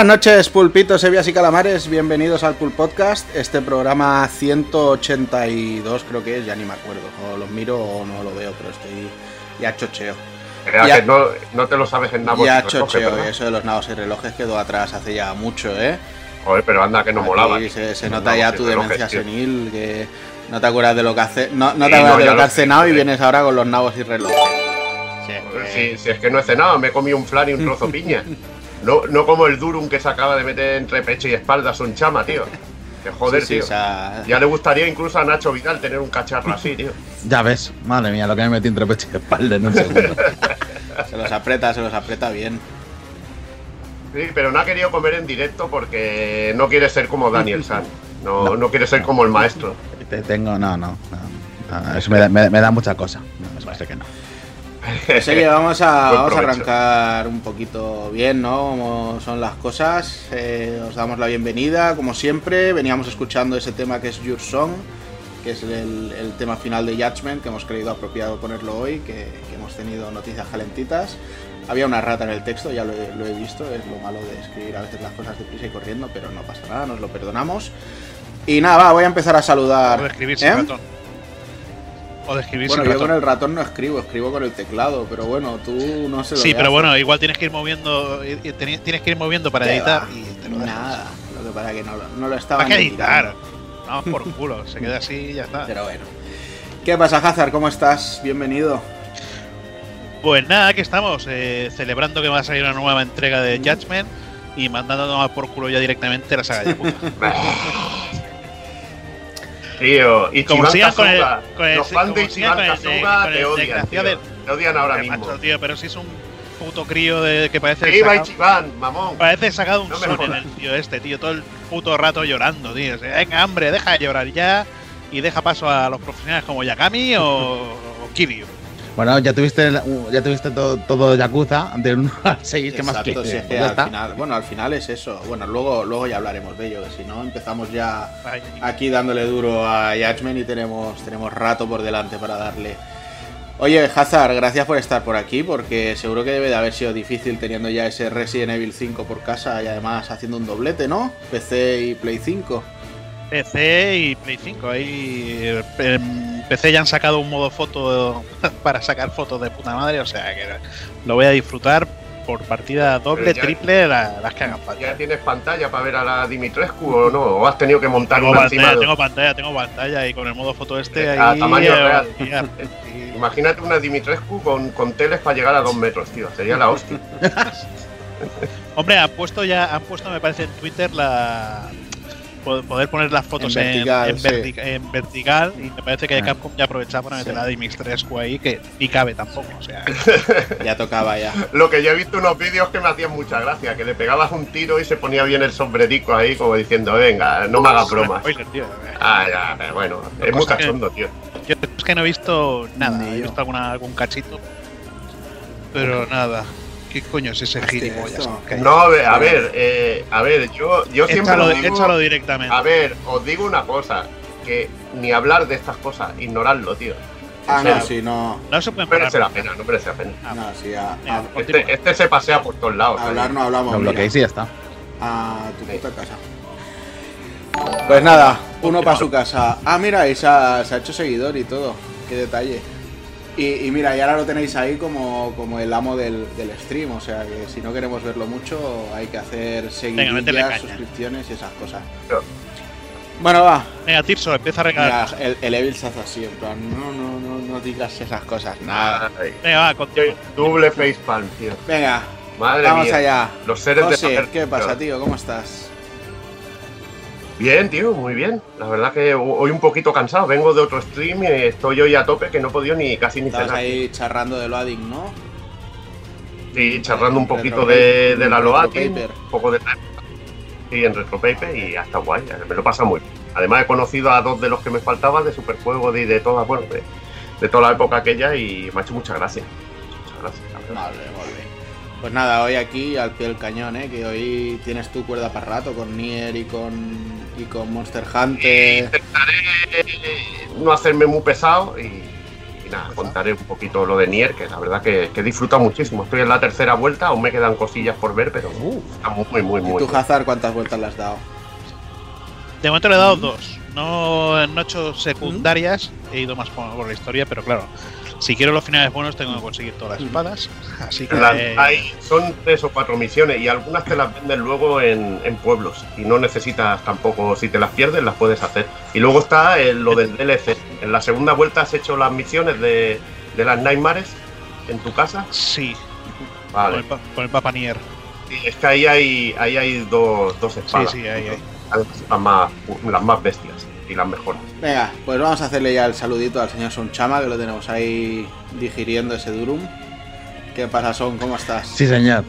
buenas noches, pulpitos, sevias y calamares. Bienvenidos al Pulp Podcast. Este programa 182, creo que es, ya ni me acuerdo. O los miro o no lo veo, pero estoy ya chocheo. Ya, que no, no, te lo sabes en nabos Ya chocheo, eso de los nabos y relojes quedó atrás hace ya mucho, ¿eh? Joder, pero anda que no molaba. Se, se nota ya tu demencia senil, que no te acuerdas de lo que hace, no, no te acuerdas de lo que has cenado y vienes ahora con los nabos y relojes. Sí, si, es que no he cenado, me he comido un flan y un trozo piña. No, no como el Durum que se acaba de meter entre pecho y espalda, son chama, tío. Que joder, tío. Ya le gustaría incluso a Nacho Vidal tener un cacharro así, tío. Ya ves, madre mía, lo que me metí entre pecho y espalda en un segundo. se los aprieta, se los aprieta bien. Sí, pero no ha querido comer en directo porque no quiere ser como Daniel San. No, no, quiere ser como el maestro. Te tengo, no, no. no, eso me da, me, da mucha cosa. No, me que no. Así que vamos a, vamos a arrancar un poquito bien, ¿no? Como son las cosas. Eh, os damos la bienvenida, como siempre. Veníamos escuchando ese tema que es Your Song, que es el, el tema final de Judgment, que hemos creído apropiado ponerlo hoy, que, que, hemos tenido noticias calentitas. Había una rata en el texto, ya lo he, lo he, visto, es lo malo de escribir a veces las cosas deprisa y corriendo, pero no pasa nada, nos lo perdonamos. Y nada, va, voy a empezar a saludar. escribir sin ¿Eh? ratón. O de escribir bueno, sin yo ratón. con el ratón no escribo, escribo con el teclado, pero bueno, tú no sé lo Sí, que pero haces. bueno, igual tienes que ir moviendo, tienes que ir moviendo para ¿Qué editar va? y te lo dejas. Nada, lo que pasa es que no, lo- no lo estaba ¿Para qué editar? Vamos por culo, se queda así y ya está. Pero bueno. ¿Qué pasa, Hazard? ¿Cómo estás? Bienvenido. Pues nada, aquí estamos, eh, celebrando que va a salir una nueva entrega de Judgment y mandando a tomar por culo ya directamente la saga de puta. Tío, y Como sigan con el- con el- los fans de Ichiban Kasuga te odian, desgraciado tío. de- Te odian ahora mismo. macho, tío, pero si es un puto crío de, que parece ¡Viva Ichiban, mamón! parece sacado un No son en el tío este, tío, todo el puto rato llorando, tío. Venga, hombre, deja de llorar ya y deja paso a los profesionales como Yakami o, o Kiryu. Bueno, ya tuviste, ya tuviste todo, todo Yakuza del 1 al 6, ¿qué más si es que Pues al final, bueno, al final es eso. Bueno, luego, luego ya hablaremos de ello, que si no empezamos ya aquí dándole duro a Judgment y tenemos, tenemos rato por delante para darle. Oye, Hazard, gracias por estar por aquí, porque seguro que debe de haber sido difícil teniendo ya ese Resident Evil 5 por casa y además haciendo un doblete, ¿no? PC y Play 5. PC y Play 5. Ahí en PC ya han sacado un modo foto para sacar fotos de puta madre, o sea que lo voy a disfrutar por partida doble, ya- triple, la- las que hagan falta. ¿Ya tienes pantalla para ver a la Dimitrescu o no? ¿O has tenido que montar Tengo una pantalla, encima tengo pantalla, tengo pantalla y con el modo foto este ahí. tamaño eh, real. y- Imagínate una Dimitrescu con, con teles para llegar a dos metros, tío. Sería la hostia. Hombre, han puesto ya, han puesto, me parece, en Twitter la poder poner las fotos en, vertical, y me parece que ah. Capcom ya aprovechaba para meter la Dimix 3 ahí que ni cabe tampoco, o sea. ya tocaba ya. Lo que yo he visto unos vídeos que me hacían mucha gracia, que le pegabas un tiro y se ponía bien el sombrerico ahí como diciendo, venga, no me hagas bromas. ah, ya, bueno, es muy cachondo, tío. Yo es que no he visto nada, he visto alguna, algún cachito. Pero nada. ¿Qué coño es ese gilipollas? No, a ver, a ver, eh, a ver yo, yo siempre. Échalo, digo, échalo directamente. A ver, os digo una cosa: que ni hablar de estas cosas, ignorarlo, tío. Ah, no, sí, no. No se puede no merece la pena, no merece la pena. Ah, no, sí, a, este, este, se pasea por todos lados. Hablar no hablamos. Lo bloqueéis y ya está. A tu puta casa. Pues nada, uno para su casa. Ah, mira, y se ha, se ha hecho seguidor y todo. Qué detalle. Y, mira, y ahora lo tenéis ahí como, como el amo del, del, stream, o sea que si no queremos verlo mucho hay que hacer seguidillas, suscripciones y esas cosas. Bueno, va. Venga, Tirso, empieza a regalar. el, el, Evil se hace así, en plan, no, no, no, no digas esas cosas, nada. Venga, va, contigo. Doble facepalm, tío. Venga, Madre vamos allá. Los seres de ¿qué pasa, tío? ¿Cómo estás? Bien, tío, muy bien. La verdad que hoy un poquito cansado. Vengo de otro stream y estoy hoy a tope que no he podido ni casi ni Estás ahí charrando de loading, ¿no? Sí, charrando un poquito de, la loading, un poco de sí, en retropaper y hasta guay. Me lo pasa muy bien. Además he conocido a dos de los que me faltaban de Superjuego y de todas, bueno, de, toda la época aquella y me ha hecho. Muchas gracias, Vale, vale. Pues nada, hoy aquí al pie del cañón, ¿eh? que hoy tienes tu cuerda para rato con Nier y con, y con Monster Hunter. Intentaré no hacerme muy pesado y, nada, contaré un poquito lo de Nier, que la verdad que, que disfruta muchísimo. Estoy en la tercera vuelta, aún me quedan cosillas por ver, pero uh, está muy, muy, muy. ¿Y tu Hazard cuántas vueltas le has dado? De momento le he dado dos. No, no he hecho secundarias, he ido más por la historia, pero claro, si quiero los finales buenos, tengo que conseguir todas las espadas. Así que. hay, son tres o cuatro misiones y algunas te las venden luego en, pueblos. Y no necesitas tampoco, si te las pierdes, las puedes hacer. Y luego está lo del DLC. En la segunda vuelta has hecho las misiones de, de las Nightmares en tu casa. Sí. Vale. Con el, Papa Nier. Sí, es que ahí hay, ahí hay dos, dos espadas. Sí, sí, ahí hay. Las más, las más bestias y las mejoras. Venga, pues vamos a hacerle ya el saludito al señor Sonchama, que lo tenemos ahí digiriendo ese Durum. ¿Qué pasa, Son? ¿Cómo estás? Sí, señor.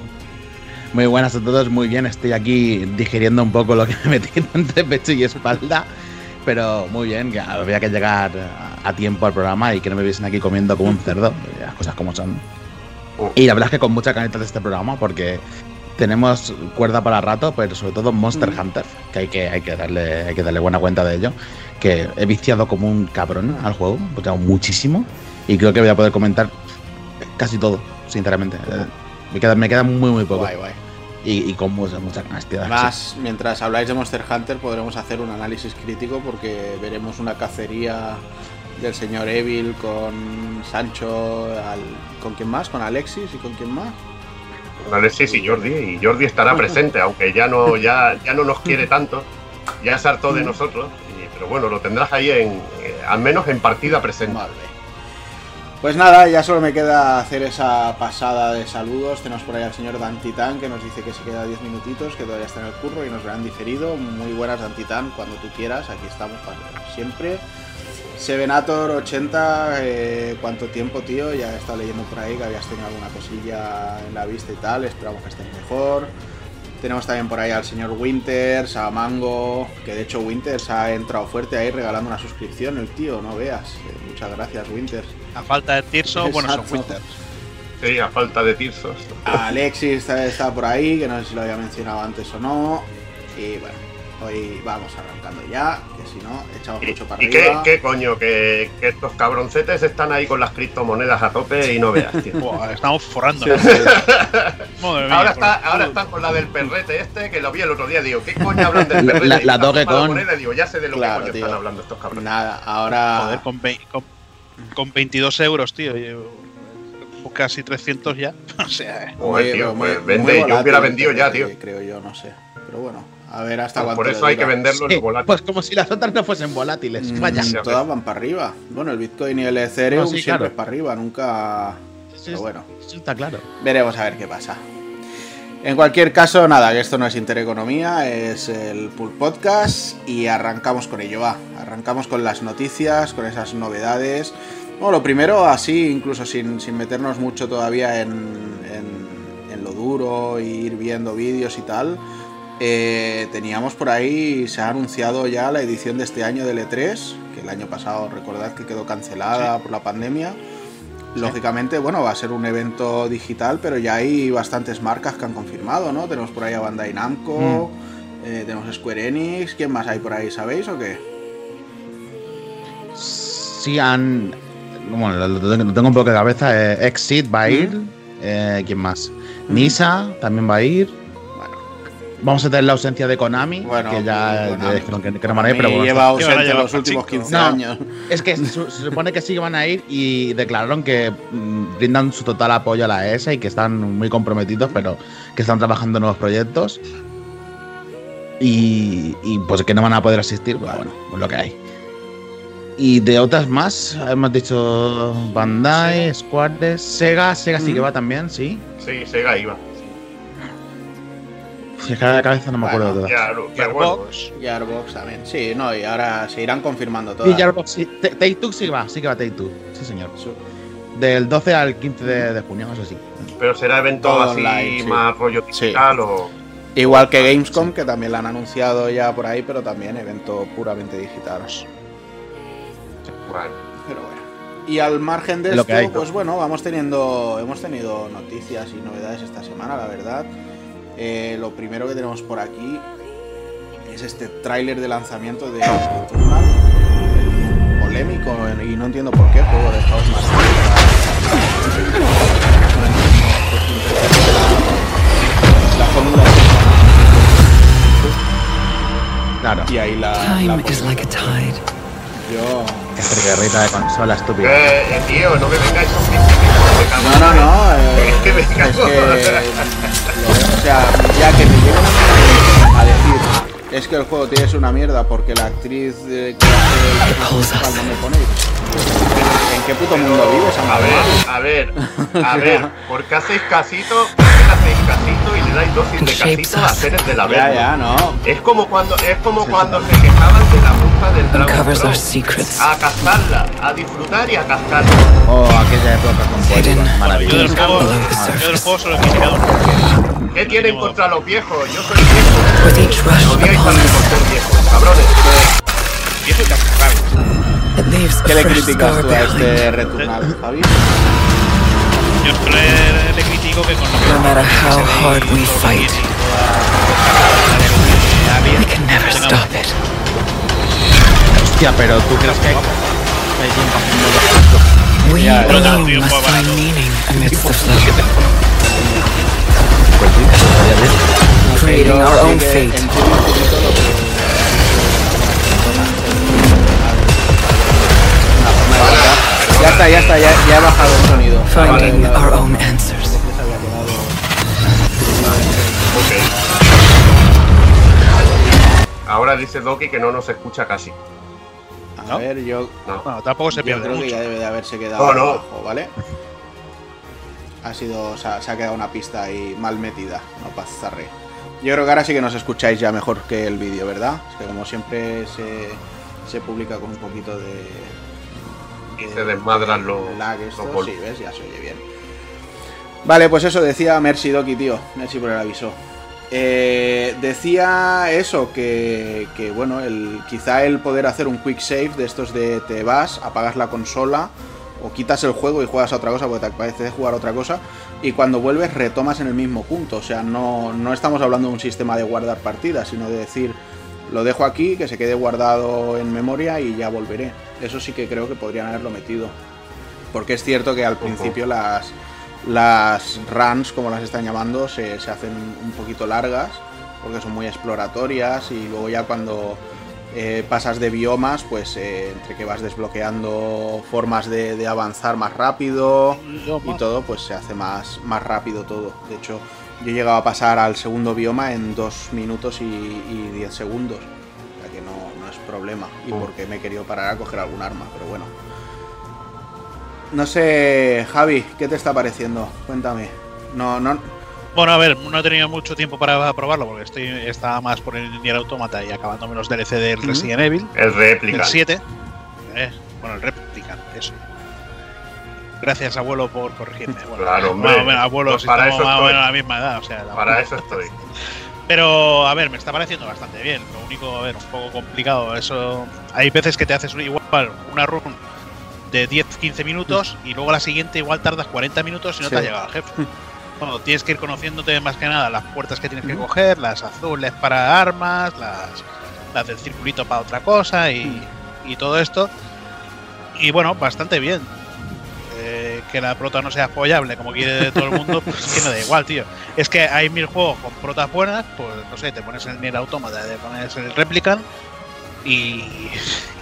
Muy buenas a todos, muy bien. Estoy aquí digiriendo un poco lo que me metido entre pecho y espalda. Pero muy bien, que había que llegar a tiempo al programa y que no me viesen aquí comiendo como un cerdo. Las cosas como son. Oh. Y la verdad es que con mucha caneta de este programa, porque tenemos cuerda para rato, pero sobre todo Monster mm. Hunter, que hay que, hay que, darle, hay que darle buena cuenta de ello. Que he viciado como un cabrón al juego, he tengo muchísimo, y creo que voy a poder comentar casi todo, sinceramente. Eh, me queda, me queda muy, muy poco. Y, con mucha, mucha Más, mientras habláis de Monster Hunter, podremos hacer un análisis crítico porque veremos una cacería del señor Evil con Sancho, ¿con quién más? ¿Con Alexis y con quién más? Alexis y Jordi, y Jordi estará presente, aunque ya no, ya, ya no nos quiere tanto, ya es harto de nosotros, pero bueno, lo tendrás ahí en, eh, al menos en partida presente. Pues nada, ya solo me queda hacer esa pasada de saludos. Tenemos por ahí al señor Dantitán que nos dice que se queda 10 minutitos, que todavía está en el curro y nos verán diferido. Muy buenas, Dantitán, cuando tú quieras, aquí estamos para siempre. Sevenator 80, eh, ¿cuánto tiempo, tío? Ya he estado leyendo por ahí que habías tenido alguna cosilla en la vista y tal, esperamos que estés mejor. Tenemos también por ahí al señor Winters, a Mango, que de hecho Winters ha entrado fuerte ahí regalando una suscripción, el tío, no veas. Eh, muchas gracias, Winters. A falta de Tirso, bueno, son Winters. Sí, a falta de Tirsos. Alexis está por ahí, que no sé si lo había mencionado antes o no. Y bueno, Hoy vamos arrancando ya, que si no, echamos mucho para ¿Y arriba. Qué, qué coño? Que, estos cabroncetes están ahí con las criptomonedas a tope y no veas, tío. estamos forrando. ahora, está, ahora están con la del perrete este, que lo vi el otro día. Digo, ¿qué coño hablan del perrete? La, la con. Moneda, digo, ya sé de lo que coño están hablando estos cabrones. Nada, ahora. Joder, con, con, 22 euros, tío. Casi 300 ya. o sea. Tío, pues vende, yo hubiera vendido ya, tío. Creo yo, no sé. Pero bueno, A ver hasta cuánto. Por eso hay que venderlo en volátiles. Pues como si las otras no fuesen volátiles. Mm, Vaya. Todas van para arriba. Bueno, el Bitcoin y el Ethereum siempre es para arriba, nunca. Pero bueno. Eso está claro. Veremos a ver qué pasa. En cualquier caso, nada, que esto no es Intereconomía, es el Pool Podcast y arrancamos con ello, va. Arrancamos con las noticias, con esas novedades. Bueno, lo primero, así, incluso sin, meternos mucho todavía en, en, lo duro, e ir viendo vídeos y tal, eh, teníamos por ahí, se ha anunciado ya la edición de este año del E3, que el año pasado recordad que quedó cancelada por la pandemia. Lógicamente, bueno, va a ser un evento digital, pero ya hay bastantes marcas que han confirmado, ¿no? Tenemos por ahí a Bandai Namco, mm. eh, tenemos Square Enix, ¿quién más hay por ahí, sabéis o qué? Sí, han. Bueno, lo tengo un poco de cabeza. Eh, Exit va a ir. Mm. Eh, ¿Quién más? Mm. Nisa también va a ir. Vamos a tener la ausencia de Konami, que ya que, que, no van a ir, pero bueno. Lleva ausente los últimos 15 años. Es que se, supone que sí que van a ir y declararon que mm, brindan su total apoyo a la ESA y que están muy comprometidos, pero que están trabajando en nuevos proyectos. Y, pues que no van a poder asistir, pues bueno, pues lo que hay. Y de otras más, hemos dicho Bandai, Squares, Sega, Sega sí que va también, sí. Sí, Sega iba. Si es que de cabeza no me acuerdo de todas. Gearbox. también. Sí, no, y ahora se irán confirmando todas. Y Gearbox, sí. Take Two sí va, sí que va Take Two. Sí, señor. Del 12 al 15 de, junio, eso sí. Pero será evento así más rollo digital o. Igual que Gamescom, que también la han anunciado ya por ahí, pero también evento puramente digital. Bueno. Pero bueno. Y al margen de esto, pues bueno, vamos teniendo, hemos tenido noticias y novedades esta semana, la verdad. Eh, lo primero que tenemos por aquí es este tráiler de lanzamiento de Returnal, polémico y no entiendo por qué, juego de House más la, fórmula Claro. Y ahí la. Time is like a tide. Yo. Guerrita de consola estúpida. Eh, eh, tío, no me vengáis con No, no, no. Eh, es que me es que, O sea, ya que me llegan a decir es que el juego tiene una mierda porque la actriz que hace el me ponéis. ¿En qué puto mundo vives, A ver, a ver, a ver, ¿por qué hacéis casito? ¿Por qué hacéis casito y le dais dosis de casito a seres de la verga? Ya, ya, no. Es como cuando, es como cuando se quejaban de la puta del Dragon A cazarla, a disfrutar y a cazarla. Oh, aquella época con maravilloso. Yo del juego, solo he ¿Qué tienen contra los viejos? Yo soy viejo. No odiáis a cabrones. Viejo y cascarrado. ¿Qué le criticas tú a este Returnal, Javi? Yo le, le critico que con lo que no matter how hard we fight, we can never stop it. Hostia, pero tú crees que We alone must find meaning amidst the flow. Creating our own fate. Ya está, ya está, ya, ya he bajado el sonido. Finding our own answers. Ahora dice Doki que no nos escucha casi. A ver, yo. No. tampoco se pierde. Yo creo que ya debe de haberse quedado oh, no. ¿vale? Ha sido. Se ha, quedado una pista ahí mal metida. No pasaré. Yo creo que ahora sí que nos escucháis ya mejor que el vídeo, ¿verdad? Es que como siempre se, se publica con un poquito de, y se desmadran los, lag esto, sí, ves, ya se oye bien. Vale, pues eso decía Mercy Doki, tío. Mercy por el aviso. Eh, decía eso, que, que, bueno, el, quizá el poder hacer un quick save de estos de te vas, apagas la consola o quitas el juego y juegas a otra cosa porque te parece de jugar a otra cosa y cuando vuelves retomas en el mismo punto. O sea, no, no estamos hablando de un sistema de guardar partidas, sino de decir, lo dejo aquí, que se quede guardado en memoria y ya volveré. Eso sí que creo que podrían haberlo metido. Porque es cierto que al principio las, las runs, como las están llamando, se, hacen un poquito largas, porque son muy exploratorias y luego ya cuando eh, pasas de biomas, pues eh, entre que vas desbloqueando formas de, de, avanzar más rápido y todo, pues se hace más, más rápido todo. De hecho, yo llegaba a pasar al segundo bioma en 2 minutos y 10 segundos. O sea que no, es problema. Y oh. porque me he querido parar a coger algún arma, pero bueno. No sé, Javi, ¿qué te está pareciendo? Cuéntame. No, no. Bueno, a ver, no he tenido mucho tiempo para probarlo porque estoy estaba más por el Nier Automata y acabándome los DLC del Resident Evil. El réplica. El 7. Eh, bueno, el réplica, eso. Gracias, abuelo, por corregirme. Bueno, claro, hombre. abuelo, pues para eso a la misma edad. O sea, para eso estoy. Pero, a ver, me está pareciendo bastante bien. Lo único, a ver, un poco complicado. Eso. Hay veces que te haces igual una run de 10-15 minutos y luego la siguiente igual tardas 40 minutos y no te ha llegado al jefe. Bueno, tienes que ir conociéndote más que nada las puertas que tienes que coger, las azules para armas, las, las del circulito para otra cosa y, y todo esto. Y bueno, bastante bien. Eh, que la prota no sea follable como quiere todo el mundo, pues que no da igual, tío. Es que hay mil juegos con protas buenas, pues no sé, te pones el Nier Automata, te pones el Replicant y,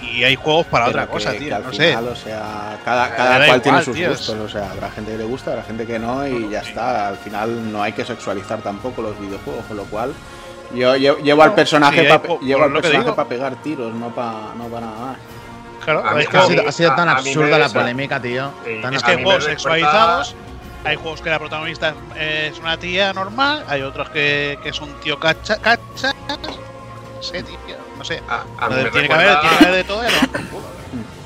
y hay juegos para otra cosa, tío. no sé. O sea, cada, cada cual tiene sus gustos. O sea, habrá gente que le gusta, habrá gente que no, y ya está. Al final no hay que sexualizar tampoco los videojuegos, con lo cual. Yo llevo, al personaje para pegar tiros, no para no nada más. Claro, es que ha sido, tan absurda la polémica, tío. es que hay juegos sexualizados, hay juegos que la protagonista es una tía normal, hay otros que, que es un tío cacha, cacha. No sé, tío no sé. A, mí me tiene, que haber, tiene, que haber, de todo.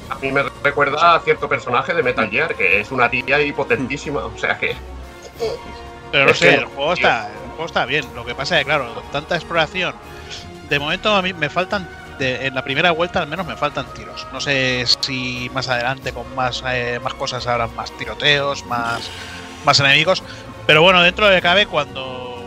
A mí me recuerda a cierto personaje de Metal Gear, que es una tía hipotentísima, o sea que. Pero no sé, el juego, está, el juego está bien. Lo que pasa es que, claro, tanta exploración. De momento a mí me faltan en la primera vuelta al menos me faltan tiros. No sé si más adelante con más, eh, más cosas habrán más tiroteos, más, más enemigos. Pero bueno, dentro de cabe, cuando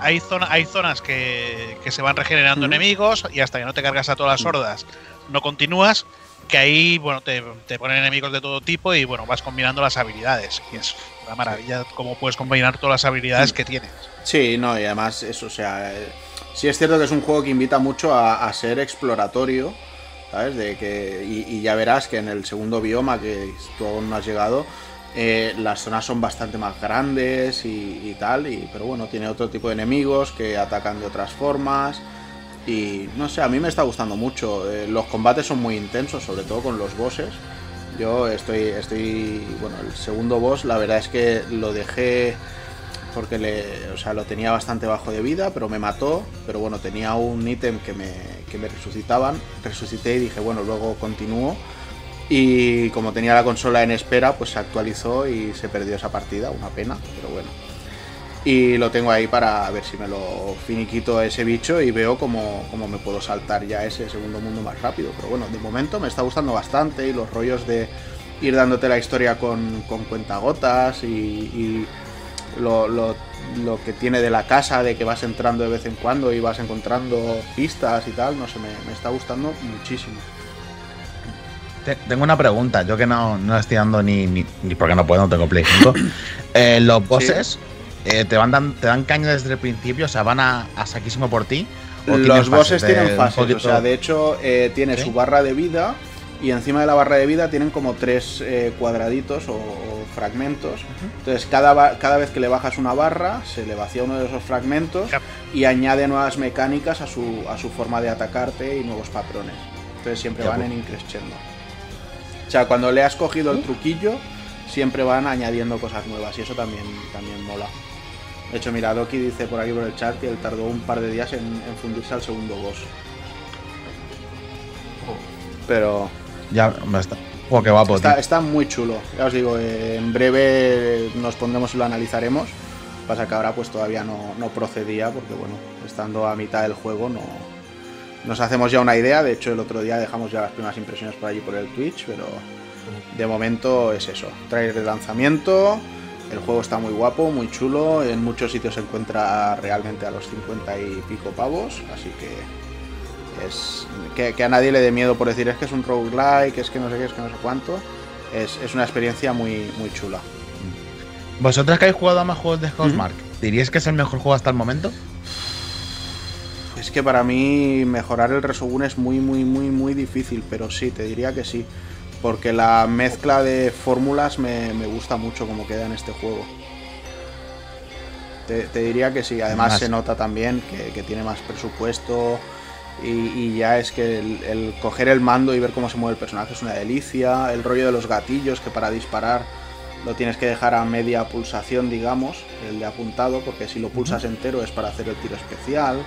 hay, zona, hay zonas que, se van regenerando enemigos y hasta que no te cargas a todas las hordas no continúas. Que ahí, bueno, te, ponen enemigos de todo tipo y bueno, vas combinando las habilidades. Y es una maravilla cómo puedes combinar todas las habilidades que tienes. Sí, no, y además eso, o sea, eh, sí es cierto que es un juego que invita mucho a, ser exploratorio, ¿sabes? De que, y, ya verás que en el segundo bioma que tú aún no has llegado, eh, las zonas son bastante más grandes y, tal, y, pero bueno, tiene otro tipo de enemigos que atacan de otras formas. Y no sé, a mí me está gustando mucho. Eh, los combates son muy intensos, sobre todo con los bosses. Yo estoy, estoy, bueno, el segundo boss, la verdad es que lo dejé porque o sea, lo tenía bastante bajo de vida, pero me mató. Pero bueno, tenía un ítem que me, que me resucitaban. Resucité y dije, bueno, luego continúo. Y como tenía la consola en espera, pues se actualizó y se perdió esa partida, una pena, pero bueno. Y lo tengo ahí para ver si me lo finiquito ese bicho y veo cómo, me puedo saltar ya ese segundo mundo más rápido. Pero bueno, de momento me está gustando bastante y los rollos de ir dándote la historia con, con cuentagotas y, lo, lo, que tiene de la casa, de que vas entrando de vez en cuando y vas encontrando pistas y tal, no sé, me está gustando muchísimo tengo una pregunta, yo que no, no estoy dando ni, ni, porque no puedo, no tengo Play 5. Eh, los bosses eh, te, van te dan caña desde el principio, o sea, van a, saquísimo por ti. los bosses tienen fases, o sea, de hecho, eh, tiene su barra de vida y encima de la barra de vida tienen como tres cuadraditos o, fragmentos. Entonces, cada, cada vez que le bajas una barra, se le vacía uno de esos fragmentos y añade nuevas mecánicas a su, a su forma de atacarte y nuevos patrones. Entonces, siempre van en increciendo. O sea, cuando le has cogido el truquillo, siempre van añadiendo cosas nuevas y eso también, también mola. De hecho, mira, Doki dice por aquí por el chat que él tardó un par de días en, fundirse al segundo boss. Pero. Ya, está. Oh, qué guapo, está, está, muy chulo. Ya os digo, eh, en breve nos pondremos y lo analizaremos. Pasa que ahora pues todavía no, no procedía porque bueno, estando a mitad del juego no, nos hacemos ya una idea. De hecho, el otro día dejamos ya las primeras impresiones por allí por el Twitch, pero de momento es eso. Trailer de lanzamiento. El juego está muy guapo, muy chulo. En muchos sitios se encuentra realmente a los 50 y pico pavos. Así que es. Que, a nadie le dé miedo por decir es que es un roguelike, es que no sé qué, es que no sé cuánto. Es, una experiencia muy, muy chula. ¿Vosotras que habéis jugado a más juegos de Housemark, ¿diríais que es el mejor juego hasta el momento? Es que para mí mejorar el Resogun es muy, muy, muy, muy difícil, pero sí, te diría que sí. Porque la mezcla de fórmulas me, gusta mucho como queda en este juego. te, diría que sí. Además se nota también que, tiene más presupuesto y, ya es que el, coger el mando y ver cómo se mueve el personaje es una delicia. El rollo de los gatillos que para disparar lo tienes que dejar a media pulsación, digamos, el de apuntado, porque si lo pulsas entero es para hacer el tiro especial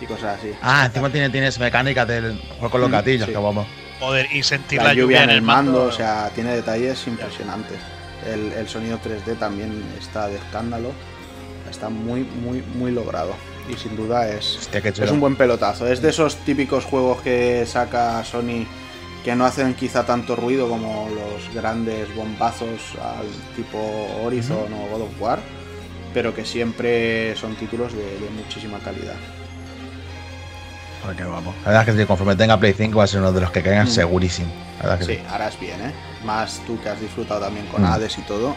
y cosas así. Ah, encima tiene, tienes mecánica del juego con los mm, gatillos, que vamos. Poder y sentir la, lluvia, en el mando, o sea, tiene detalles impresionantes. El, sonido 3D también está de escándalo. Está muy, muy, muy logrado. Y sin duda es, es un buen pelotazo. Es de esos típicos juegos que saca Sony que no hacen quizá tanto ruido como los grandes bombazos al tipo Horizon o God of War, pero que siempre son títulos de, muchísima calidad. Porque vamos. La verdad es que conforme tenga Play 5 va a ser uno de los que caigan mm. segurísimo. sí, harás bien, ¿eh? Más tú que has disfrutado también con mm. Hades y todo.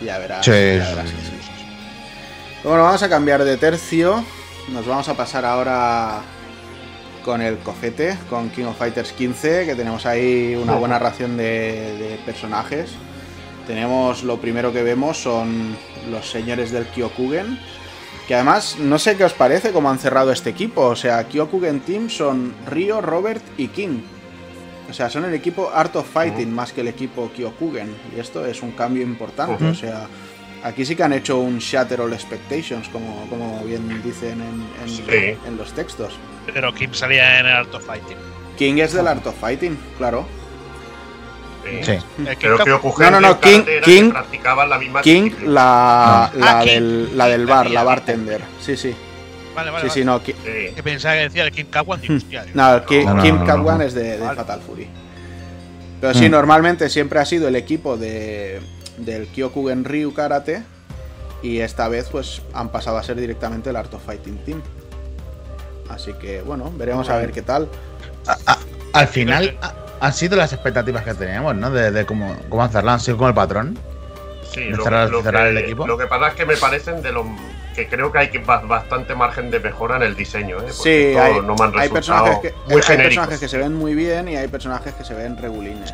Ya verás. Sí, Bueno, vamos a cambiar de tercio. Nos vamos a pasar ahora con el cofete, con King of Fighters 15, que tenemos ahí una buena ración de, personajes. Tenemos lo primero que vemos son los señores del Kyokugen, que además no sé qué os parece cómo han cerrado este equipo. O sea, Kyokugen Team son Ryo, Robert y King. O sea, son el equipo Art of Fighting más que el equipo Kyokugen. Y esto es un cambio importante. O sea, aquí sí que han hecho un Shatter All Expectations, como, como bien dicen en, en los textos. Pero King salía en el Art of Fighting. King es del Art of Fighting, claro. Sí. Creo que no, no, no, King, King, la misma King, la, la, ah, del, la del bar, la bartender. Sí, sí. Vale, vale. Sí, sí, no. Que pensaba que decía el King Katwan. no, King, no, es de, de Fatal Fury. Pero sí, mm. normalmente siempre ha sido el equipo de, del Kyokugen Ryu Karate. Y esta vez, pues, han pasado a ser directamente el Art of Fighting Team. Así que bueno, veremos a ver qué tal. al final han sido las expectativas que teníamos, ¿no? De, cómo, cómo hacerlo, han sido como el patrón. Sí, lo, que, el equipo. lo que pasa es que me parecen de los que creo que hay bastante margen de mejora en el diseño. ¿eh? sí, hay, no me hay, personajes que, hay personajes que se ven muy bien y hay personajes que se ven regulines.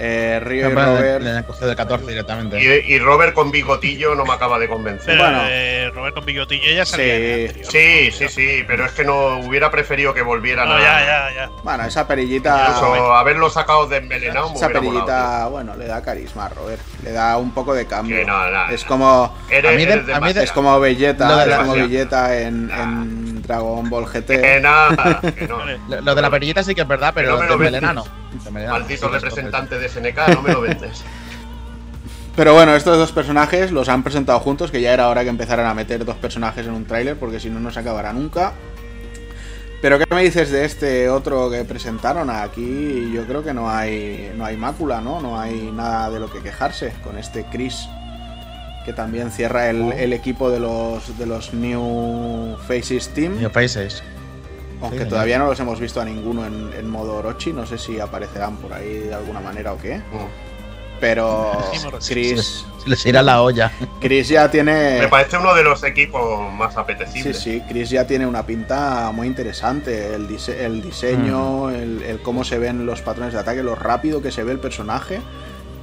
Eh, Río y Robert. de 14 directamente. Y, Robert con bigotillo no me acaba de convencer. bueno, eh, Robert con bigotillo ya salía. Sí, sí, sí, sí, pero es que no hubiera preferido que volvieran no, ya, ya, ya. Bueno, esa perillita. Incluso haberlo sacado de envenenado. Esa perillita, bueno, le da carisma a Robert. Le da un poco de cambio. es como. es como Belleta, es como Belleta en, en, Dragon Ball GT. Que nada, que no. Lo de la perillita sí que es verdad, pero de envenenado no. Maldito representante de SNK, no me lo vendes. Pero bueno, estos dos personajes los han presentado juntos, que ya era hora que empezaran a meter dos personajes en un tráiler, porque si no, no se acabará nunca. Pero ¿qué me dices de este otro que presentaron? Aquí yo creo que no hay, no hay mácula, ¿no? No hay nada de lo que quejarse con este Chris, que también cierra el, oh. equipo de los, de los New Faces Team. New Faces. Aunque todavía no los hemos visto a ninguno en, modo Orochi, no sé si aparecerán por ahí de alguna manera o qué. Pero Chris. Les irá la olla. Chris ya tiene. Me parece uno de los equipos más apetecibles. Sí, sí, Chris ya tiene una pinta muy interesante. El, el diseño, el, cómo se ven los patrones de ataque, lo rápido que se ve el personaje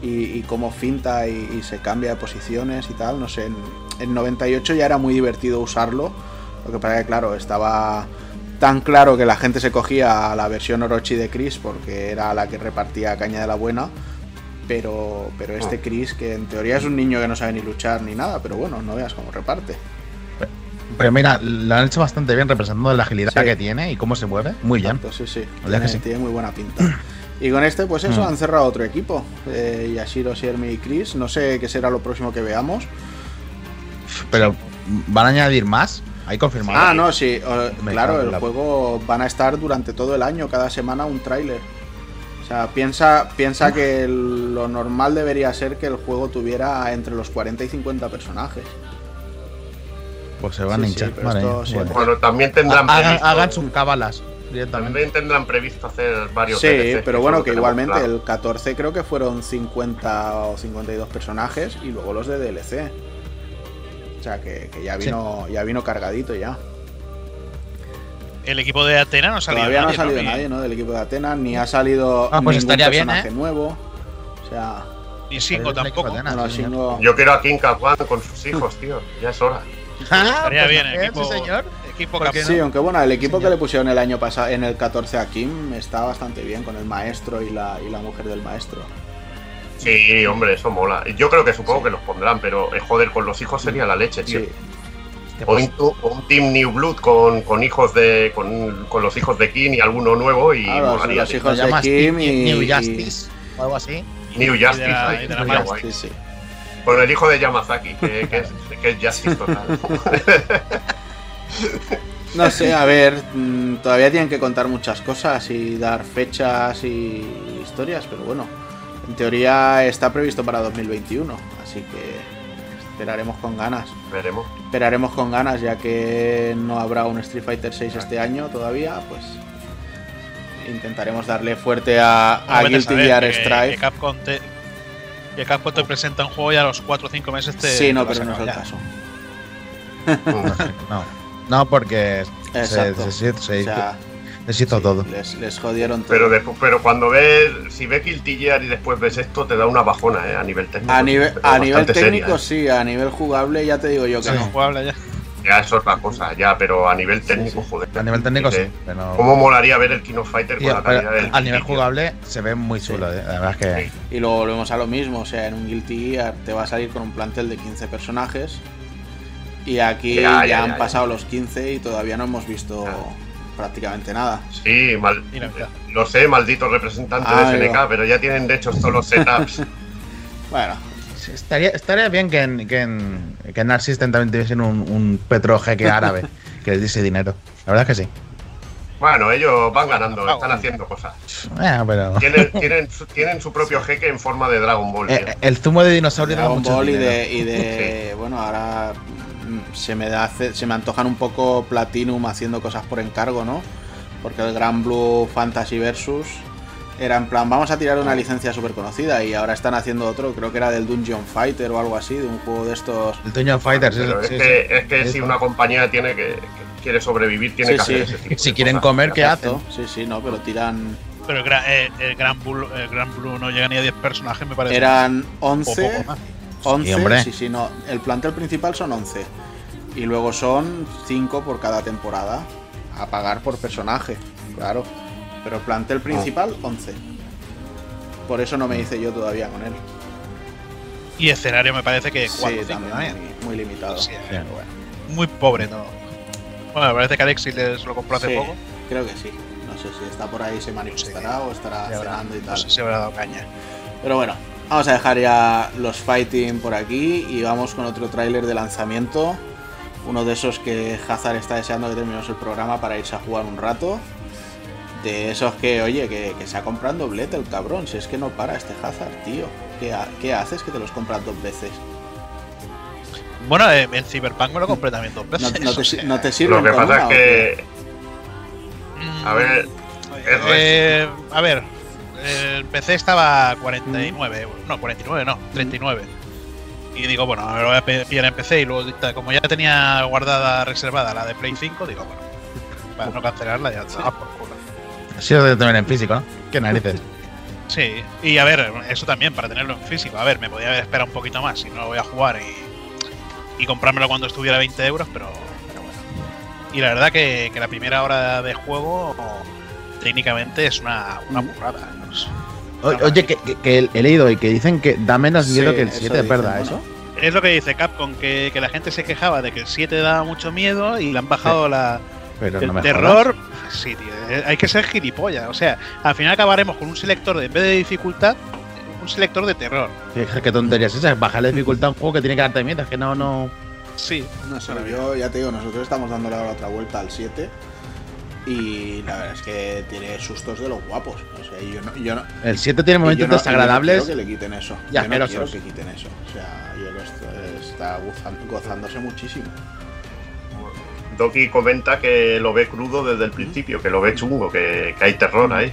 y, cómo finta y, se cambia de posiciones y tal. No sé, en, en 98 ya era muy divertido usarlo. Lo que pasa que, claro, estaba tan claro que la gente se cogía a la versión Orochi de Chris porque era la que repartía caña de la buena. Pero, pero este ah. Chris, que en teoría es un niño que no sabe ni luchar ni nada, pero bueno, no veas cómo reparte. Pero mira, lo han hecho bastante bien representando la agilidad que tiene y cómo se mueve. Muy bien. Sí, sí. Tiene, muy buena pinta. Y con este, pues eso, mm. han cerrado otro equipo. Eh, Yashiro, Shermi y Chris. No sé qué será lo próximo que veamos. Pero, ¿van a añadir más? ¿Hay confirmado? Ah, no, sí. claro, el juego van a estar durante todo el año, cada semana un tráiler. O sea, piensa, piensa que lo normal debería ser que el juego tuviera entre los 40 y 50 personajes. Pues se van a hinchar. bueno. también tendrán previsto, hagan, sus cabalas. También tendrán previsto hacer varios. Sí, pero bueno, que, igualmente el 14 creo que fueron 50 o 52 personajes y luego los de DLC. O sea que, ya vino ya vino cargadito ya. El equipo de Atena no ha salido Todavía no ha salido nadie, ¿no? Del equipo de Atenas, ni ha salido ah, pues ningún personaje bien, ¿eh? nuevo. O sea. Y Singo tampoco. Yo quiero a King Kwan con sus hijos, tío. Ya es hora. Ah, Estaría pues bien, equipo, señor. Equipo sí, aunque bueno, el equipo que le pusieron el año pasado, en el 14 a Kim, está bastante bien con el maestro y la, y la mujer del maestro. Sí, hombre, eso mola. Yo creo que supongo que los pondrán, pero eh, joder, con los hijos sería la leche, tío. O un, Team New Blood con, con hijos de. Con, con, los hijos de Kim y alguno nuevo y molaría. Los hijos de Kim y. New Justice o algo así. New Justice, ahí, sí, el hijo de Yamazaki, que, que, es, que es Justice total. No sé, a ver, mm, todavía tienen que contar muchas cosas y dar fechas y historias, pero bueno, en teoría está previsto para 2021, así que esperaremos con ganas. Veremos. Esperaremos con ganas, ya que no habrá un Street Fighter 6 este año todavía, pues intentaremos darle fuerte a, a Guilty Gear Strive. Que Capcom te, que Capcom te presenta un juego y a los 4 o 5 meses te. Sí, no, pero no es el caso. no. No, porque se, se, todo. Les, jodieron todo. Pero, después, pero cuando ves, si ves Guilty Gear y después ves esto, te da una bajona, ¿eh? A nivel técnico. A nivel, a nivel técnico, ¿eh? sí, a nivel jugable, ya te digo yo que no. Jugable ya. Ya es otra cosa, ya, pero a nivel técnico, joder. A nivel técnico sí. Pero... ¿Cómo molaría ver el Kino Fighter con la calidad del. A nivel jugable se ve muy chulo, ¿eh? la verdad es que. Y luego volvemos a lo mismo, o sea, en un Guilty Gear te va a salir con un plantel de 15 personajes y aquí ya, han pasado los 15 y todavía no hemos visto prácticamente nada. Sí, mal, lo sé, maldito representante de SNK, pero ya tienen de hecho todos los setups. bueno. Estaría, estaría bien que en, que en, que en System también tuviesen un, un petrojeque árabe que les diese dinero. La verdad es que sí. Bueno, ellos van ganando, están haciendo cosas. pero... tienen, tienen, tienen, su propio jeque en forma de Dragon Ball. Eh, el zumo de dinosaurio Dragon Ball y de, y de bueno, ahora se me, da, se me antojan un poco Platinum haciendo cosas por encargo, ¿no? Porque el Gran Blue Fantasy Versus era en plan, vamos a tirar una licencia súper conocida y ahora están haciendo otro, creo que era del Dungeon Fighter o algo así, de un juego de estos. El Dungeon Fighter, sí, es, que, es, que, si una compañía tiene que, quiere sobrevivir, tiene que hacer ese tipo Si quieren comer, ¿qué hacen? Sí, sí, no, pero tiran. Pero el, eh, el, Gran Blue, el Gran Blue no llega ni a 10 personajes, me parece. Eran 11. 11, sí, sí, no. El plantel principal son 11. Y luego son 5 por cada temporada. A pagar por personaje, claro. Pero el plantel principal, 11. Por eso no me hice yo todavía con él. Y escenario me parece que 4 sí, también muy, limitado. Muy pobre todo. Bueno, me parece que Alexis les lo compró hace poco. Creo que sí. No sé si está por ahí, se manifestará o estará cenando y tal. No sé si habrá dado caña. Pero bueno, Vamos a dejar ya los fighting por aquí y vamos con otro tráiler de lanzamiento. Uno de esos que Hazard está deseando que terminemos el programa para irse a jugar un rato. De esos que, oye, que, se ha comprado doblete el cabrón. Si es que no para este Hazard, tío. ¿Qué, haces que te los compras dos veces? Bueno, eh, en Cyberpunk me lo compré también dos veces. No, te, sirve. Lo que pasa es que. A ver. Eh, a ver, el PC estaba a 49 euros. No, 49 no, 39. Y digo, bueno, me lo voy a pillar en PC y luego, como ya tenía guardada, reservada la de Play 5, digo, bueno, para no cancelarla ya está por culo. Así lo de tener en físico, ¿no? Qué narices. Sí, y a ver, eso también, para tenerlo en físico. A ver, me podía haber esperado un poquito más si no lo voy a jugar y, y comprármelo cuando estuviera a 20 euros, pero, pero bueno. Y la verdad que, que la primera hora de juego técnicamente es una, una burrada. oye, que, he leído y que dicen que da menos miedo que el 7, ¿es verdad eso? Es lo que dice Capcom, que, la gente se quejaba de que el 7 daba mucho miedo y le han bajado la, el terror. Sí, tío, eh, hay que ser gilipollas. O sea, al final acabaremos con un selector de, en vez de dificultad, un selector de terror. qué tonterías es esa, bajar la dificultad a un juego que tiene que darte miedo, es que no, no. Sí. No sé, yo ya te digo, nosotros estamos dándole la otra vuelta al 7 y la verdad es que tiene sustos de los guapos. O sea, yo no, yo no, el 7 tiene momentos desagradables. Yo no quiero que le quiten eso. Ya, yo no quiero que quiten eso. O sea, yo lo está gozándose muchísimo. Doki comenta que lo ve crudo desde el principio, que lo ve chungo, que, que hay terror ahí.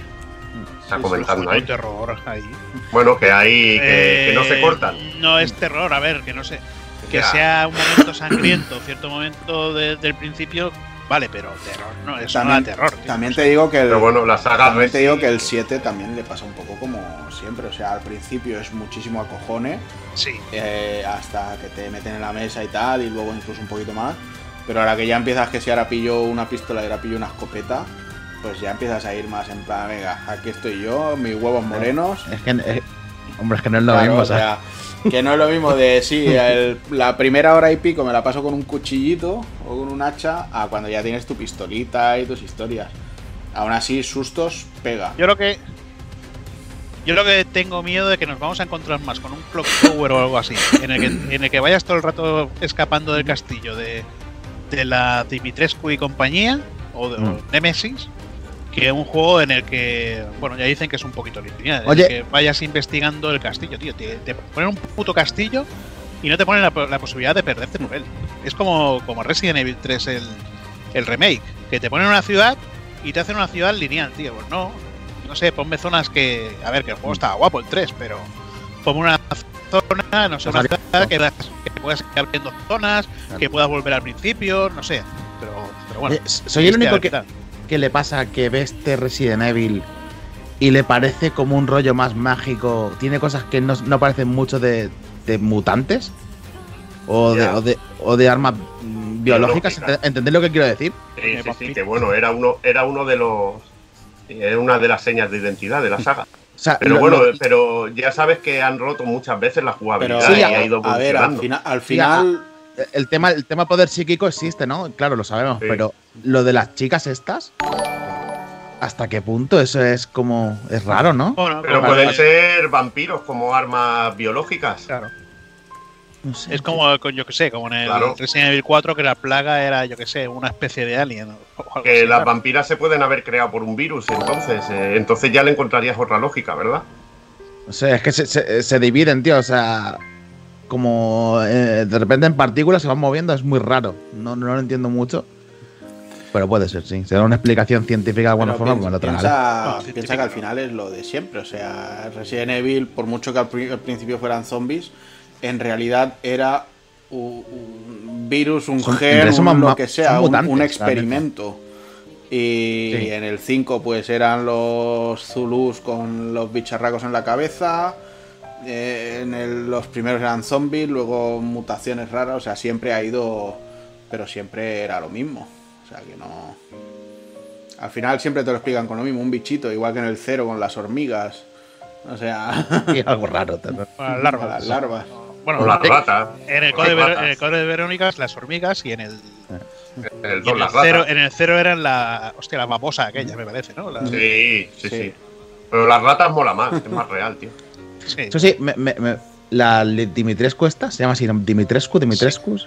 Está comentando ahí. Hay terror ahí. Bueno, que hay. Que, no se eh, cortan. No es terror, a ver, que no sé. Que sea un momento sangriento, cierto momento del principio, vale, pero terror no, es también, terror. también te digo que el, bueno, la saga también te digo que el 7 también le pasa un poco como siempre, o sea, al principio es muchísimo acojone, sí. Eh, hasta que te meten en la mesa y tal, y luego incluso un poquito más. Pero ahora que ya empiezas que si ahora pillo una pistola y ahora pillo una escopeta, pues ya empiezas a ir más en plan, venga, aquí estoy yo, mis huevos morenos. Es que, eh, hombre, es que no es lo mismo, o sea, que no es lo mismo de, sí, la primera hora y pico me la paso con un cuchillito o con un hacha, a cuando ya tienes tu pistolita y tus historias. Aún así, sustos, pega. Yo creo que. Yo lo que tengo miedo de que nos vamos a encontrar más con un clock tower o algo así, en el que, en el que vayas todo el rato escapando del castillo de, de la Dimitrescu y compañía, o de mm. Nemesis, que un juego en el que, bueno, ya dicen que es un poquito lineal, en el que vayas investigando el castillo, tío. Te, ponen un puto castillo y no te ponen la, posibilidad de perderte por él. Es como, como Resident Evil 3, el, el remake, que te ponen una ciudad y te hacen una ciudad lineal, tío. Pues no, no sé, ponme zonas que. A ver, que el juego está guapo el 3, pero ponme una zona, no sé, una ciudad que, que puedas ir viendo zonas, que puedas volver al principio, no sé. Pero, pero bueno. soy el único que que le pasa que ve este Resident Evil y le parece como un rollo más mágico? ¿Tiene cosas que no, no parecen mucho de, mutantes? O, de, o, de, armas biológicas? ¿Entendés lo que quiero decir? Sí, sí, sí, que bueno, era uno, era uno de los. Era una de las señas de identidad de la saga. pero bueno, pero ya sabes que han roto muchas veces la jugabilidad y ha ido A ver, al, final el tema, el tema poder psíquico existe, ¿no? Claro, lo sabemos, pero lo de las chicas estas, ¿hasta qué punto? Eso es como. es raro, ¿no? pero pueden ser vampiros como armas biológicas. Claro. No sé, es como, yo que sé, como en el Resident Evil 4 que la plaga era, yo que sé, una especie de alien. que las vampiras se pueden haber creado por un virus, entonces, eh, entonces ya le encontrarías otra lógica, ¿verdad? O sea, es que se, se dividen, tío, o sea, como eh, de repente en partículas se van moviendo, es muy raro. No, no lo entiendo mucho. Pero puede ser, sí. Será una explicación científica de alguna forma como la otra. Piensa, piensa que al final es lo de siempre. O sea, Resident Evil, por mucho que al, principio fueran zombies, en realidad era un, virus, un gen, lo que sea, un, experimento. Y en el 5 pues eran los Zulus con los bicharracos en la cabeza. Eh, en los primeros eran zombies, luego mutaciones raras, o sea, siempre ha ido, pero siempre era lo mismo. O sea, que no... Al final siempre te lo explican con lo mismo, un bichito, igual que en el cero con las hormigas. O sea... algo raro también. Las larvas. Las larvas. Bueno, las ratas. En el, código de, Verónicas, las hormigas y en el... En el, cero, en el cero eran la. Hostia, la babosa aquella, me parece, ¿no? Sí, sí, sí, Pero las ratas mola más, es más real, tío. Eso sí, me, me, la Dimitrescu esta, se llama así, Dimitrescu, Dimitrescu.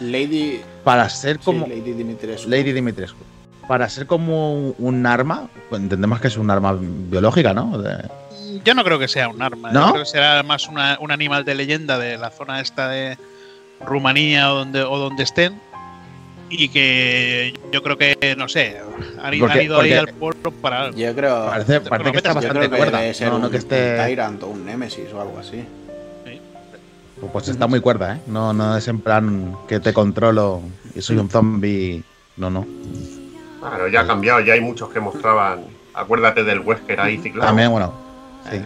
Lady. Para ser como. Lady Dimitrescu. Lady Dimitrescu. Para ser como un, arma, entendemos que es un arma biológica, ¿no? Yo no creo que sea un arma. ¿No? Yo creo que será más un animal de leyenda de la zona esta de Rumanía o donde, o donde estén y que yo creo que, no sé, han, ido ahí al pueblo para Yo creo, parece, parece que está bastante cuerda. Debe ser no, un, que esté... Tyrant o un Nemesis o algo así. Pues, pues está muy cuerda, ¿eh? No, no es en plan que te controlo y soy un zombie. No, no. Claro, ya ha cambiado, ya hay muchos que mostraban. Acuérdate del Wesker ahí ciclado. También, bueno. Sí.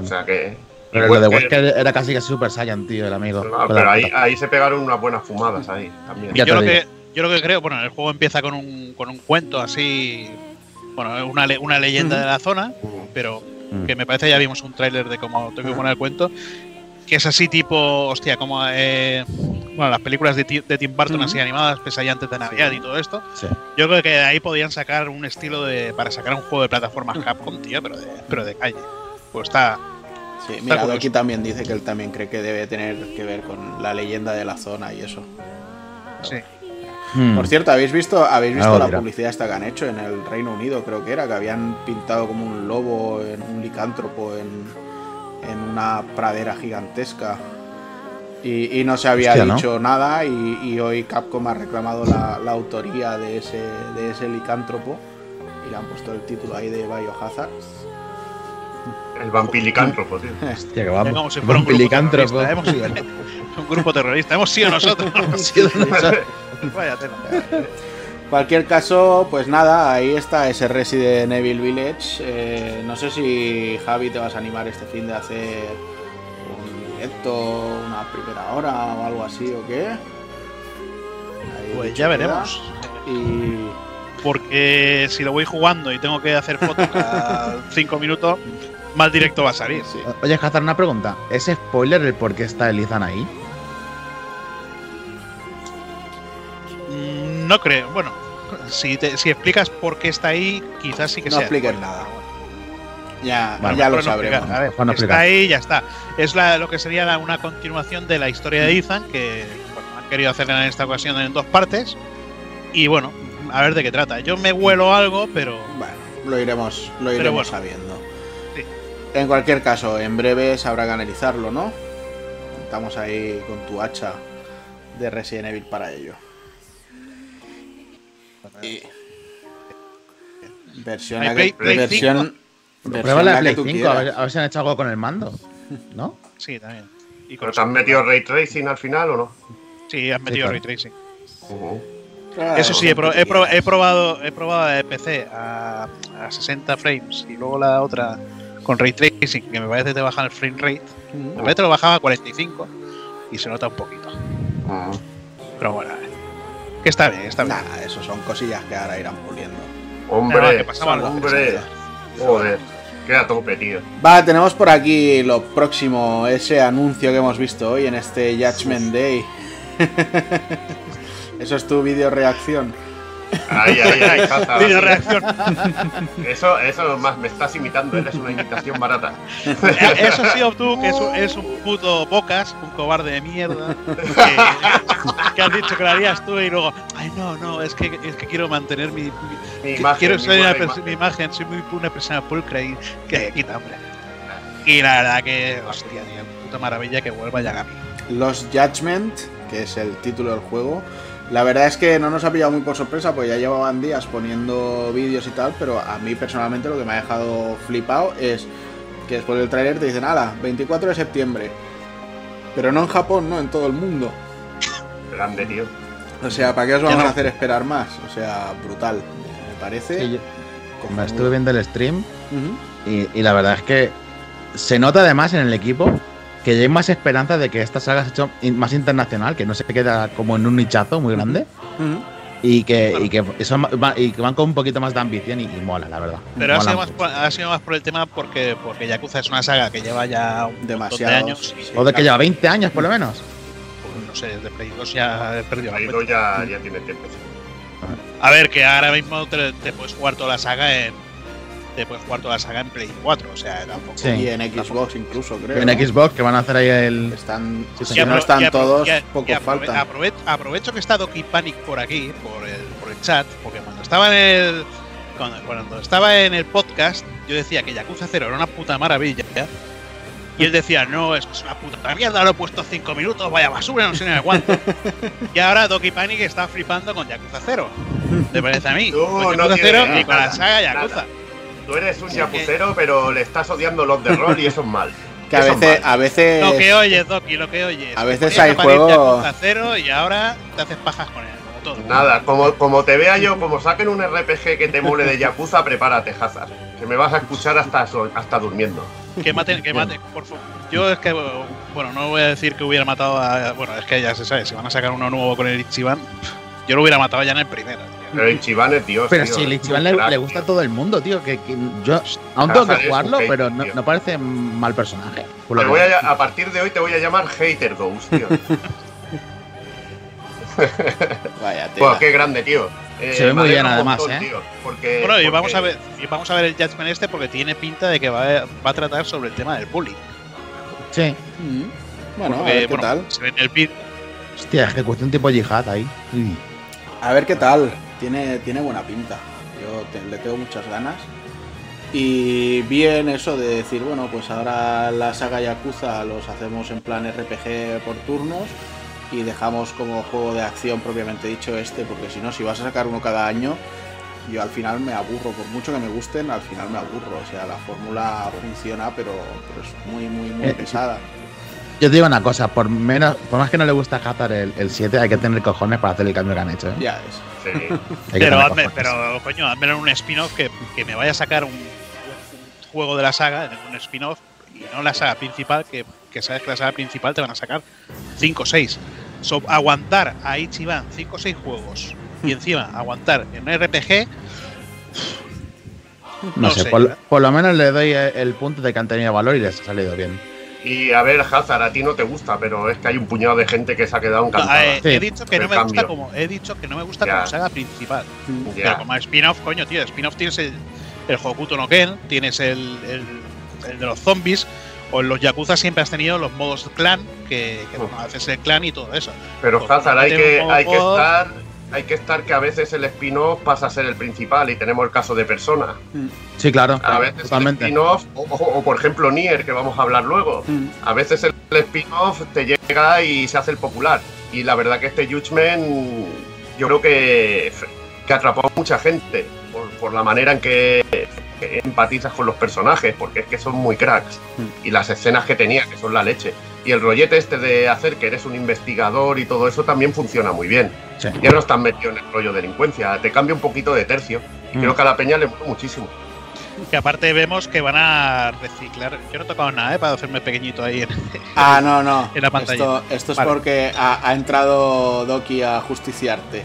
O sea que. Pero lo de Wesker era casi que Super Saiyan, tío, el amigo. pero ahí, ahí se pegaron unas buenas fumadas ahí también. yo lo que, yo lo que creo, bueno, el juego empieza con un, con un cuento así, bueno, una, una leyenda de la zona, pero que me parece ya vimos un tráiler de cómo tengo que poner el cuento, que es así tipo, hostia, como eh, bueno, las películas de, Tim Burton así animadas, pesadillantes de Navidad y todo esto. Yo creo que de ahí podían sacar un estilo de para sacar un juego de plataformas Capcom, tío, pero de, pero de calle. Pues está Sí, mira, aquí también dice que él también cree que debe tener que ver con la leyenda de la zona y eso. Sí. Hmm. Por cierto, ¿habéis visto, ¿habéis visto la publicidad esta que han hecho en el Reino Unido? Creo que era, que habían pintado como un lobo, en un licántropo en, una pradera gigantesca. Y, no se había dicho nada y, hoy Capcom ha reclamado la, autoría de ese, de ese licántropo y le han puesto el título ahí de Biohazard. El vampilicántropo, tío. Hostia, que vamos. un vampilicántropo. un grupo terrorista. Hemos sido nosotros. Hemos sido nosotros. Vaya Cualquier caso, pues nada, ahí está ese Resident Evil Village. Eh, no sé si Javi te vas a animar este fin de hacer un directo, una primera hora o algo así o qué. pues ya veremos. Y porque si lo voy jugando y tengo que hacer fotos cada 5 minutos, más directo va a salir. Oye, Hazard, una pregunta. ¿Es spoiler el por qué está Elizan ahí? Mm, no creo. Bueno, si, si explicas por qué está ahí, quizás sí que sea. No expliques nada. Ya, ya lo sabremos. A ver, está ahí, ya está. Es lo que sería una continuación de la historia de Ethan, que han querido hacer en esta ocasión en dos partes. Y bueno, a ver de qué trata. Yo me huelo algo, pero. Bueno, lo iremos, lo iremos sabiendo. En cualquier caso, en breve sabrá analizarlo, ¿no? Estamos ahí con tu hacha de Resident Evil para ello. Versión, a versión, Prueba la Play 5, a ver, si han hecho algo con el mando, ¿no? Sí, también. ¿Y ¿Pero te han metido Ray Tracing al final o no? Sí, han metido Ray Tracing. Eso sí, he, probado he probado de PC a, 60 frames y luego la otra con ray tracing, que me parece que te baja el frame rate. Me parece que lo bajaba a 45 y se nota un poquito. Ah. Pero bueno, que está bien, está bien. eso son cosillas que ahora irán puliendo. Hombre, hombre. Joder, queda tope, tío. Va, tenemos por aquí lo próximo, ese anuncio que hemos visto hoy en este Judgment Day. Eso es tu video reacción. Ay, ay, ay, reacción. Eso, eso más me estás imitando, eres una imitación barata. Eso sí, tú, que es un, puto bocas, un cobarde de mierda, que, has dicho que lo harías tú y luego, ay, no, no, es que, es que quiero mantener mi, mi imagen. Quiero ser mi imagen. soy muy una persona pulcra y que quita, hombre. Y la verdad que, hostia, tío, puta maravilla que vuelva Yagami. Los Judgment, que es el título del juego, la verdad es que no nos ha pillado muy por sorpresa, porque ya llevaban días poniendo vídeos y tal, pero a mí personalmente lo que me ha dejado flipado es que después del tráiler te dicen, ala, 24 de septiembre. Pero no en Japón, no, en todo el mundo. Grande, tío. O sea, ¿para qué os vamos a hacer esperar más? O sea, brutal, me parece. Como estuve viendo el stream y la verdad es que se nota además en el equipo que ya hay más esperanza de que esta saga se hecho más internacional, que no se queda como en un nichazo muy grande. Y que, que eso, y que van con un poquito más de ambición y, mola, la verdad. Pero ha sido, más por, ha sido, más por, el tema porque, porque Yakuza es una saga que lleva ya demasiados años. o de que lleva 20 años por lo menos. Pues no sé, desde Play 2 ya he perdido Play 2 ya, ya tiene tiempo. A ver, que ahora mismo te, te puedes jugar toda la saga en, puedes jugar toda la saga en Play 4, o sea, tampoco. Sí. Y en Xbox incluso, creo. En Xbox, que van a hacer ahí el. Están, si no están todos, poco falta. aprovecho que está Doki Panic por aquí, por el, por el chat, porque cuando estaba en el. Cuando, estaba en el podcast, yo decía que Yakuza 0 era una puta maravilla. Y él decía, no, es una puta mierda, lo he puesto 5 minutos, vaya basura, no sé ni me aguanto. y ahora Doki Panic está flipando con Yakuza 0. ¿Te parece a mí? con Yakuza 0 y con la saga Yakuza. Tú eres un yapucero, pero le estás odiando los de rol y eso es mal. Que a veces, a veces. Lo que oyes, Doki, lo que oyes. A veces hay juegos. cero y ahora te haces pajas con él, como todo. Nada, como, como te vea yo, como saquen un RPG que te mole de Yakuza, prepárate, Hazard. Que me vas a escuchar hasta, hasta durmiendo. Que maten, que maten, por favor. Yo es que, bueno, no voy a decir que hubiera matado a. Bueno, es que ya se sabe, si van a sacar uno nuevo con el Ichiban, yo lo hubiera matado ya en el primero. Pero el Ichiban es Dios. Pero si el Ichiban le, gusta a todo el mundo, tío. Que, yo aún tengo que jugarlo, pero no, parece mal personaje. voy a, partir de hoy te voy a llamar Hater Ghost, tío. Vaya, tío. qué grande, tío. Eh, Se ve muy bien, además, ¿eh? porque, bueno, y vamos a ver, y vamos a ver el Judgment este porque tiene pinta de que va a, va a tratar sobre el tema del bullying. Sí. Mm. Bueno, a ver qué tal. Se ve en el pit. Hostia, ejecución tipo yihad ahí. A ver qué tal tiene, tiene buena pinta. Yo le tengo muchas ganas. Y bien eso de decir, bueno, pues ahora la saga Yakuza los hacemos en plan RPG por turnos y dejamos como juego de acción propiamente dicho este, porque si no, si vas a sacar uno cada año, yo al final me aburro, por mucho que me gusten, al final me aburro. O sea, la fórmula funciona, pero, es muy, muy, muy eh, pesada. Yo te digo una cosa, por menos, por más que no le gusta Hazard el, 7, hay que tener cojones para hacer el cambio que han hecho. ¿eh? Ya es. Sí. pero, pero, coño, hazme un spin-off que, que, me vaya a sacar un, juego de la saga, un spin-off, y no la saga principal, que, que, sabes que la saga principal te van a sacar 5 o 6. aguantar a Ichiban 5 o 6 juegos y encima aguantar en un RPG. No, sé, por, lo menos le doy el punto de que han tenido valor y les ha salido bien. Y a ver, Hazard, a ti no te gusta, pero es que hay un puñado de gente que se ha quedado encantada. Eh, he dicho que no me gusta como he dicho que no me gusta como saga principal. Pero como spin-off, coño, tío, spin-off tienes el, el Hokuto no Ken, tienes el, el, de los zombies, o en los Yakuza siempre has tenido los modos clan, que, que haces el clan y todo eso. Pero pues Hazard, hay que, hay que estar hay que estar que a veces el spin-off pasa a ser el principal y tenemos el caso de Persona. Sí, claro. A veces el spin-off, o, por ejemplo Nier, que vamos a hablar luego, mm. a veces el, spin-off te llega y se hace el popular. Y la verdad que este Judgment yo creo que, que atrapó a mucha gente por, la manera en que, empatizas con los personajes, porque es que son muy cracks. Mm. Y las escenas que tenía, que son la leche. Y el rollete este de hacer que eres un investigador y todo eso también funciona muy bien. Ya no están metido en el rollo de delincuencia, te cambia un poquito de tercio. Y mm. creo que a la peña le gusta muchísimo. Que aparte vemos que van a reciclar. Yo no he tocado nada, ¿eh? Para hacerme pequeñito ahí en, ah, no, no. en la pantalla. Esto, es porque ha, entrado Doki a justiciarte.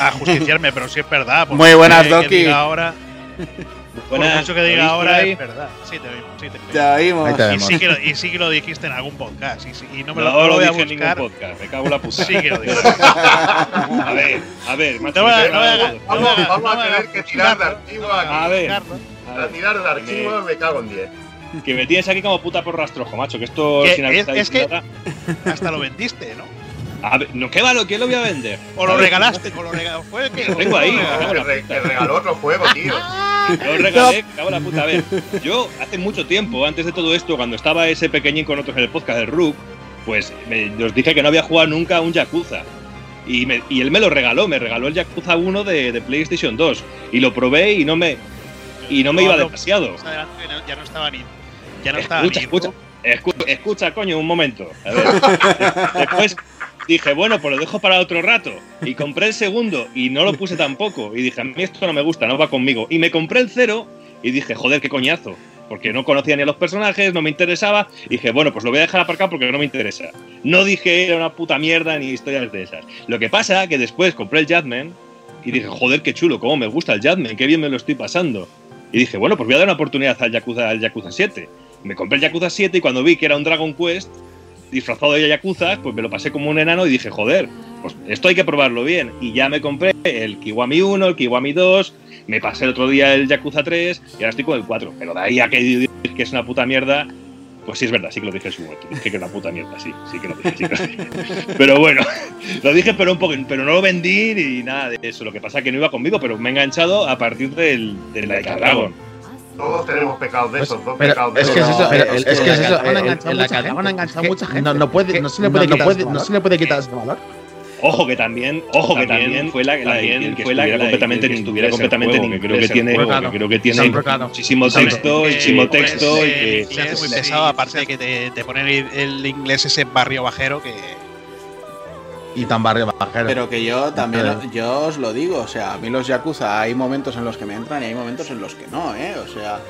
A justiciarme, pero sí es verdad. Muy buenas, Doki. ahora. Buenas, mucho que diga ahora es verdad. Sí, te vimos. Sí, te, te vimos. Y, sí que lo, y sí que lo dijiste en algún podcast. Y, y no me lo, no lo voy a buscar. En ningún podcast. Me cago en la puta. Sí que lo dijiste. a ver, a ver. Vamos, vamos a tener que tirar de archivo aquí. A ver. A tirar de archivo me cago en 10. Que me tienes aquí como puta por rastrojo, macho. Que esto sin es, es que hasta lo vendiste, ¿no? A ver, no, ¿qué valo? ¿Quién lo voy a vender? O lo regalaste, o lo regalaste. Fue que. Lo tengo ahí. Que, regaló otro juego, tío. Lo regalé, cago la puta. A ver, yo hace mucho tiempo, antes de todo esto, cuando estaba ese pequeñín con otros en el podcast del Rook, pues me, os dije que no había jugado nunca a un Yakuza. Y, me, y, él me lo regaló, me regaló el Yakuza 1 de, de PlayStation 2. Y lo probé y no me, y no me iba demasiado. Ya no estaba ni. Ya no estaba escucha, escucha, escucha, escucha, coño, un momento. A ver. Después dije, bueno, pues lo dejo para otro rato. Y compré el segundo y no lo puse tampoco. Y dije, a mí esto no me gusta, no va conmigo. Y me compré el cero y dije, joder, qué coñazo. Porque no conocía ni a los personajes, no me interesaba. Y dije, bueno, pues lo voy a dejar aparcado porque no me interesa. No dije era una puta mierda ni historias de esas. Lo que pasa que después compré el Jadman y dije, joder, qué chulo, cómo me gusta el Jadman, qué bien me lo estoy pasando. Y dije, bueno, pues voy a dar una oportunidad al Yakuza, al Yakuza 7. Me compré el Yakuza 7 y cuando vi que era un Dragon Quest, disfrazado de Yakuza, pues me lo pasé como un enano y dije, joder, pues esto hay que probarlo bien. Y ya me compré el Kiwami 1, el Kiwami 2, me pasé el otro día el Yakuza 3 y ahora estoy con el 4. Pero de ahí a que, que es una puta mierda, pues sí es verdad, sí que lo dije en su momento. Dije que es una puta mierda, sí, sí que lo dije. Sí que lo dije. pero bueno, lo dije pero un poco, pero no lo vendí ni nada de eso. Lo que pasa es que no iba conmigo, pero me he enganchado a partir del, del Dragon. Todos tenemos pecados de esos, dos pecados de es que es eso, es que es eso. En la Catagon ha enganchado mucha gente. No, no, puede, no se le puede quitar, no se le puede quitar ese valor. Ojo que también, ojo que también fue la, la que fue la que completamente en estuviera completamente en creo que tiene creo que tiene muchísimo texto, muchísimo texto y que se hace muy pesado aparte de que te, te ponen el inglés ese barrio bajero que y tan barrio bajero. Pero que yo también, yo os lo digo, o sea, a mí los Yakuza hay momentos en los que me entran y hay momentos en los que no, ¿eh? O sea,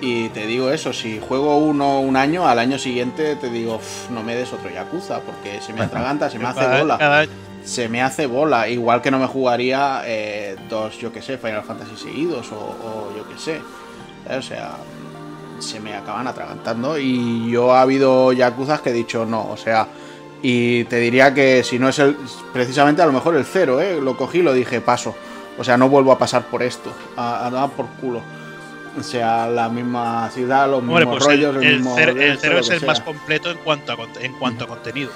y te digo eso, si juego uno un año, al año siguiente te digo, no me des otro Yakuza, porque se me atraganta, se me hace bola. Se me hace bola, igual que no me jugaría eh, dos, yo que sé, Final Fantasy seguidos o, o yo que sé. O sea, se me acaban atragantando y yo ha habido Yakuzas que he dicho no, o sea, y te diría que si no es el. Precisamente a lo mejor el cero, ¿eh? Lo cogí y lo dije, paso. O sea, no vuelvo a pasar por esto. A, dar por culo. O sea, la misma ciudad, los mismos pues rollos, el, el, cero es el más completo en cuanto a, en cuanto a contenido.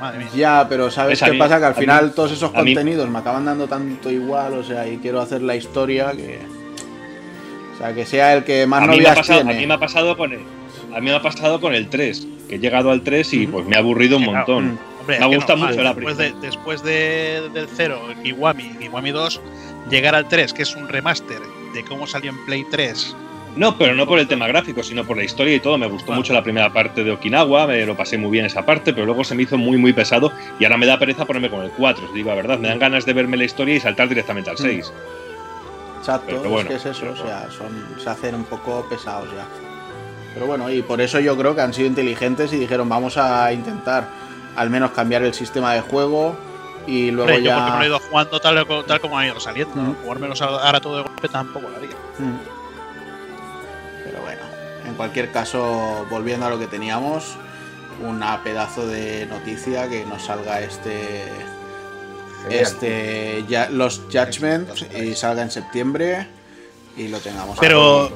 Madre mía. Ya, pero ¿sabes qué pasa? Que al final todos esos contenidos me acaban dando tanto igual, o sea, y quiero hacer la historia que. O sea, que sea el que más novias tiene. A mí me ha pasado con el, a mí me ha pasado con el 3 que he llegado al 3 y pues me ha aburrido un montón. me gusta mucho la después de, después de, del 0, el Kiwami, Kiwami 2, llegar al 3, que es un remaster de cómo salió en Play 3, No, pero no por el tema gráfico, sino por la historia y todo. Me gustó mucho la primera parte de Okinawa, me lo pasé muy bien esa parte, pero luego se me hizo muy, muy pesado y ahora me da pereza ponerme con el 4, os digo la verdad. Me dan ganas de verme la historia y saltar directamente al 6. Mm. Exacto, es que es eso, o sea, son, se hacen un poco pesados ya. Pero bueno, y por eso yo creo que han sido inteligentes y dijeron vamos a intentar al menos cambiar el sistema de juego y luego ya... Yo porque no he ido jugando tal, tal como ha ido saliendo, mm. jugármelos ahora todo de golpe tampoco lo haría. Mm. Pero bueno, en cualquier caso, volviendo a lo que teníamos, una pedazo de noticia que nos salga este... Este, ya, los Judgment y salga en septiembre y lo tengamos. Pero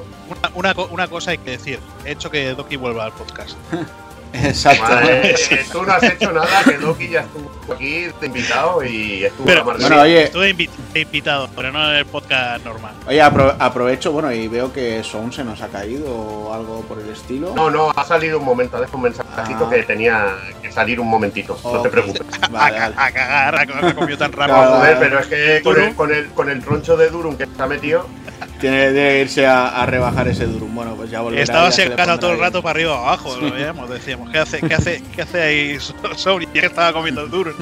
una, una, cosa hay que decir, he hecho que Doki vuelva al podcast. Exacto. Eh, tú no has hecho nada, que Doki ya estuvo aquí de invitado y estuvo pero, bueno, oye, Estuve invitado, pero no en el podcast normal. Oye, aprovecho, bueno, y veo que Sound se nos ha caído o algo por el estilo. No, no, ha salido un momento, ha dejado un mensajito ah. que tenía que salir un momentito, no te preocupes. A, cagar, a, comido tan rápido. pero es que con el, con el, con el troncho de Durum que está metido tiene que irse a, rebajar ese Durum. Bueno, pues ya volverá. Estaba secando todo el rato para arriba o abajo, lo veíamos, decíamos, ¿qué hace, qué hace, qué hace ahí Souri? Ya estaba comiendo el Durum.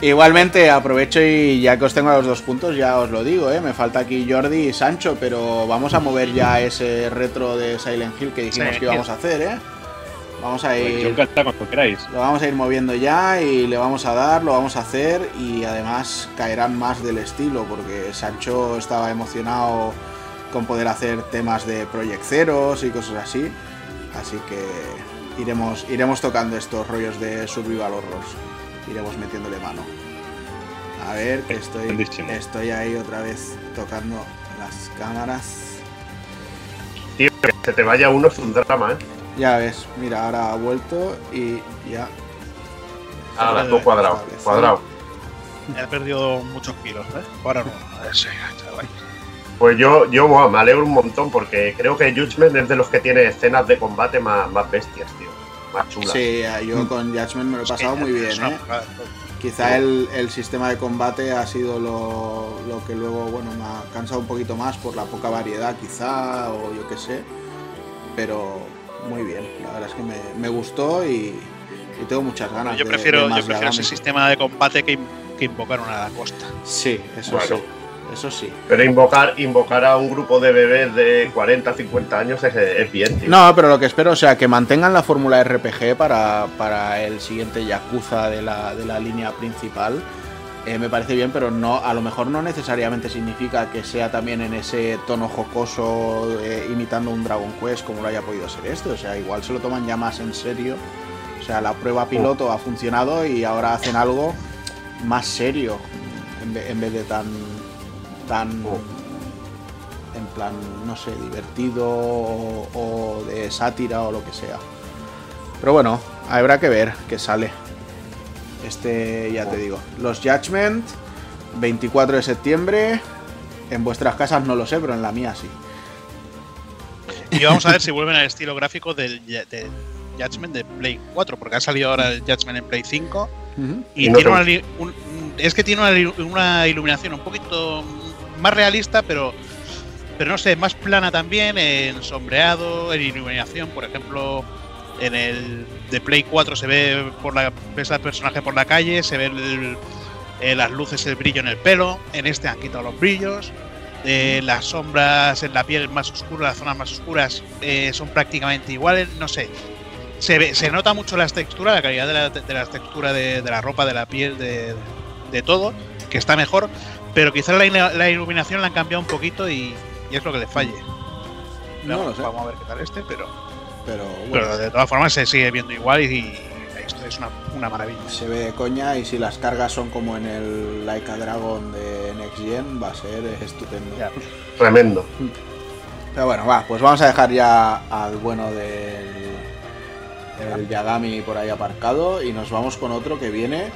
Igualmente aprovecho y ya que os tengo a los dos puntos, ya os lo digo, ¿eh? me falta aquí Jordi y Sancho, pero vamos a mover ya ese retro de Silent Hill que dijimos que íbamos a hacer, ¿eh? Vamos a pues ir. Lo vamos a ir moviendo ya y le vamos a dar, lo vamos a hacer y además caerán más del estilo porque Sancho estaba emocionado con poder hacer temas de proyecceros y cosas así. Así que iremos, iremos tocando estos rollos de survival horrors. Iremos metiéndole mano. A ver, que estoy, estoy ahí otra vez tocando las cámaras. Tío, que se te vaya uno es un drama, ¿eh? Ya ves, mira, ahora ha vuelto y ya. Ahora todo cuadrado, cuadrado. He perdido muchos kilos, ¿eh? Ahora no, Pues yo, yo me alegro un montón porque creo que Judgment es de los que tiene escenas de combate más, más bestias, tío. Más chulas. Sí, yo con Judgment me lo he pasado muy bien, ¿eh? Quizá el, el, sistema de combate ha sido lo, lo, que luego, bueno, me ha cansado un poquito más por la poca variedad, quizá, o yo qué sé. Pero, muy bien. La verdad es que me, gustó y, tengo muchas ganas. Yo prefiero, yo prefiero ese sistema de combate que, invocar una la costa. Sí, eso sí. Eso sí. Pero invocar, invocar a un grupo de bebés de 40, 50 años es, bien, No, pero lo que espero, o sea, que mantengan la fórmula RPG para, para el siguiente Yakuza de la, de la línea principal eh, me parece bien, pero no, a lo mejor no necesariamente significa que sea también en ese tono jocoso, eh, imitando un Dragon Quest como lo haya podido ser este. O sea, igual se lo toman ya más en serio. O sea, la prueba piloto ha funcionado y ahora hacen algo más serio en vez, de tan. tan. en plan, no sé, divertido o de sátira o lo que sea. Pero bueno, habrá que ver qué sale. Este, ya te digo. Los Judgment, 24 de septiembre. En vuestras casas no lo sé, pero en la mía sí. Y vamos a ver si vuelven al estilo gráfico del, Judgment de Play 4, porque ha salido ahora el Judgment en Play 5. Y, tiene es que tiene una, iluminación un poquito más realista, pero, pero no sé, más plana también, en sombreado, en iluminación, por ejemplo en el de Play 4 se ve por la ves al personaje por la calle, se ve eh, las luces, el brillo en el pelo. En este han quitado los brillos. Eh, las sombras en la piel más oscura, las zonas más oscuras eh, son prácticamente iguales. No sé. Se, ve, se nota mucho las texturas, la calidad de la, de la textura de, la ropa, de la piel, de, de, todo, que está mejor. Pero quizás la, la, iluminación la han cambiado un poquito y, y es lo que le falle. No. Vamos a ver qué tal este, pero pero, de todas formas se sigue viendo igual y, esto es una, maravilla. Se ve de coña y si las cargas son como en el Laika Dragon de Next Gen, va a ser estupendo. Tremendo. Pero bueno, va, pues vamos a dejar ya al bueno del el Yagami por ahí aparcado y nos vamos con otro que viene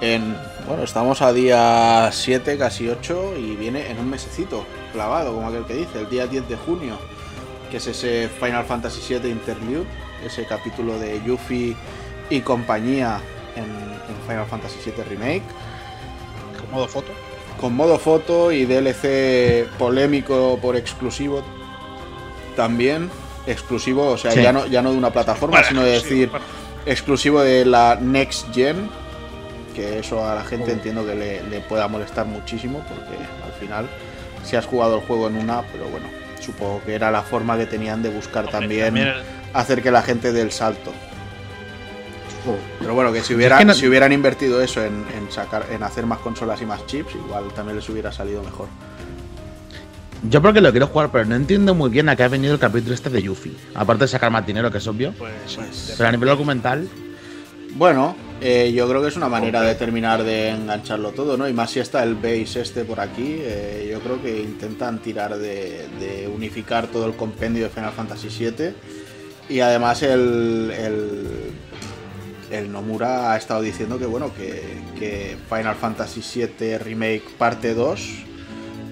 en. Bueno, estamos a día 7, casi 8 y viene en un mesecito, clavado, como aquel que dice, el día 10 de junio que es ese Final Fantasy VII Interlude, ese capítulo de Yuffie y compañía en, Final Fantasy VII Remake. Con modo foto. Con modo foto y DLC polémico por exclusivo también, exclusivo, o sea, ya, no, ya no de una plataforma, sino de decir exclusivo de la Next Gen, que eso a la gente entiendo que le, pueda molestar muchísimo, porque al final, si has jugado el juego en una, pero bueno, supongo que era la forma que tenían de buscar también, hacer que la gente dé el salto. Pero bueno, que si hubieran, si hubieran invertido eso en, sacar, en hacer más consolas y más chips, igual también les hubiera salido mejor. Yo porque lo quiero jugar, pero no entiendo muy bien a qué ha venido el capítulo este de Yuffie. Aparte de sacar más dinero, que es obvio. Pues, pues, pero a nivel documental. Bueno, eh, yo creo que es una manera de terminar de engancharlo todo, ¿no? Y más si está el base este por aquí, eh, yo creo que intentan tirar de, unificar todo el compendio de Final Fantasy VII. Y además el, el, Nomura ha estado diciendo que, bueno, que, que Final Fantasy VII Remake parte 2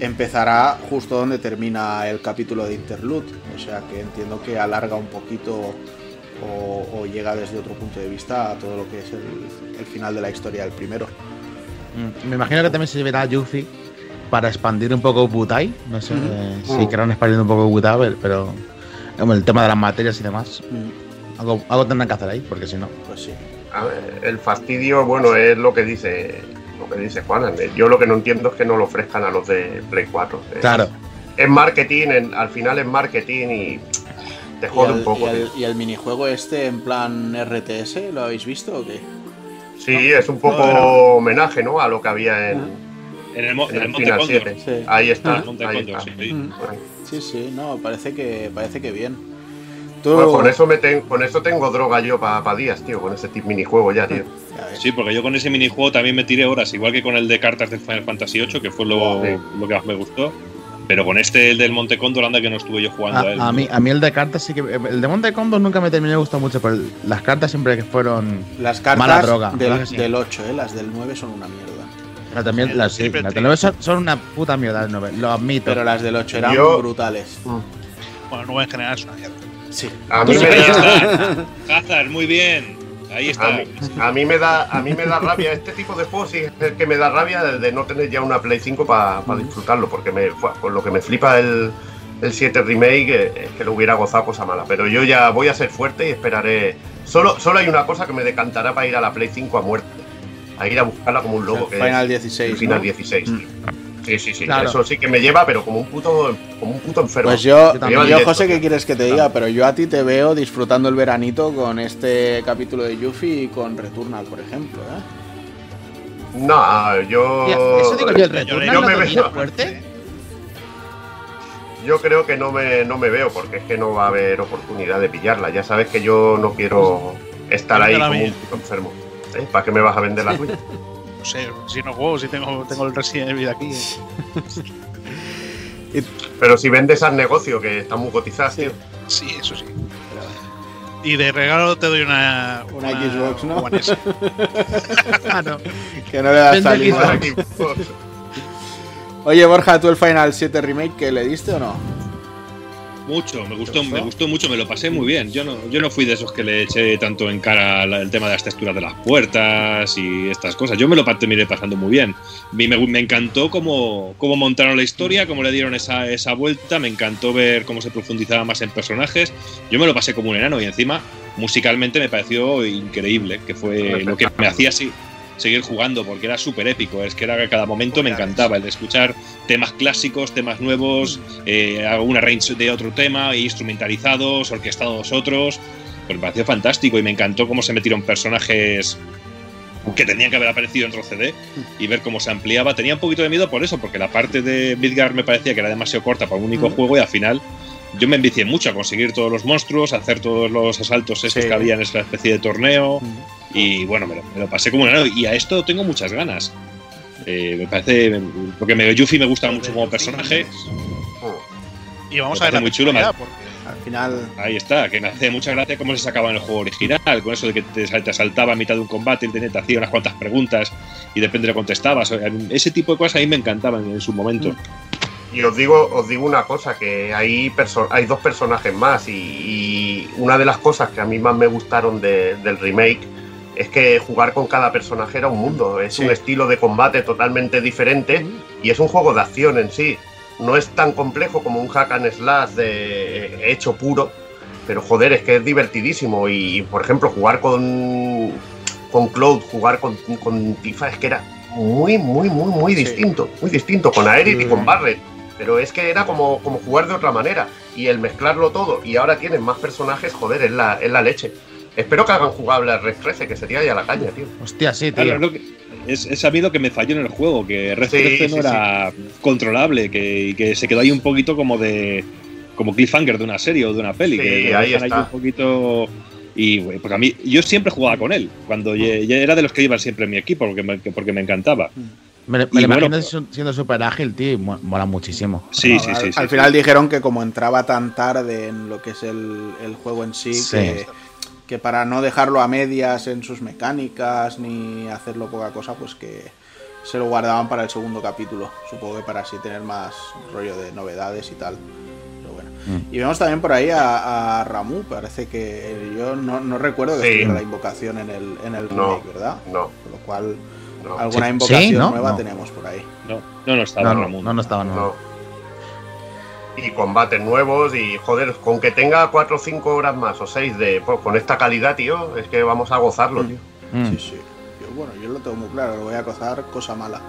empezará justo donde termina el capítulo de Interlude. O sea que entiendo que alarga un poquito o, llega desde otro punto de vista a todo lo que es el, final de la historia del primero. Mm, me imagino que también se llevará a Yuffie para expandir un poco Butai. No sé si querrán expandir un poco Butai, pero el tema de las materias y demás. Algo, algo tendrán que hacer ahí, porque si no. Pues sí. el fastidio, bueno, es lo que dice lo que dice Juan. Yo lo que no entiendo es que no lo ofrezcan a los de Play 4. Claro. Es marketing, al final es marketing y te jode un poco. Y el, minijuego este en plan RTS, ¿lo habéis visto o qué? Sí, es un poco homenaje, ¿no? A lo que había en, en el, Final 7. Ahí está. Sí. sí. no, parece que, parece que bien. con, eso me con eso tengo droga yo para días, tío, con ese minijuego ya, tío. Sí, porque yo con ese minijuego también me tiré horas, igual que con el de cartas de Final Fantasy VIII, que fue lo, lo que más me gustó. Pero con este, el del Monte Condor, anda que no estuve yo jugando a, él. A mí, a mí el de cartas sí que. El de Monte Condor nunca me terminó de gustar mucho, pero las cartas siempre que fueron. Las cartas mala droga, del, 8, ¿eh? las del 9 son una mierda. también, las, sí, las del 9 son, una puta mierda, del 9, lo admito. Pero las del 8 eran brutales. Bueno, 9 en general es una mierda. Sí. A mí me da. Hazard, muy bien. Ahí está. A, mí me da, a mí me da rabia este tipo de juegos, sí, es el que me da rabia de no tener ya una Play 5 para disfrutarlo, porque me, con lo que me flipa el, el 7 Remake eh, es que lo hubiera gozado cosa mala. Pero yo ya voy a ser fuerte y esperaré. Solo, solo hay una cosa que me decantará para ir a la Play 5 a muerte. A ir a buscarla como un lobo. que Final 16. Final 16. Sí, sí, sí. Eso sí que me lleva, pero como un puto, como un puto enfermo. Pues yo, yo, José, ¿qué quieres que te diga? Pero yo a ti te veo disfrutando el veranito con este capítulo de Yuffie y con Returnal, por ejemplo, ¿eh? No, yo. Eso digo yo, el Returnal yo, me veo fuerte. Yo creo que no me, no me veo, porque es que no va a haber oportunidad de pillarla. Ya sabes que yo no quiero estar ahí como un puto enfermo. ¿Eh? ¿Para qué me vas a vender la tuya? no sé, si no juego, si tengo, tengo el Resident Evil aquí. Pero si vendes al negocio, que está muy cotizado, tío. Sí, eso sí. Y de regalo te doy una, una, Xbox, ¿no? One S. ah, no. Que no le das salida. Oye, Borja, ¿tú el Final 7 Remake que le diste o no? Mucho, me gustó, me gustó mucho, me lo pasé muy bien. Yo no, yo no fui de esos que le eché tanto en cara el tema de las texturas de las puertas y estas cosas. Yo me lo terminé pasando muy bien. Me, me encantó cómo, cómo, montaron la historia, cómo le dieron esa, esa vuelta. Me encantó ver cómo se profundizaba más en personajes. Yo me lo pasé como un enano y encima musicalmente me pareció increíble, que fue lo que me hacía así seguir jugando porque era súper épico. Es que era cada momento me encantaba el de escuchar temas clásicos, temas nuevos, eh, alguna range de otro tema, instrumentalizados, orquestados otros. Pues me pareció fantástico y me encantó cómo se metieron personajes que tenían que haber aparecido en otro CD y ver cómo se ampliaba. Tenía un poquito de miedo por eso, porque la parte de Midgar me parecía que era demasiado corta para un único juego y al final yo me envicié mucho a conseguir todos los monstruos, a hacer todos los asaltos estos que había en esta especie de torneo. Y bueno, me lo, pasé como un. Y a esto tengo muchas ganas. Eh, me parece. Porque me, Yuffie me gusta mucho como personaje. Y vamos a ver muy chulo. al final. Ahí está, que me hace mucha gracia cómo se sacaba en el juego original. Con eso de que te, te asaltaba a mitad de un combate, te hacía unas cuantas preguntas y depende de lo contestabas. Ese tipo de cosas a mí me encantaban en su momento. Y os digo, os digo una cosa, que hay, hay dos personajes más y, una de las cosas que a mí más me gustaron del remake es que jugar con cada personaje era un mundo, es un estilo de combate totalmente diferente y es un juego de acción en sí. no es tan complejo como un hack and slash de hecho puro, pero joder, es que es divertidísimo. Y, por ejemplo, jugar con, con Cloud, jugar con, con Tifa, es que era muy, muy, muy, muy distinto. Muy distinto, con Aerith y con mm. Barret. Pero es que era como, como jugar de otra manera. Y el mezclarlo todo, y ahora tienen más personajes, joder, es la, es la leche. Espero que hagan jugable a Red 13, que sería ya la caña, tío. Hostia, sí, tío. he sabido que me falló en el juego, que Red 13 no era controlable, que, que se quedó ahí un poquito como de. como cliffhanger de una serie o de una peli. que ahí está. un poquito. Y porque a mí, yo siempre jugaba con él, cuando ya, era de los que iban siempre en mi equipo, porque me, porque me encantaba. Me, me lo imagino siendo súper ágil, tío, y mola muchísimo. Sí, sí, sí. Al, final dijeron que como entraba tan tarde en lo que es el, el juego en sí, que que para no dejarlo a medias en sus mecánicas ni hacerlo poca cosa, pues que se lo guardaban para el segundo capítulo. Supongo que para así tener más rollo de novedades y tal. Pero bueno. Mm. Y vemos también por ahí a, Ramu, parece que yo no, recuerdo que estuviera la invocación en el, en el remake, ¿verdad? No. Con lo cual, alguna invocación nueva tenemos por ahí. No, no, no estaba Ramu. No, no estaba, no y combates nuevos y joder, con que tenga 4 o 5 horas más o 6 de pues, con esta calidad, tío, es que vamos a gozarlo, tío. Mm. Sí, sí. Yo, bueno, yo lo tengo muy claro, lo voy a gozar cosa mala.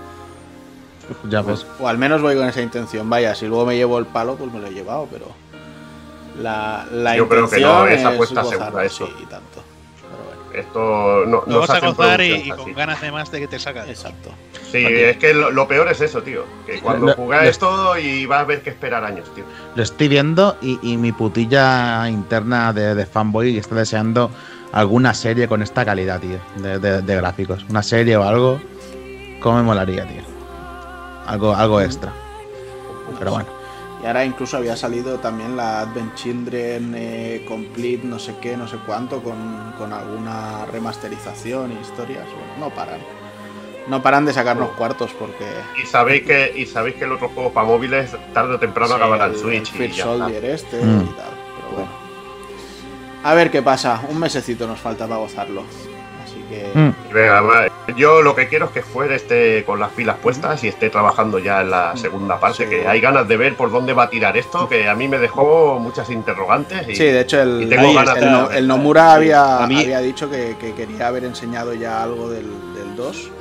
Ya ves. O, al menos voy con esa intención. Vaya, si luego me llevo el palo, pues me lo he llevado, pero la, la yo creo que no, esa apuesta segura eso. Sí, y tanto. Esto no, lo vas a gozar y, con ganas de más de que te sacas. Exacto. Sí, es que lo, peor es eso, tío. Que cuando jugáis todo y vas a ver que esperar años, tío. Lo estoy viendo y, mi putilla interna de, fanboy está deseando alguna serie con esta calidad, tío, de, gráficos. Una serie o algo. ¿Cómo me molaría, tío? Algo, algo extra. Pero bueno. Y ahora incluso había salido también la Advent Children eh, Complete, no sé qué, no sé cuánto, con, con alguna remasterización y historias. Bueno, no paran. No paran de sacarnos cuartos porque. Y sabéis que, y sabéis que el otro juego para móviles tarde o temprano acabará el Switch. y Soldier este y mm. tal. Pero bueno. A ver qué pasa. Un mesecito nos falta para gozarlo. Que. Mm. Venga, yo lo que quiero es que fuera esté con las pilas puestas y esté trabajando ya en la segunda parte. Que hay ganas de ver por dónde va a tirar esto, que a mí me dejó muchas interrogantes. Y, sí, de hecho, el, el, Nomura había, había dicho que, quería haber enseñado ya algo del, del 2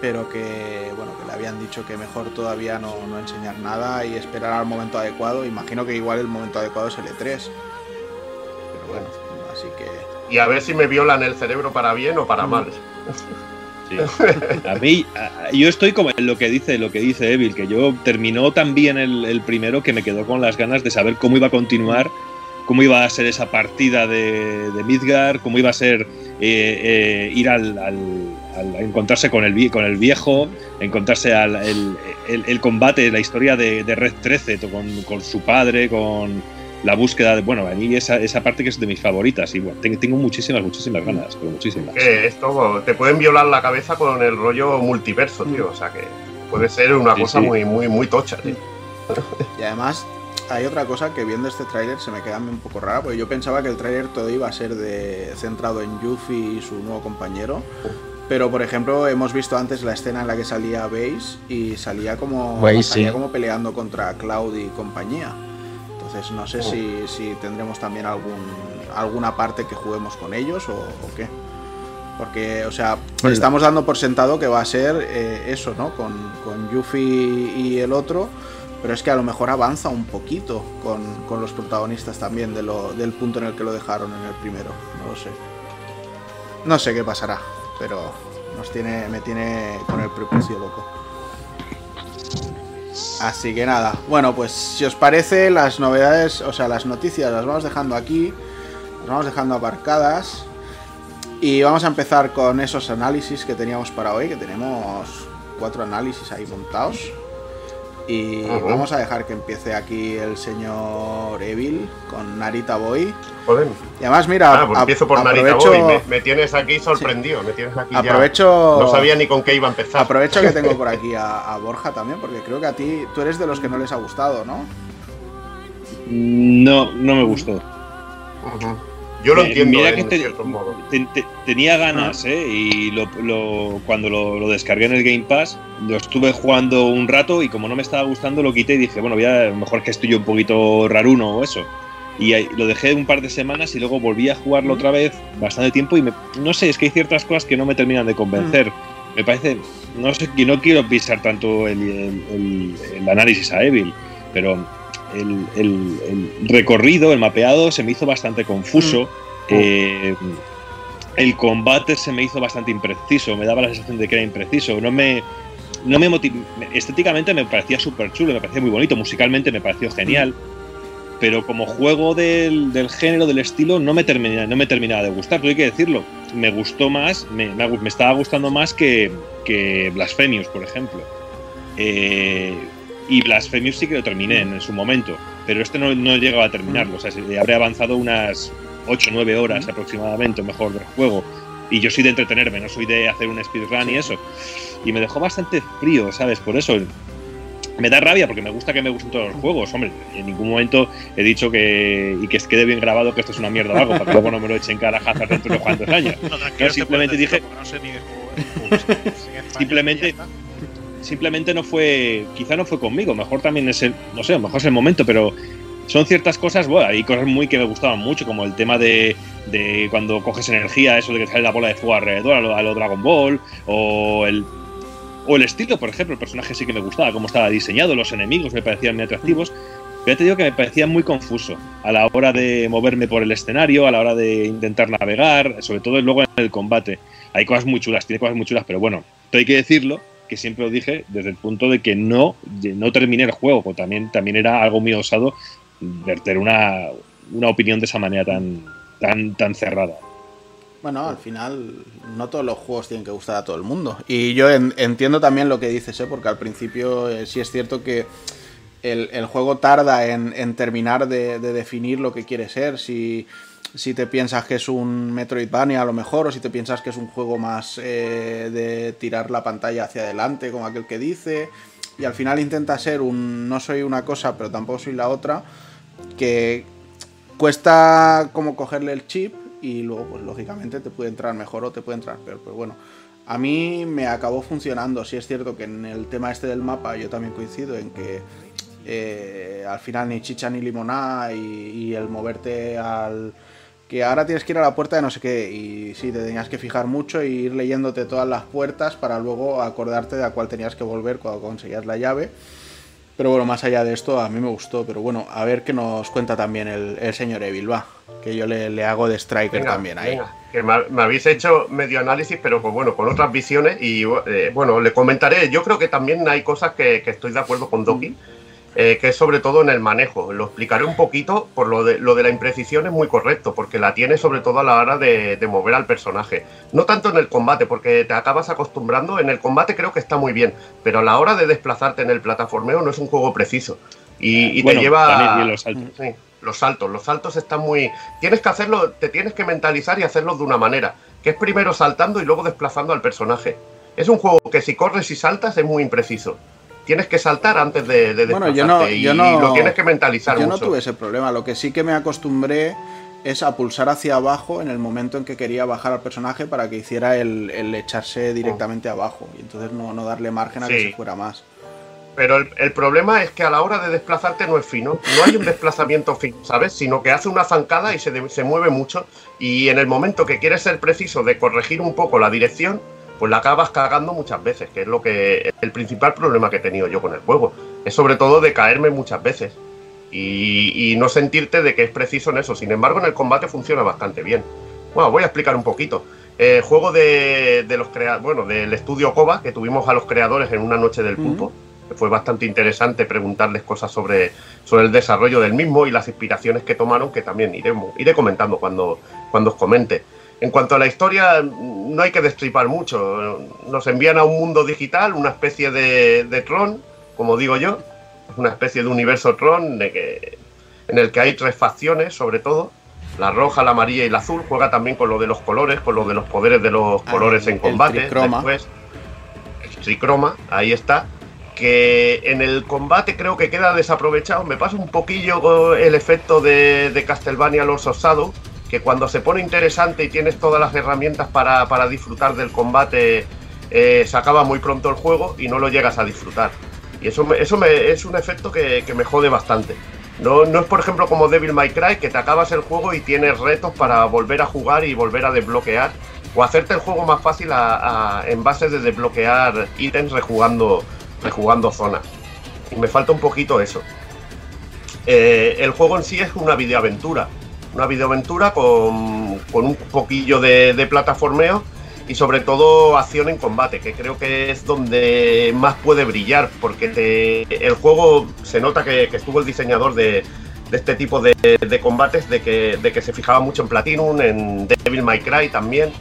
pero que bueno que le habían dicho que mejor todavía no, enseñar nada y esperar al momento adecuado. Imagino que igual el momento adecuado es el E3. Pero bueno, así que. Y a ver si me violan el cerebro para bien o para mal. A mí, yo estoy como en lo que dice, lo que dice Evil, que yo terminó tan bien el, primero que me quedó con las ganas de saber cómo iba a continuar, cómo iba a ser esa partida de, de Midgar, cómo iba a ser eh, eh, ir al encontrarse con el, con el viejo, encontrarse al el, combate, la historia de, Red 13 con, su padre, con la búsqueda de. Bueno, a mí esa, esa parte que es de mis favoritas. Y bueno, tengo muchísimas, muchísimas ganas, pero muchísimas. Que esto te pueden violar la cabeza con el rollo multiverso, tío. O sea que puede ser una cosa muy, muy, muy tocha, tío. Y además, hay otra cosa que viendo este tráiler se me queda un poco rara, porque yo pensaba que el tráiler todo iba a ser de, centrado en Yuffie y su nuevo compañero, pero por ejemplo, hemos visto antes la escena en la que salía Base y salía como, como peleando contra Cloud y compañía. Entonces no sé si, si, tendremos también algún, alguna parte que juguemos con ellos o, qué. Porque, o sea, estamos dando por sentado que va a ser eh, eso, ¿no? Con, con Yuffie y el otro. Pero es que a lo mejor avanza un poquito con, con los protagonistas también de lo, del punto en el que lo dejaron en el primero. No lo sé. No sé qué pasará pero nos tiene, me tiene con el prepucio loco. Así que nada, bueno, pues si os parece, las novedades, o sea, las noticias las vamos dejando aquí, las vamos dejando aparcadas. Y vamos a empezar con esos análisis que teníamos para hoy, que tenemos cuatro análisis ahí montados. Y vamos a dejar que empiece aquí el señor Evil con Narita Boy. Joder. Y además, mira, ah, pues empiezo por Narita Boy. Me, tienes aquí sorprendido. Me tienes aquí aprovecho, No sabía ni con qué iba a empezar. Aprovecho que tengo por aquí a, Borja también, porque creo que a ti, tú eres de los que no les ha gustado, ¿no? No, no me gustó. Yo lo entiendo, en cierto modo. tenía ganas, ¿eh? Y lo, cuando lo, descargué en el Game Pass, lo estuve jugando un rato y como no me estaba gustando, lo quité y dije, bueno, voy a, mejor que estoy yo un poquito raruno o eso. Y lo dejé un par de semanas y luego volví a jugarlo otra vez bastante tiempo y no sé, es que hay ciertas cosas que no me terminan de convencer. Me parece, no sé, que no quiero pisar tanto el, el análisis a Evil, pero el, recorrido, el mapeado se me hizo bastante confuso. Mm. Eh, el combate se me hizo bastante impreciso, me daba la sensación de que era impreciso. No me, no me Estéticamente me parecía súper chulo, me parecía muy bonito, musicalmente me pareció genial. Pero como juego del, género, del estilo, no me, termina, no me terminaba de gustar, pero hay que decirlo. Me gustó más, me, me estaba gustando más que, que Blasphemous, por ejemplo. Eh, y Blasphemous sí que lo terminé en, su momento, pero este no, no llegaba a terminarlo. O sea, habré avanzado unas 8 o 9 horas aproximadamente, mejor, del juego. Y yo soy de entretenerme, no soy de hacer un speedrun y eso. Y me dejó bastante frío, ¿sabes? Por eso me da rabia porque me gusta que me gusten todos los juegos. Hombre, en ningún momento he dicho que y que quede bien grabado que esto es una mierda o algo, para que luego no me lo echen cara a dentro de cuantos años. No, simplemente dije. No sé ni simplemente simplemente no fue, quizá no fue conmigo, mejor también es el, no sé, mejor es el momento, pero son ciertas cosas, bueno, hay cosas muy que me gustaban mucho, como el tema de, de cuando coges energía, eso de que sale la bola de fuego alrededor, a lo, Dragon Ball, o el, o el estilo, por ejemplo, el personaje sí que me gustaba, cómo estaba diseñado, los enemigos me parecían muy atractivos, pero ya te digo que me parecía muy confuso a la hora de moverme por el escenario, a la hora de intentar navegar, sobre todo luego en el combate. Hay cosas muy chulas, tiene cosas muy chulas, pero bueno, hay que decirlo, que siempre lo dije desde el punto de que no, no terminé el juego, también, también era algo muy osado verter una, una opinión de esa manera tan, tan, tan cerrada. Bueno, al final no todos los juegos tienen que gustar a todo el mundo. Y yo entiendo también lo que dices, ¿eh? porque al principio eh, sí es cierto que el, el juego tarda en, terminar de, de, definir lo que quiere ser. Si, si te piensas que es un Metroidvania a lo mejor, o si te piensas que es un juego más eh, de tirar la pantalla hacia adelante, como aquel que dice, y al final intenta ser un no soy una cosa, pero tampoco soy la otra, que cuesta como cogerle el chip y luego pues lógicamente te puede entrar mejor o te puede entrar peor, pero bueno. A mí me acabó funcionando, si es cierto que en el tema este del mapa yo también coincido en que eh, al final ni chicha ni limonada y el moverte al, que ahora tienes que ir a la puerta de no sé qué y sí, te tenías que fijar mucho e ir leyéndote todas las puertas para luego acordarte de a cuál tenías que volver cuando conseguías la llave. Pero bueno, más allá de esto, a mí me gustó. Pero bueno, a ver qué nos cuenta también el, señor Evil, va. Que yo le, hago de Striker también ahí. Que me, habéis hecho medio análisis, pero pues bueno, con otras visiones. Y eh, bueno, le comentaré. Yo creo que también hay cosas que, estoy de acuerdo con Doki. Eh, que es sobre todo en el manejo. Lo explicaré un poquito, por lo de, lo de la imprecisión es muy correcto, porque la tiene sobre todo a la hora de, mover al personaje. No tanto en el combate, porque te acabas acostumbrando, en el combate creo que está muy bien, pero a la hora de desplazarte en el plataformeo no es un juego preciso. Y, te lleva... los saltos. los saltos, los saltos están muy... Tienes que hacerlo, te tienes que mentalizar y hacerlo de una manera, que es primero saltando y luego desplazando al personaje. Es un juego que si corres y saltas es muy impreciso tienes que saltar antes de, de bueno, yo no, y, lo tienes que mentalizar Yo no tuve ese problema, lo que sí que me acostumbré es a pulsar hacia abajo en el momento en que quería bajar al personaje para que hiciera el, echarse directamente abajo y entonces no, darle margen a que se fuera más. Pero el, problema es que a la hora de desplazarte no es fino, no hay un desplazamiento fino, ¿sabes? Sino que hace una zancada y se, se mueve mucho y en el momento que quieres ser preciso de corregir un poco la dirección, pues la acabas cagando muchas veces, que es lo que el principal problema que he tenido yo con el juego. Es sobre todo de caerme muchas veces y, no sentirte de que es preciso en eso. Sin embargo, en el combate funciona bastante bien. Bueno, voy a explicar un poquito. El juego de, los bueno, del estudio Koba, que tuvimos a los creadores en una noche del pulpo, fue bastante interesante preguntarles cosas sobre, sobre el desarrollo del mismo y las inspiraciones que tomaron, que también iremos, iré comentando cuando, cuando os comente. En cuanto a la historia, no hay que destripar mucho. Nos envían a un mundo digital, una especie de, Tron, como digo yo, una especie de universo Tron que, en el que hay tres facciones, sobre todo. La roja, la amarilla y la azul. Juega también con lo de los colores, con lo de los poderes de los ah, colores en combate. Después, el tricroma, ahí está. Que en el combate creo que queda desaprovechado. Me pasa un poquillo el efecto de, de Castlevania Lords of que cuando se pone interesante y tienes todas las herramientas para, disfrutar del combate, eh, se acaba muy pronto el juego y no lo llegas a disfrutar. Y eso, eso es un efecto que, me jode bastante. No, no, es, por ejemplo, como Devil May Cry, que te acabas el juego y tienes retos para volver a jugar y volver a desbloquear. O hacerte el juego más fácil en base de desbloquear ítems rejugando, rejugando zonas. Y me falta un poquito eso. Eh, el juego en sí es una videoaventura. Una videoaventura con, con un poquillo de, plataformeo y sobre todo acción en combate, que creo que es donde más puede brillar, porque el juego se nota que, estuvo el diseñador de, este tipo de, combates, de que, de que, se fijaba mucho en Platinum, en Devil May Cry también,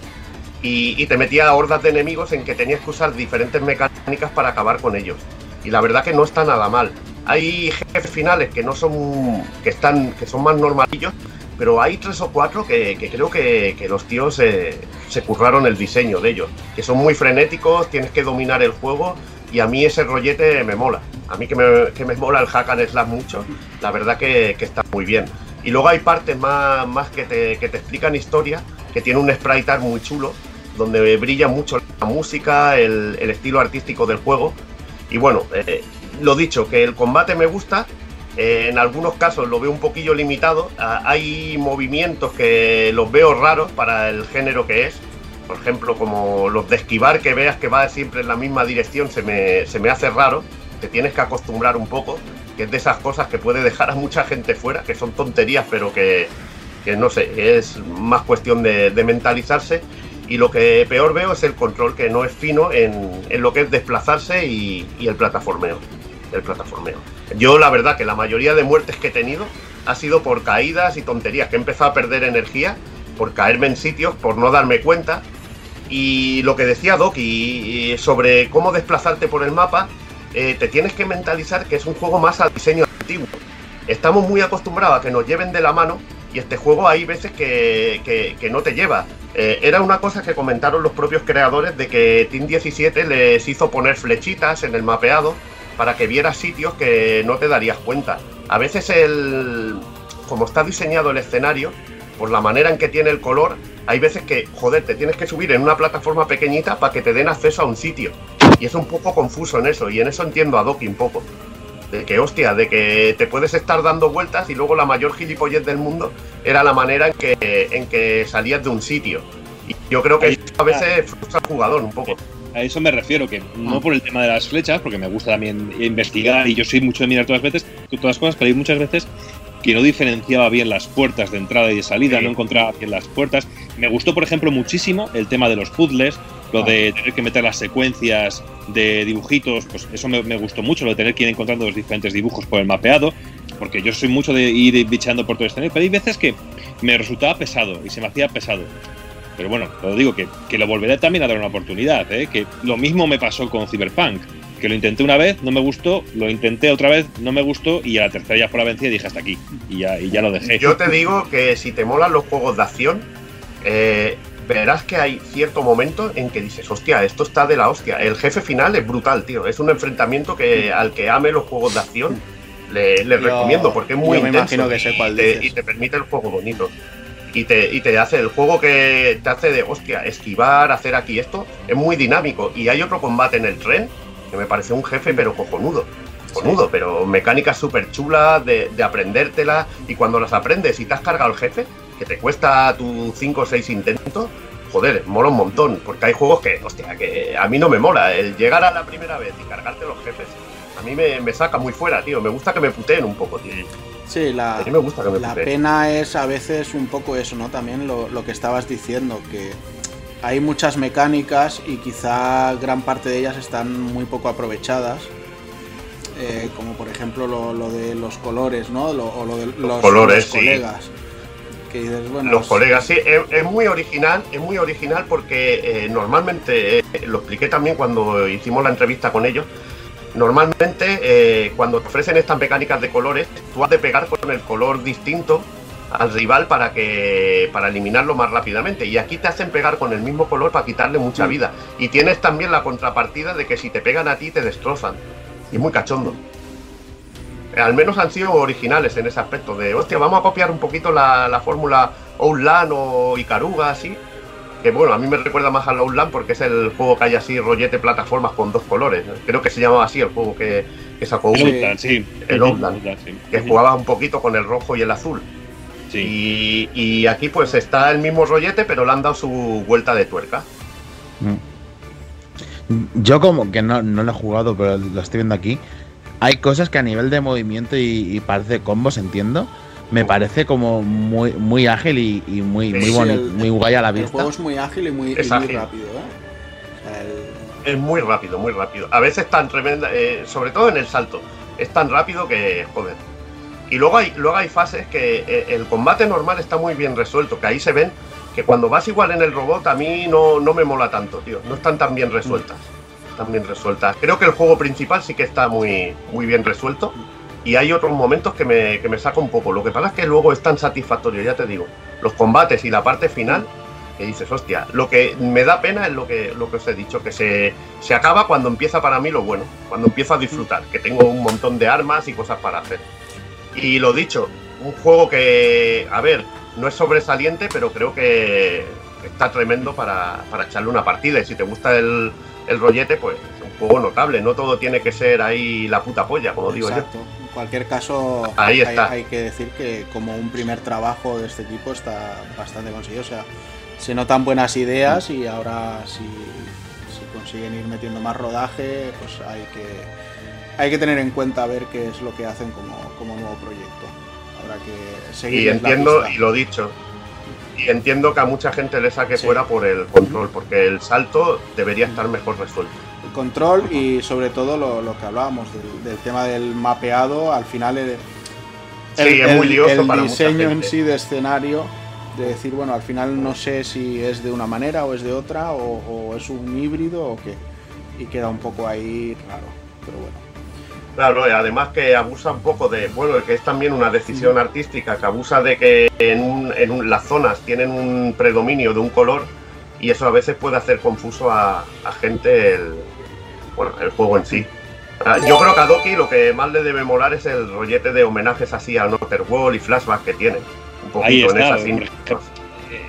y, te metía hordas de enemigos en que tenías que usar diferentes mecánicas para acabar con ellos. Y la verdad que no está nada mal. Hay jefes finales que no son. que están. que son más normalillos, pero hay tres o cuatro que, creo que, los tíos se curraron el diseño de ellos, que son muy frenéticos, tienes que dominar el juego y a mí ese rollete me mola. A mí que me, que me mola el hack and slash mucho, la verdad que, está muy bien. Y luego hay partes más, más que, te, que te explican historia, que tiene un sprite art muy chulo, donde brilla mucho la música, el, estilo artístico del juego. Y bueno, eh, lo dicho, que el combate me gusta, en algunos casos lo veo un poquillo limitado. Ah, hay movimientos que los veo raros para el género que es. Por ejemplo, como los de esquivar, que veas que va siempre en la misma dirección, se me, se me hace raro. Te tienes que acostumbrar un poco, que es de esas cosas que puede dejar a mucha gente fuera, que son tonterías, pero que, no sé, es más cuestión de, mentalizarse. Y lo que peor veo es el control, que no es fino en, lo que es desplazarse y, y el plataformeo. El plataformeo. Yo la verdad que la mayoría de muertes que he tenido ha sido por caídas y tonterías, que he empezado a perder energía por caerme en sitios, por no darme cuenta. Y lo que decía Doc y, sobre cómo desplazarte por el mapa, eh, te tienes que mentalizar que es un juego más al diseño antiguo. Estamos muy acostumbrados a que nos lleven de la mano y este juego hay veces que, no te lleva. Eh, era una cosa que comentaron los propios creadores de que Team 17 les hizo poner flechitas en el mapeado para que vieras sitios que no te darías cuenta. A veces el como está diseñado el escenario, por la manera en que tiene el color, hay veces que, joder, te tienes que subir en una plataforma pequeñita para que te den acceso a un sitio. Y es un poco confuso en eso, y en eso entiendo a Doki un poco. De que, hostia, de que te puedes estar dando vueltas y luego la mayor gilipollez del mundo era la manera en que, en que salías de un sitio. Y yo creo que a veces frustra al jugador un poco a eso me refiero, que no por el tema de las flechas, porque me gusta también investigar y yo soy mucho de mirar todas las veces, todas las cosas, pero hay muchas veces que no diferenciaba bien las puertas de entrada y de salida, no encontraba bien las puertas. Me gustó, por ejemplo, muchísimo el tema de los puzzles, lo de tener que meter las secuencias de dibujitos, pues eso me, gustó mucho, lo de tener que ir encontrando los diferentes dibujos por el mapeado, porque yo soy mucho de ir bicheando por todo el escenario, pero hay veces que me resultaba pesado y se me hacía pesado. Pero bueno, lo digo que, que, lo volveré también a dar una oportunidad, ¿eh? que lo mismo me pasó con Cyberpunk, que lo intenté una vez, no me gustó, lo intenté otra vez, no me gustó y a la tercera ya fue la vencida y dije hasta aquí y ya, y ya lo dejé. Yo te digo que si te molan los juegos de acción, eh, verás que hay cierto momento en que dices, hostia, esto está de la hostia. El jefe final es brutal, tío. Es un enfrentamiento que al que ame los juegos de acción le, recomiendo porque es muy intenso que sé cuál y te permite el juego bonito y te, y te hace el juego que te hace de, hostia, esquivar, hacer aquí esto, es muy dinámico. Y hay otro combate en el tren que me pareció un jefe, pero cojonudo. Cojonudo, pero mecánicas súper chulas de, de aprendértela. Y cuando las aprendes y te has cargado el jefe, que te cuesta tus 5 o 6 intentos, joder, mola un montón. Porque hay juegos que, hostia, que a mí no me mola. El llegar a la primera vez y cargarte los jefes, a mí me, me saca muy fuera, tío. Me gusta que me puteen un poco, tío. Sí, la, la pena es a veces un poco eso, ¿no? También lo, que estabas diciendo, que hay muchas mecánicas y quizá gran parte de ellas están muy poco aprovechadas. Eh, como por ejemplo lo, de los colores, ¿no? o lo de los, colores, colegas. los colegas, sí, es, muy original, es muy original porque eh, normalmente, eh, lo expliqué también cuando hicimos la entrevista con ellos, Normalmente, eh, cuando te ofrecen estas mecánicas de colores, tú has de pegar con el color distinto al rival para que para eliminarlo más rápidamente. Y aquí te hacen pegar con el mismo color para quitarle mucha mm. vida. Y tienes también la contrapartida de que si te pegan a ti te destrozan. Y es muy cachondo. al menos han sido originales en ese aspecto de, hostia, vamos a copiar un poquito la, la fórmula Outland o Icaruga, así. Que bueno, a mí me recuerda más al Outland porque es el juego que hay así, rollete plataformas con dos colores. Creo que se llamaba así el juego que, sacó el Outland, sí. El Outland, que jugaba un poquito con el rojo y el azul. Sí. Y, aquí pues está el mismo rollete, pero le han dado su vuelta de tuerca. Mm. Yo como que no, no lo he jugado, pero lo estoy viendo aquí. Hay cosas que a nivel de movimiento y, y parece combos, entiendo, me parece como muy, muy ágil y, muy, muy, bonito, muy guay a la vista. El juego es muy ágil y muy, rápido, ¿eh? Es muy rápido, muy rápido. A veces tan tremenda, eh, sobre todo en el salto, es tan rápido que, joder. Y luego hay, luego hay fases que eh, el combate normal está muy bien resuelto, que ahí se ven que cuando vas igual en el robot a mí no, no me mola tanto, tío. No están tan bien resueltas. Tan bien resueltas. Creo que el juego principal sí que está muy, muy bien resuelto y hay otros momentos que me, que me saca un poco. Lo que pasa es que luego es tan satisfactorio, ya te digo, los combates y la parte final, que dices, hostia, lo que me da pena es lo que, lo que os he dicho, que se, se acaba cuando empieza para mí lo bueno, cuando empiezo a disfrutar, que tengo un montón de armas y cosas para hacer. Y lo dicho, un juego que, a ver, no es sobresaliente, pero creo que está tremendo para, para echarle una partida. Y si te gusta el, el rollete, pues es un juego notable. No todo tiene que ser ahí la puta polla, como digo yo cualquier caso, Ahí está. Hay, que decir que como un primer trabajo de este tipo está bastante conseguido. O sea, se notan buenas ideas y ahora si, consiguen ir metiendo más rodaje, pues hay que, hay que tener en cuenta ver qué es lo que hacen como, nuevo proyecto. Habrá que seguir. Y entiendo, y lo dicho, y entiendo que a mucha gente le saque fuera por el control, porque el salto debería estar mejor resuelto control y sobre todo lo, que hablábamos del, tema del mapeado, al final el, diseño en sí de escenario, de decir, bueno, al final no sé si es de una manera o es de otra, o, es un híbrido o qué, y queda un poco ahí raro, pero bueno. Claro, y además que abusa un poco de, bueno, que es también una decisión mm. artística, que abusa de que en, en las zonas tienen un predominio de un color y eso a veces puede hacer confuso a, a gente el, bueno, el juego en sí. Ah, yo creo que a Doki lo que más le debe molar es el rollete de homenajes así a Another Wall y flashback que tiene. Un poquito en esas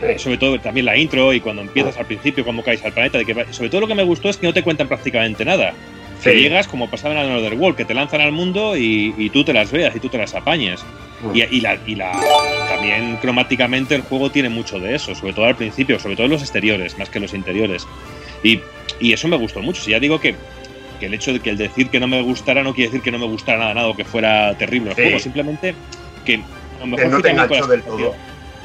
eh, sobre todo también la intro y cuando empiezas al principio, cuando caes al planeta. De que, sobre todo lo que me gustó es que no te cuentan prácticamente nada. Que llegas como pasaba en Another World, que te lanzan al mundo y, tú te las veas y tú te las apañes. Mm. Y, la, y la, también cromáticamente el juego tiene mucho de eso, sobre todo al principio, sobre todo en los exteriores, más que los interiores. Y, y eso me gustó mucho. Si ya digo que que el hecho de que el decir que no me gustara no quiere decir que no me gustara nada, nada o que fuera terrible el juego, simplemente que a lo mejor no te enganchó del todo.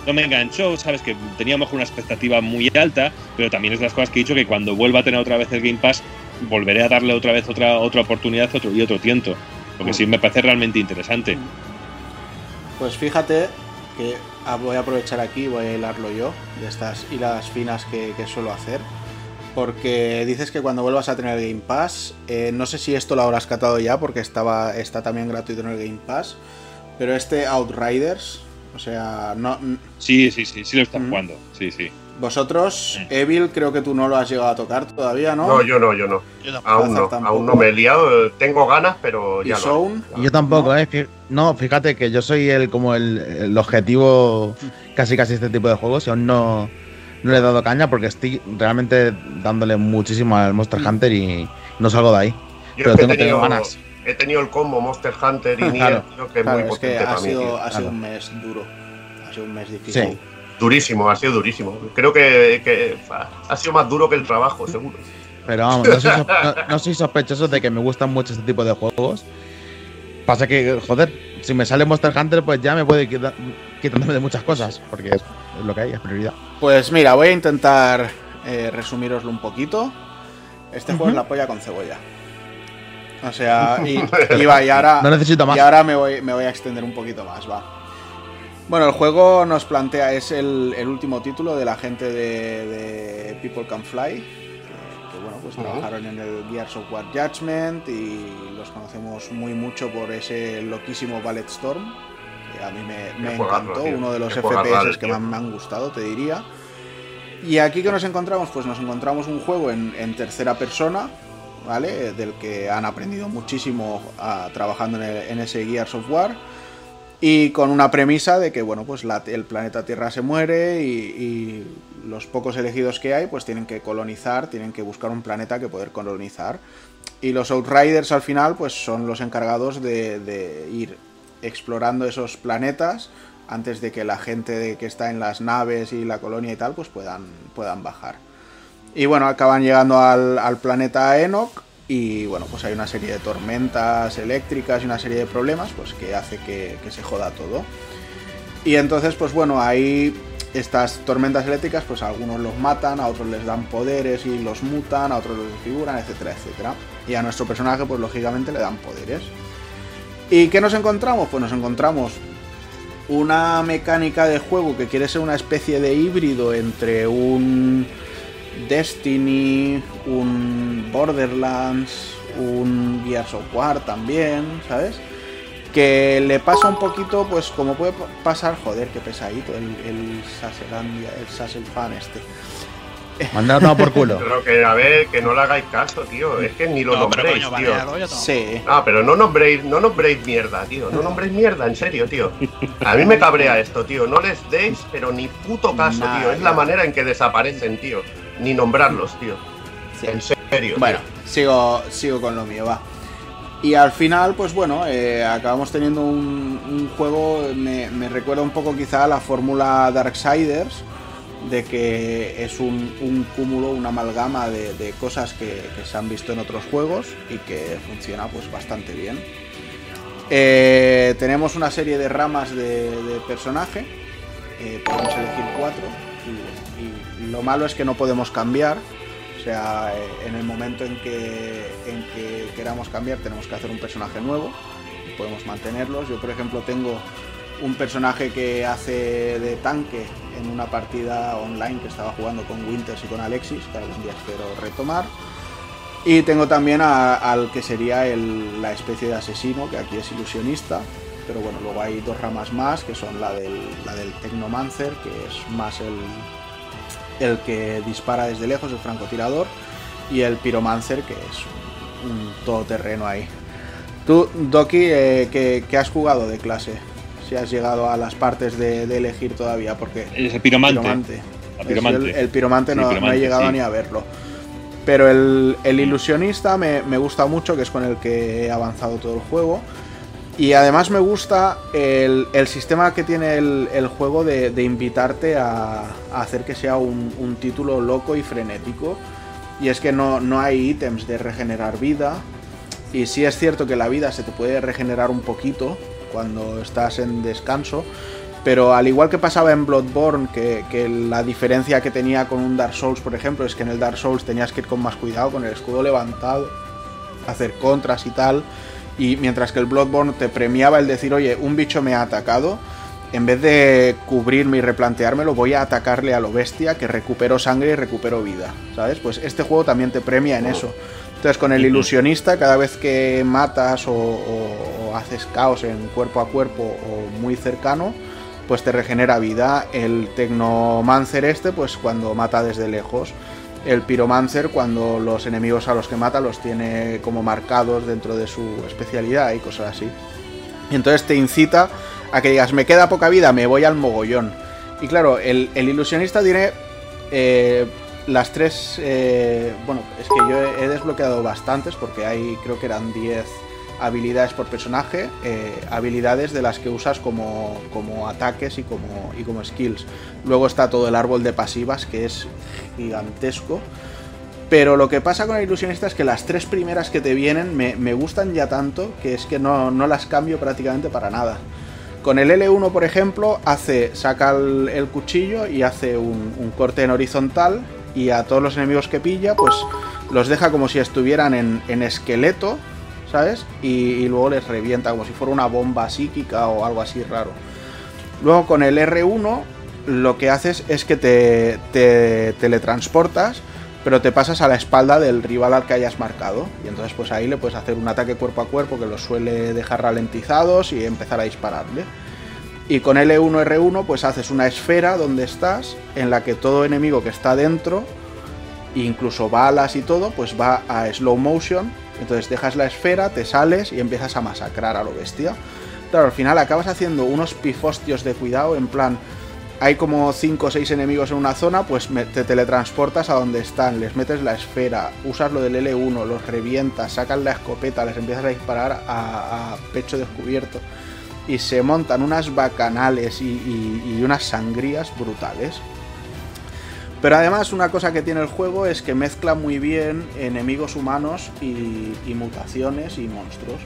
No me enganchó, sabes que tenía a lo mejor una expectativa muy alta, pero también es de las cosas que he dicho que cuando vuelva a tener otra vez el Game Pass, volveré a darle otra vez otra, otra oportunidad otro, y otro tiento. Porque mm. sí me parece realmente interesante. Pues fíjate que voy a aprovechar aquí, voy a hilarlo yo, de estas hilas finas que, que suelo hacer porque dices que cuando vuelvas a tener Game Pass, eh, no sé si esto lo habrás catado ya porque estaba, está también gratuito en el Game Pass, pero este Outriders, o sea, no... Sí, sí, sí, sí lo están jugando, sí, sí. Vosotros, Evil, creo que tú no lo has llegado a tocar todavía, ¿no? No, yo no, yo no. aún no, aún no me he liado, tengo ganas, pero ya no. Yo tampoco, ¿eh? No, fíjate que yo soy el como el, el objetivo casi casi este tipo de juegos y aún no no le he dado caña porque estoy realmente dándole muchísimo al Monster. Hunter y no salgo de ahí. pero tengo, he tenido, ganas. He tenido el combo Monster Hunter y Nier, que es muy potente ha sido, Ha sido un mes duro, ha sido un mes difícil. Durísimo, ha sido durísimo. Creo que, ha sido más duro que el trabajo, seguro. Pero vamos, no soy, sospechoso de que me gustan mucho este tipo de juegos. Pasa que, joder, si me sale Monster Hunter, pues ya me puede quitar, quitándome de muchas cosas, porque es, lo que hay, es prioridad. Pues mira, voy a intentar eh, resumiroslo un poquito. Este juego es la polla con cebolla. O sea, y, y, ahora, no necesito más. Y ahora me voy, me voy a extender un poquito más, va. Bueno, el juego nos plantea, es el, último título de la gente de, People Can Fly, que, bueno, pues trabajaron en el Gears of War Judgment y los conocemos muy mucho por ese loquísimo Ballet Storm, a mí me, encantó, uno de los FPS que más me han gustado, te diría. Y aquí que nos encontramos, pues nos encontramos un juego en, tercera persona, ¿vale? Del que han aprendido muchísimo trabajando en, ese Gear Software. Y con una premisa de que, bueno, pues el planeta Tierra se muere y, los pocos elegidos que hay, pues tienen que colonizar, tienen que buscar un planeta que poder colonizar. Y los Outriders al final, pues son los encargados de, ir explorando esos planetas antes de que la gente que está en las naves y la colonia y tal, pues puedan, puedan bajar. Y bueno, acaban llegando al, planeta Enoch y bueno, pues hay una serie de tormentas eléctricas y una serie de problemas pues que hace que, se joda todo. Y entonces pues bueno, ahí estas tormentas eléctricas pues a algunos los matan, a otros les dan poderes y los mutan, a otros los desfiguran, etcétera, etcétera. Y a nuestro personaje pues lógicamente le dan poderes. ¿Y qué nos encontramos? Pues nos encontramos una mecánica de juego que quiere ser una especie de híbrido entre un Destiny, un Borderlands, un Gears of War también, ¿sabes? Que le pasa un poquito, pues como puede pasar, joder, qué pesadito el, el el fan este. Mandadlo por culo. Pero que a ver, que no le hagáis caso, tío. Es que ni lo nombréis, tío. Sí. Ah, pero no nombréis, no nombréis mierda, tío. No nombréis mierda, en serio, tío. A mí me cabrea esto, tío. No les deis, pero ni puto caso, tío. Es la manera en que desaparecen, tío ni nombrarlos, tío. En serio. Bueno, sigo, sigo con lo mío, va. Y al final, pues bueno, eh, acabamos teniendo un, juego, me, recuerda un poco quizá a la fórmula Darksiders, de que es un, cúmulo, una amalgama de, cosas que, se han visto en otros juegos y que funciona pues bastante bien. Eh, tenemos una serie de ramas de, personaje, eh, podemos elegir cuatro lo malo es que no podemos cambiar. O sea, eh, en el momento en que, en que queramos cambiar tenemos que hacer un personaje nuevo. Y podemos mantenerlos. Yo, por ejemplo, tengo un personaje que hace de tanque en una partida online que estaba jugando con Winters y con Alexis, que algún día espero retomar. Y tengo también al que sería la especie de asesino, que aquí es ilusionista. Pero bueno, luego hay dos ramas más, que son la del, la del Technomancer, que es más el, el que dispara desde lejos, el francotirador, y el Pyromancer, que es un, todoterreno ahí. Tú, Doki, eh, ¿qué, has jugado de clase? Si has llegado a las partes de, elegir todavía, porque... Es el piromante. El, piromante, no, he llegado ni a verlo. Pero el, ilusionista me, me, gusta mucho, que es con el que he avanzado todo el juego. Y además me gusta el, sistema que tiene el, juego de, invitarte a, hacer que sea un, título loco y frenético. Y es que no, no hay ítems de regenerar vida. Y sí es cierto que la vida se te puede regenerar un poquito cuando estás en descanso. Pero al igual que pasaba en Bloodborne, que, que, la diferencia que tenía con un Dark Souls, por ejemplo, es que en el Dark Souls tenías que ir con más cuidado, con el escudo levantado, hacer contras y tal. Y mientras que el Bloodborne te premiaba el decir, oye, un bicho me ha atacado, en vez de cubrirme y replanteármelo, voy a atacarle a lo bestia que recupero sangre y recupero vida, ¿sabes? Pues este juego también te premia en eso. Entonces con el ilusionista, cada vez que matas o, haces caos en cuerpo a cuerpo o muy cercano, pues te regenera vida. El Tecnomancer este, pues cuando mata desde lejos el Pyromancer cuando los enemigos a los que mata los tiene como marcados dentro de su especialidad y cosas así. Y entonces te incita a que digas, me queda poca vida, me voy al mogollón. Y claro, el, ilusionista tiene eh, las tres... Eh, bueno, es que yo he, desbloqueado bastantes porque hay, creo que eran 10 habilidades por personaje, eh, habilidades de las que usas como, como ataques y como, y como skills. Luego está todo el árbol de pasivas, que es gigantesco. Pero lo que pasa con el ilusionista es que las tres primeras que te vienen me, gustan ya tanto que es que no, las cambio prácticamente para nada. Con el L1, por ejemplo, hace, saca el, cuchillo y hace un, un, corte en horizontal y a todos los enemigos que pilla, pues los deja como si estuvieran en, esqueleto ¿sabes? Y, luego les revienta como si fuera una bomba psíquica o algo así raro. Luego con el R1 lo que haces es que te, te teletransportas, pero te pasas a la espalda del rival al que hayas marcado. Y entonces pues ahí le puedes hacer un ataque cuerpo a cuerpo que los suele dejar ralentizados y empezar a dispararle. Y con L1 R1 pues haces una esfera donde estás en la que todo enemigo que está dentro incluso balas y todo, pues va a slow motion. Entonces dejas la esfera, te sales y empiezas a masacrar a lo bestia. Claro, al final acabas haciendo unos pifostios de cuidado, en plan, hay como 5 o 6 enemigos en una zona, pues te teletransportas a donde están, les metes la esfera, usas lo del L1, los revientas, sacas la escopeta, les empiezas a disparar a, pecho descubierto. Y se montan unas bacanales y unas sangrías brutales. Pero además una cosa que tiene el juego es que mezcla muy bien enemigos humanos y, mutaciones y monstruos.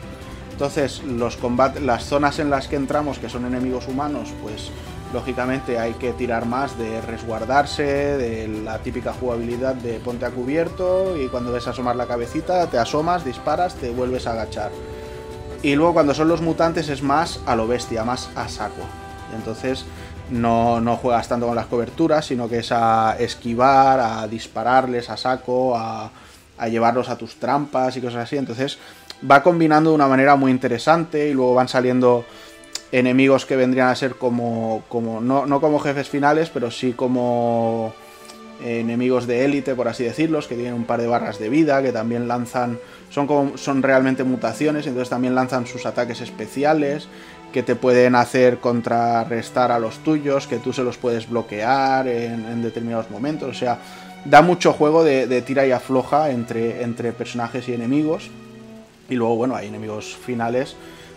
Entonces, los las zonas en las que entramos que son enemigos humanos, pues lógicamente hay que tirar más de resguardarse, de la típica jugabilidad de ponte a cubierto y cuando ves asomar la cabecita te asomas, disparas, te vuelves a agachar. Y luego cuando son los mutantes es más a lo bestia, más a saco. Entonces no, juegas tanto con las coberturas, sino que es a esquivar, a dispararles a saco, a, llevarlos a tus trampas y cosas así. Entonces va combinando de una manera muy interesante y luego van saliendo enemigos que vendrían a ser como, como no, no como jefes finales, pero sí como enemigos de élite, por así decirlos, que tienen un par de barras de vida, que también lanzan, son, como, son realmente mutaciones, entonces también lanzan sus ataques especiales que te pueden hacer contrarrestar a los tuyos, que tú se los puedes bloquear en, determinados momentos. O sea, da mucho juego de, tira y afloja entre, entre personajes y enemigos. Y luego, bueno, hay enemigos finales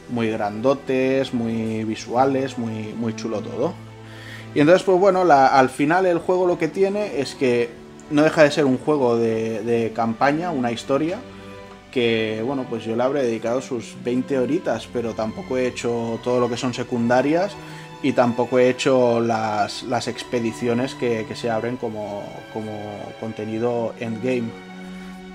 muy grandotes, muy visuales, muy, muy chulo todo. Y entonces, pues bueno, al final el juego lo que tiene es que no deja de ser un juego de, de campaña, una historia, que bueno, pues yo le habré dedicado sus 20 horitas, pero tampoco he hecho todo lo que son secundarias y tampoco he hecho las, las expediciones que, se abren como, como contenido endgame,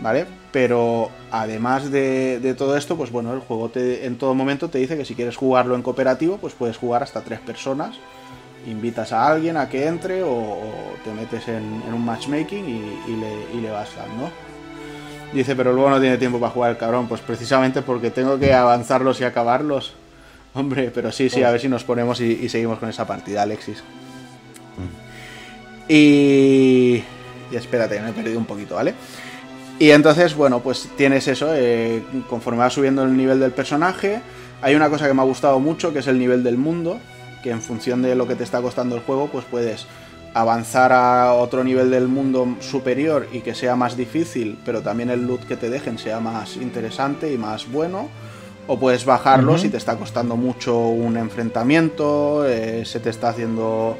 ¿vale? Pero además de, todo esto, pues bueno, el juego te, en todo momento te dice que si quieres jugarlo en cooperativo, pues puedes jugar hasta tres personas. Invitas a alguien a que entre o, te metes en, un matchmaking y, le, y le vas dando. Dice, pero luego no tiene tiempo para jugar el cabrón. Pues precisamente porque tengo que avanzarlos y acabarlos. Hombre, pero sí, sí, a ver si nos ponemos y, seguimos con esa partida, Alexis. Y... y espérate, me he perdido un poquito, ¿vale? Y entonces, bueno, pues tienes eso, eh, conforme vas subiendo el nivel del personaje, hay una cosa que me ha gustado mucho, que es el nivel del mundo, que en función de lo que te está costando el juego, pues puedes avanzar a otro nivel del mundo superior y que sea más difícil, pero también el loot que te dejen sea más interesante y más bueno. O puedes bajarlo si te está costando mucho un enfrentamiento, eh, se te está haciendo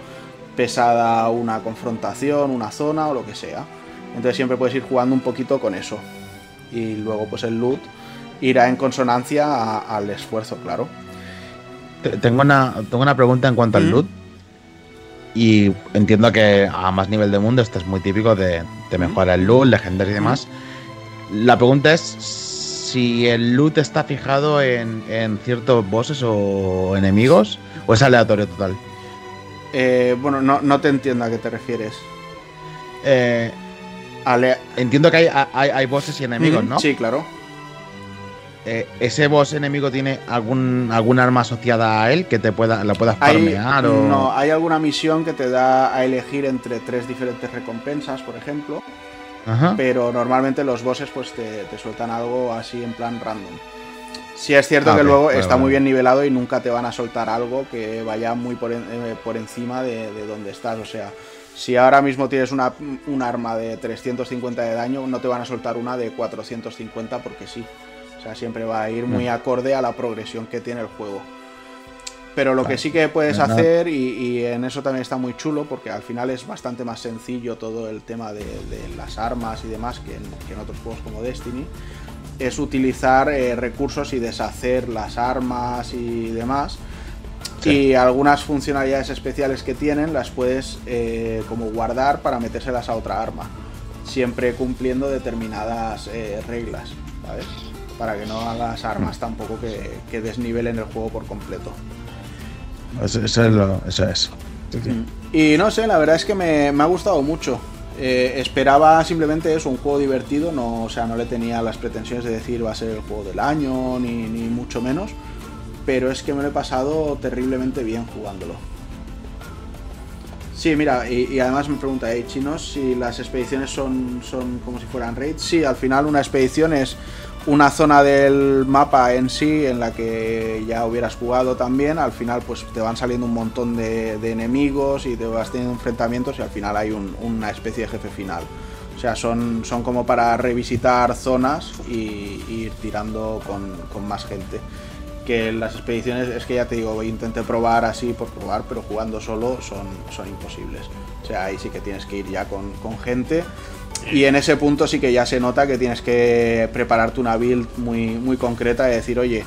pesada una confrontación, una zona o lo que sea. Entonces siempre puedes ir jugando un poquito con eso. Y luego pues el loot irá en consonancia al esfuerzo, claro. Tengo una, tengo una pregunta en cuanto al loot. Y entiendo que a más nivel de mundo esto es muy típico de, mejorar el loot, legendarios y demás. La pregunta es si el loot está fijado en, ciertos bosses o enemigos o es aleatorio total. Eh, bueno, no, te entiendo a qué te refieres. Eh, entiendo que hay, hay, bosses y enemigos, ¿no? Sí, claro. Eh, ¿ese boss enemigo tiene algún, algún arma asociada a él que te pueda, la puedas farmear? o... No, hay alguna misión que te da a elegir entre tres diferentes recompensas, por ejemplo. Pero normalmente los bosses pues te, sueltan algo así en plan random. Sí es cierto ah, que luego está muy bien nivelado y nunca te van a soltar algo que vaya muy por, eh, encima de, de, donde estás. O sea, si ahora mismo tienes una, un arma de 350 de daño, no te van a soltar una de 450 porque sí siempre va a ir muy mm. acorde a la progresión que tiene el juego. Pero lo que sí que puedes hacer, y, en eso también está muy chulo, porque al final es bastante más sencillo todo el tema de, las armas y demás que en, otros juegos como Destiny, es utilizar eh, recursos y deshacer las armas y demás. Y algunas funcionalidades especiales que tienen las puedes eh, como guardar para metérselas a otra arma, siempre cumpliendo determinadas eh, reglas, ¿sabes? Para que no hagas armas tampoco que, que desnivelen el juego por completo. Eso, es. eso es. Y no sé, la verdad es que me, ha gustado mucho. Eh, esperaba simplemente eso, un juego divertido, no, o sea, no le tenía las pretensiones de decir va a ser el juego del año, ni, ni mucho menos, pero es que me lo he pasado terriblemente bien jugándolo. Sí, mira, y, además me pregunta, ¿hay chinos si las expediciones son, son como si fueran raids? Sí, al final una expedición es una zona del mapa en sí en la que ya hubieras jugado también, al final pues te van saliendo un montón de, enemigos y te vas teniendo enfrentamientos y al final hay una especie de jefe final. O sea, son, son como para revisitar zonas y, ir tirando con, más gente. Que las expediciones, es que ya te digo, intenté probar así por probar, pero jugando solo son, son imposibles. O sea, ahí sí que tienes que ir ya con, con gente y en ese punto sí que ya se nota que tienes que prepararte una build muy, muy concreta y decir, oye,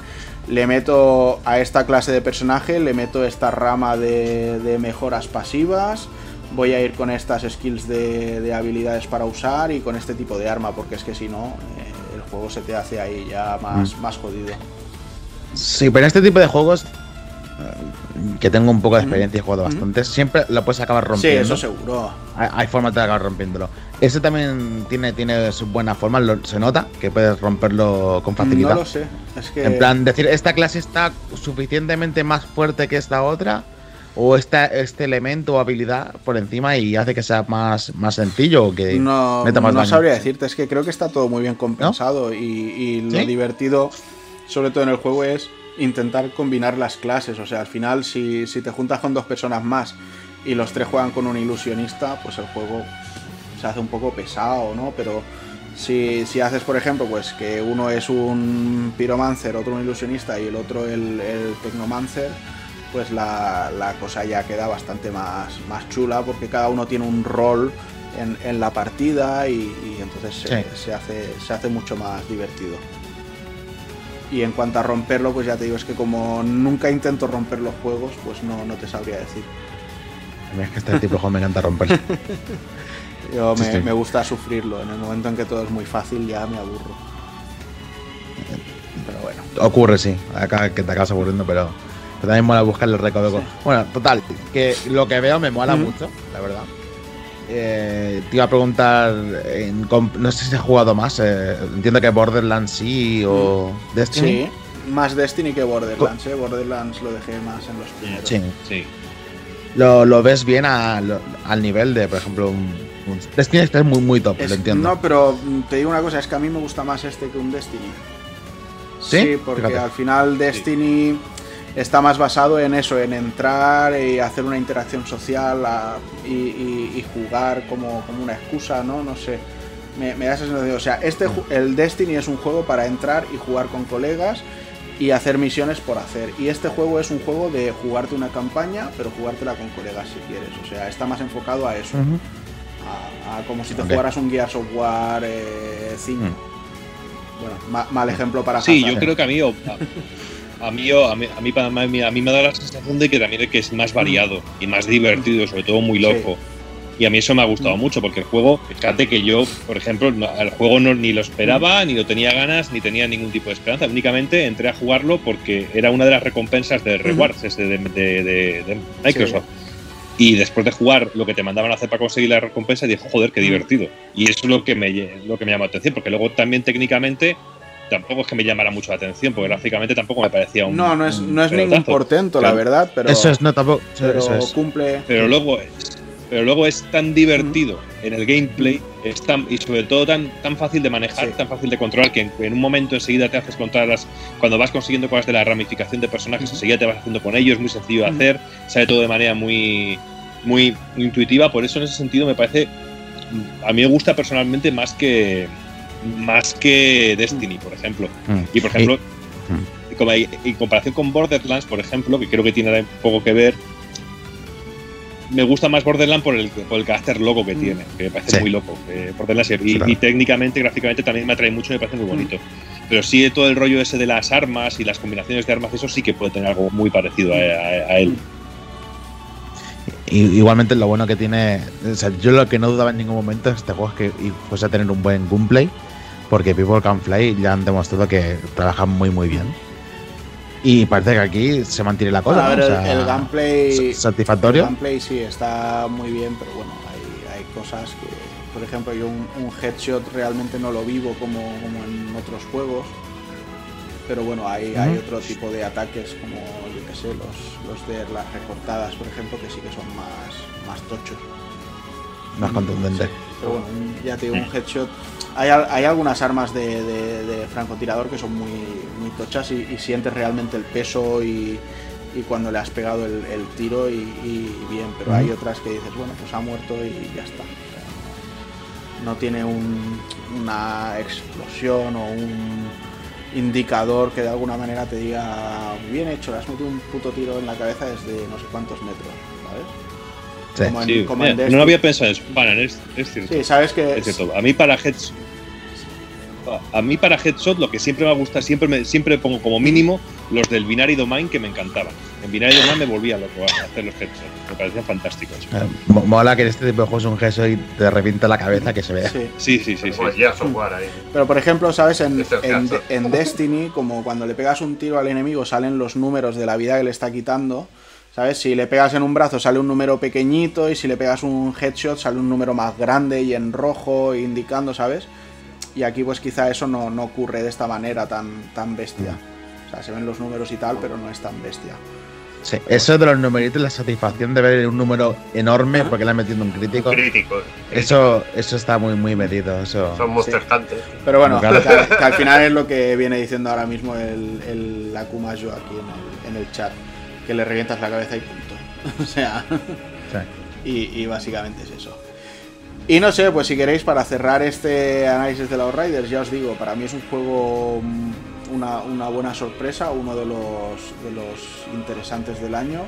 le meto a esta clase de personaje, le meto esta rama de, mejoras pasivas, voy a ir con estas skills de, habilidades para usar y con este tipo de arma, porque es que si no, eh, el juego se te hace ahí ya más, mm. más jodido. Sí, pero este tipo de juegos que tengo un poco de experiencia y he jugado bastante, siempre lo puedes acabar rompiendo. Sí, eso seguro. Hay, formas de acabar rompiéndolo. Ese también tiene, tiene su buena forma, se nota que puedes romperlo con facilidad. No lo sé. Es que... En plan, decir, esta clase está suficientemente más fuerte que esta otra, o esta, este elemento o habilidad por encima y hace que sea más, más sencillo que no, No sabría decirte, es que creo que está todo muy bien compensado y, lo divertido, sobre todo en el juego, es intentar combinar las clases. O sea, al final, si, te juntas con dos personas más y los tres juegan con un ilusionista, pues el juego se hace un poco pesado, ¿no? Pero si, haces, por ejemplo, pues que uno es un piromancer, otro un ilusionista y el otro el, el tecnomancer, pues la, cosa ya queda bastante más, más chula porque cada uno tiene un rol en, la partida y, entonces se, hace, se hace mucho más divertido. Y en cuanto a romperlo, pues ya te digo, es que como nunca intento romper los juegos, pues no, no te sabría decir. A mí es que este tipo de juego me encanta romper. Yo me, me, gusta sufrirlo. En el momento en que todo es muy fácil, ya me aburro. Pero bueno. Ocurre, sí. Acá que te acabas aburriendo, pero, también mola buscarle el récord. Bueno, total, que lo que veo me mola mucho, la verdad. Eh, te iba a preguntar, no sé si has jugado más, eh, entiendo que Borderlands sí o mm. Destiny. Sí, más Destiny que Borderlands, eh. Borderlands lo dejé más en los primeros. Sí, sí. Lo, ves bien al nivel de, por ejemplo, un, Destiny está muy, muy top, lo entiendo. No, pero te digo una cosa, es que a mí me gusta más este que un Destiny. Sí, porque al final Destiny está más basado en eso, en entrar y hacer una interacción social y, jugar como, una excusa, ¿no? No sé. Me, da esa sensación. O sea, este, el Destiny es un juego para entrar y jugar con colegas y hacer misiones por hacer. Y este juego es un juego de jugarte una campaña, pero jugártela con colegas si quieres. O sea, está más enfocado a eso. A, como si te jugaras un Gears of War 5. Mm. Bueno, mal ejemplo para Sí, yo creo que a mí a mí, a mí, a mí, a mí, me da la sensación de que también que es más variado y más divertido, sobre todo muy loco. Y a mí eso me ha gustado mucho, porque el juego, fíjate que yo, por ejemplo, el juego no, ni lo esperaba, ni lo tenía ganas, ni tenía ningún tipo de esperanza. Únicamente entré a jugarlo porque era una de las recompensas de rewards de, de, Microsoft. Y después de jugar lo que te mandaban a hacer para conseguir la recompensa, dije, joder, qué divertido. Y eso es lo que me, lo que me llamó la atención, porque luego también técnicamente tampoco es que me llamara mucho la atención, porque gráficamente tampoco me parecía un. No, no es, no es ningún portento, la verdad, pero. Eso es, no tampoco. Pero cumple. Pero luego es. Pero luego es tan divertido en el gameplay es tan, y sobre todo tan, tan fácil de manejar, tan fácil de controlar, que en, un momento enseguida te haces controlar las. Cuando vas consiguiendo cosas de la ramificación de personajes, enseguida te vas haciendo con ellos, es muy sencillo de hacer, sale todo de manera muy, muy intuitiva. Por eso, en ese sentido, me parece. A mí me gusta personalmente más que más que Destiny, por ejemplo. Y por ejemplo, en comparación con Borderlands, por ejemplo, que creo que tiene un poco que ver, me gusta más Borderlands por el, por el carácter loco que mm. tiene, que me parece muy loco. Borderlands y, técnicamente, gráficamente también me atrae mucho, me parece muy bonito. Pero sí, todo el rollo ese de las armas y las combinaciones de armas, eso sí que puede tener algo muy parecido a, él. igualmente lo bueno que tiene, o sea, yo lo que no dudaba en ningún momento este juego es que fuese a tener un buen gameplay porque People Can Fly ya han demostrado que trabajan muy muy bien. Y parece que aquí se mantiene la cosa. el, gameplay. Satisfactorio. El gameplay sí está muy bien, pero bueno, hay, hay cosas que. Por ejemplo, yo un, headshot realmente no lo vivo como, como en otros juegos. pero bueno, hay, hay otro tipo de ataques como, yo que sé, los, los de las recortadas, por ejemplo, que sí que son más, más tochos. Más contundentes. pero bueno, ya te digo, un headshot. Hay, hay algunas armas de, de, francotirador que son muy, muy tochas y, sientes realmente el peso y, y cuando le has pegado el, tiro y, bien, pero hay otras que dices, bueno, pues ha muerto y ya está. no tiene una explosión o un indicador que de alguna manera te diga bien hecho, le has metido un puto tiro en la cabeza desde no sé cuántos metros, ¿sabes? Como no lo había pensado eso. Es, cierto. Sí, sabes que. Es cierto. A mí para headshot, a mí para headshot lo que siempre me gusta, siempre me, siempre pongo como mínimo los del Binary Domain que me encantaban. En Binary Domain me volvía loco a hacer los headshots. Me parecían fantásticos. Eh, mola que en este tipo de juegos un headshot y te revienta la cabeza que se vea. Sí, sí, sí. sí, pues ya software ahí. Pero por ejemplo, ¿sabes? En, en, Destiny, como cuando le pegas un tiro al enemigo salen los números de la vida que le está quitando. ¿Sabes? Si le pegas en un brazo sale un número pequeñito y si le pegas un headshot sale un número más grande y en rojo indicando, ¿sabes? Y aquí pues quizá eso no, no ocurre de esta manera tan, tan bestia. O sea, se ven los números y tal, pero no es tan bestia. Sí, eso de los numeritos, la satisfacción de ver un número enorme porque le han metido un crítico. Crítico. Eso, eso está muy, muy metido. Eso. Son monster Pero bueno, que, al final es lo que viene diciendo ahora mismo el, el Akumayo aquí en el, chat. Que le revientas la cabeza y punto. o sea. Y, y, básicamente es eso. Y no sé, pues si queréis, para cerrar este análisis de los Riders, ya os digo, para mí es un juego una, buena sorpresa, uno de los, de los interesantes del año.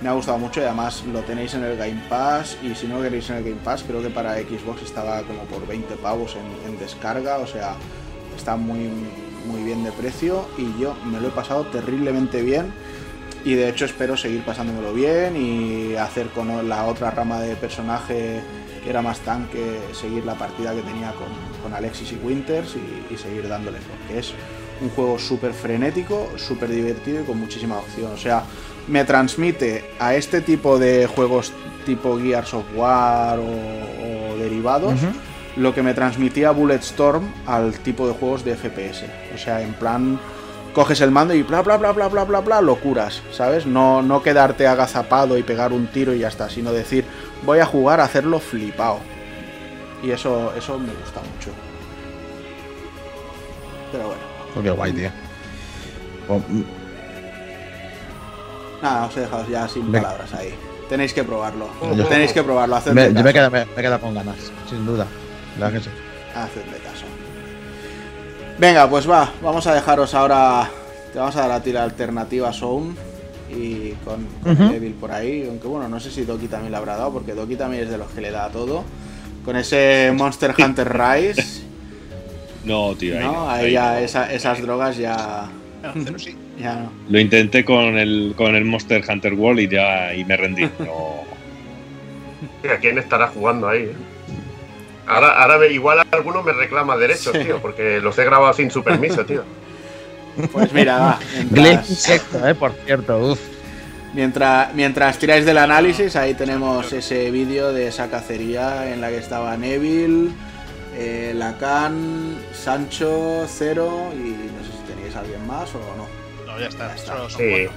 Me ha gustado mucho y además lo tenéis en el Game Pass y si no lo queréis en el Game Pass creo que para Xbox estaba como por 20 pavos en, descarga, o sea, está muy, muy bien de precio y yo me lo he pasado terriblemente bien y de hecho espero seguir pasándomelo bien y hacer con la otra rama de personaje que era más tanque, seguir la partida que tenía con, Alexis y Winters y, y seguir dándole porque es un juego súper frenético, súper divertido y con muchísima opción. O sea, me transmite a este tipo de juegos tipo Gears of War o, derivados lo que me transmitía Bulletstorm al tipo de juegos de FPS. O sea, en plan, coges el mando y bla bla bla bla bla bla bla locuras, ¿sabes? No, no quedarte agazapado y pegar un tiro y ya está, sino decir, voy a jugar a hacerlo flipado. Y eso, eso me gusta mucho. Pero bueno. Oh, qué guay, tío. Oh, mm. Nada, os he dejado ya sin palabras ahí. Tenéis que probarlo. Tenéis que probarlo. Hacedme me, yo me quedo, me, con ganas, sin duda. La que sí. Hacedme caso. Venga, pues va. Vamos a dejaros ahora. Te vamos a dar a ti la alternativa Sound. Y con, con por ahí. Aunque bueno, no sé si Doki también le habrá dado. Porque Doki también es de los que le da todo. Con ese Monster Hunter Rise. No, tío. no, ahí, ya esas drogas ya. ya no. Lo intenté con el, con el Monster Hunter World y ya y me rendí. No. ¿A quién estará jugando ahí? Eh? Ahora, ahora igual alguno me reclama derechos, tío, porque los he grabado sin su permiso, tío. Pues mira, va. Mientras... eh, por cierto, Mientras, mientras tiráis del análisis, ahí tenemos ese vídeo de esa cacería en la que estaba Neville, eh, Lacan, Sancho, Cero y no sé si tenéis alguien más o no. No, ya está. sí,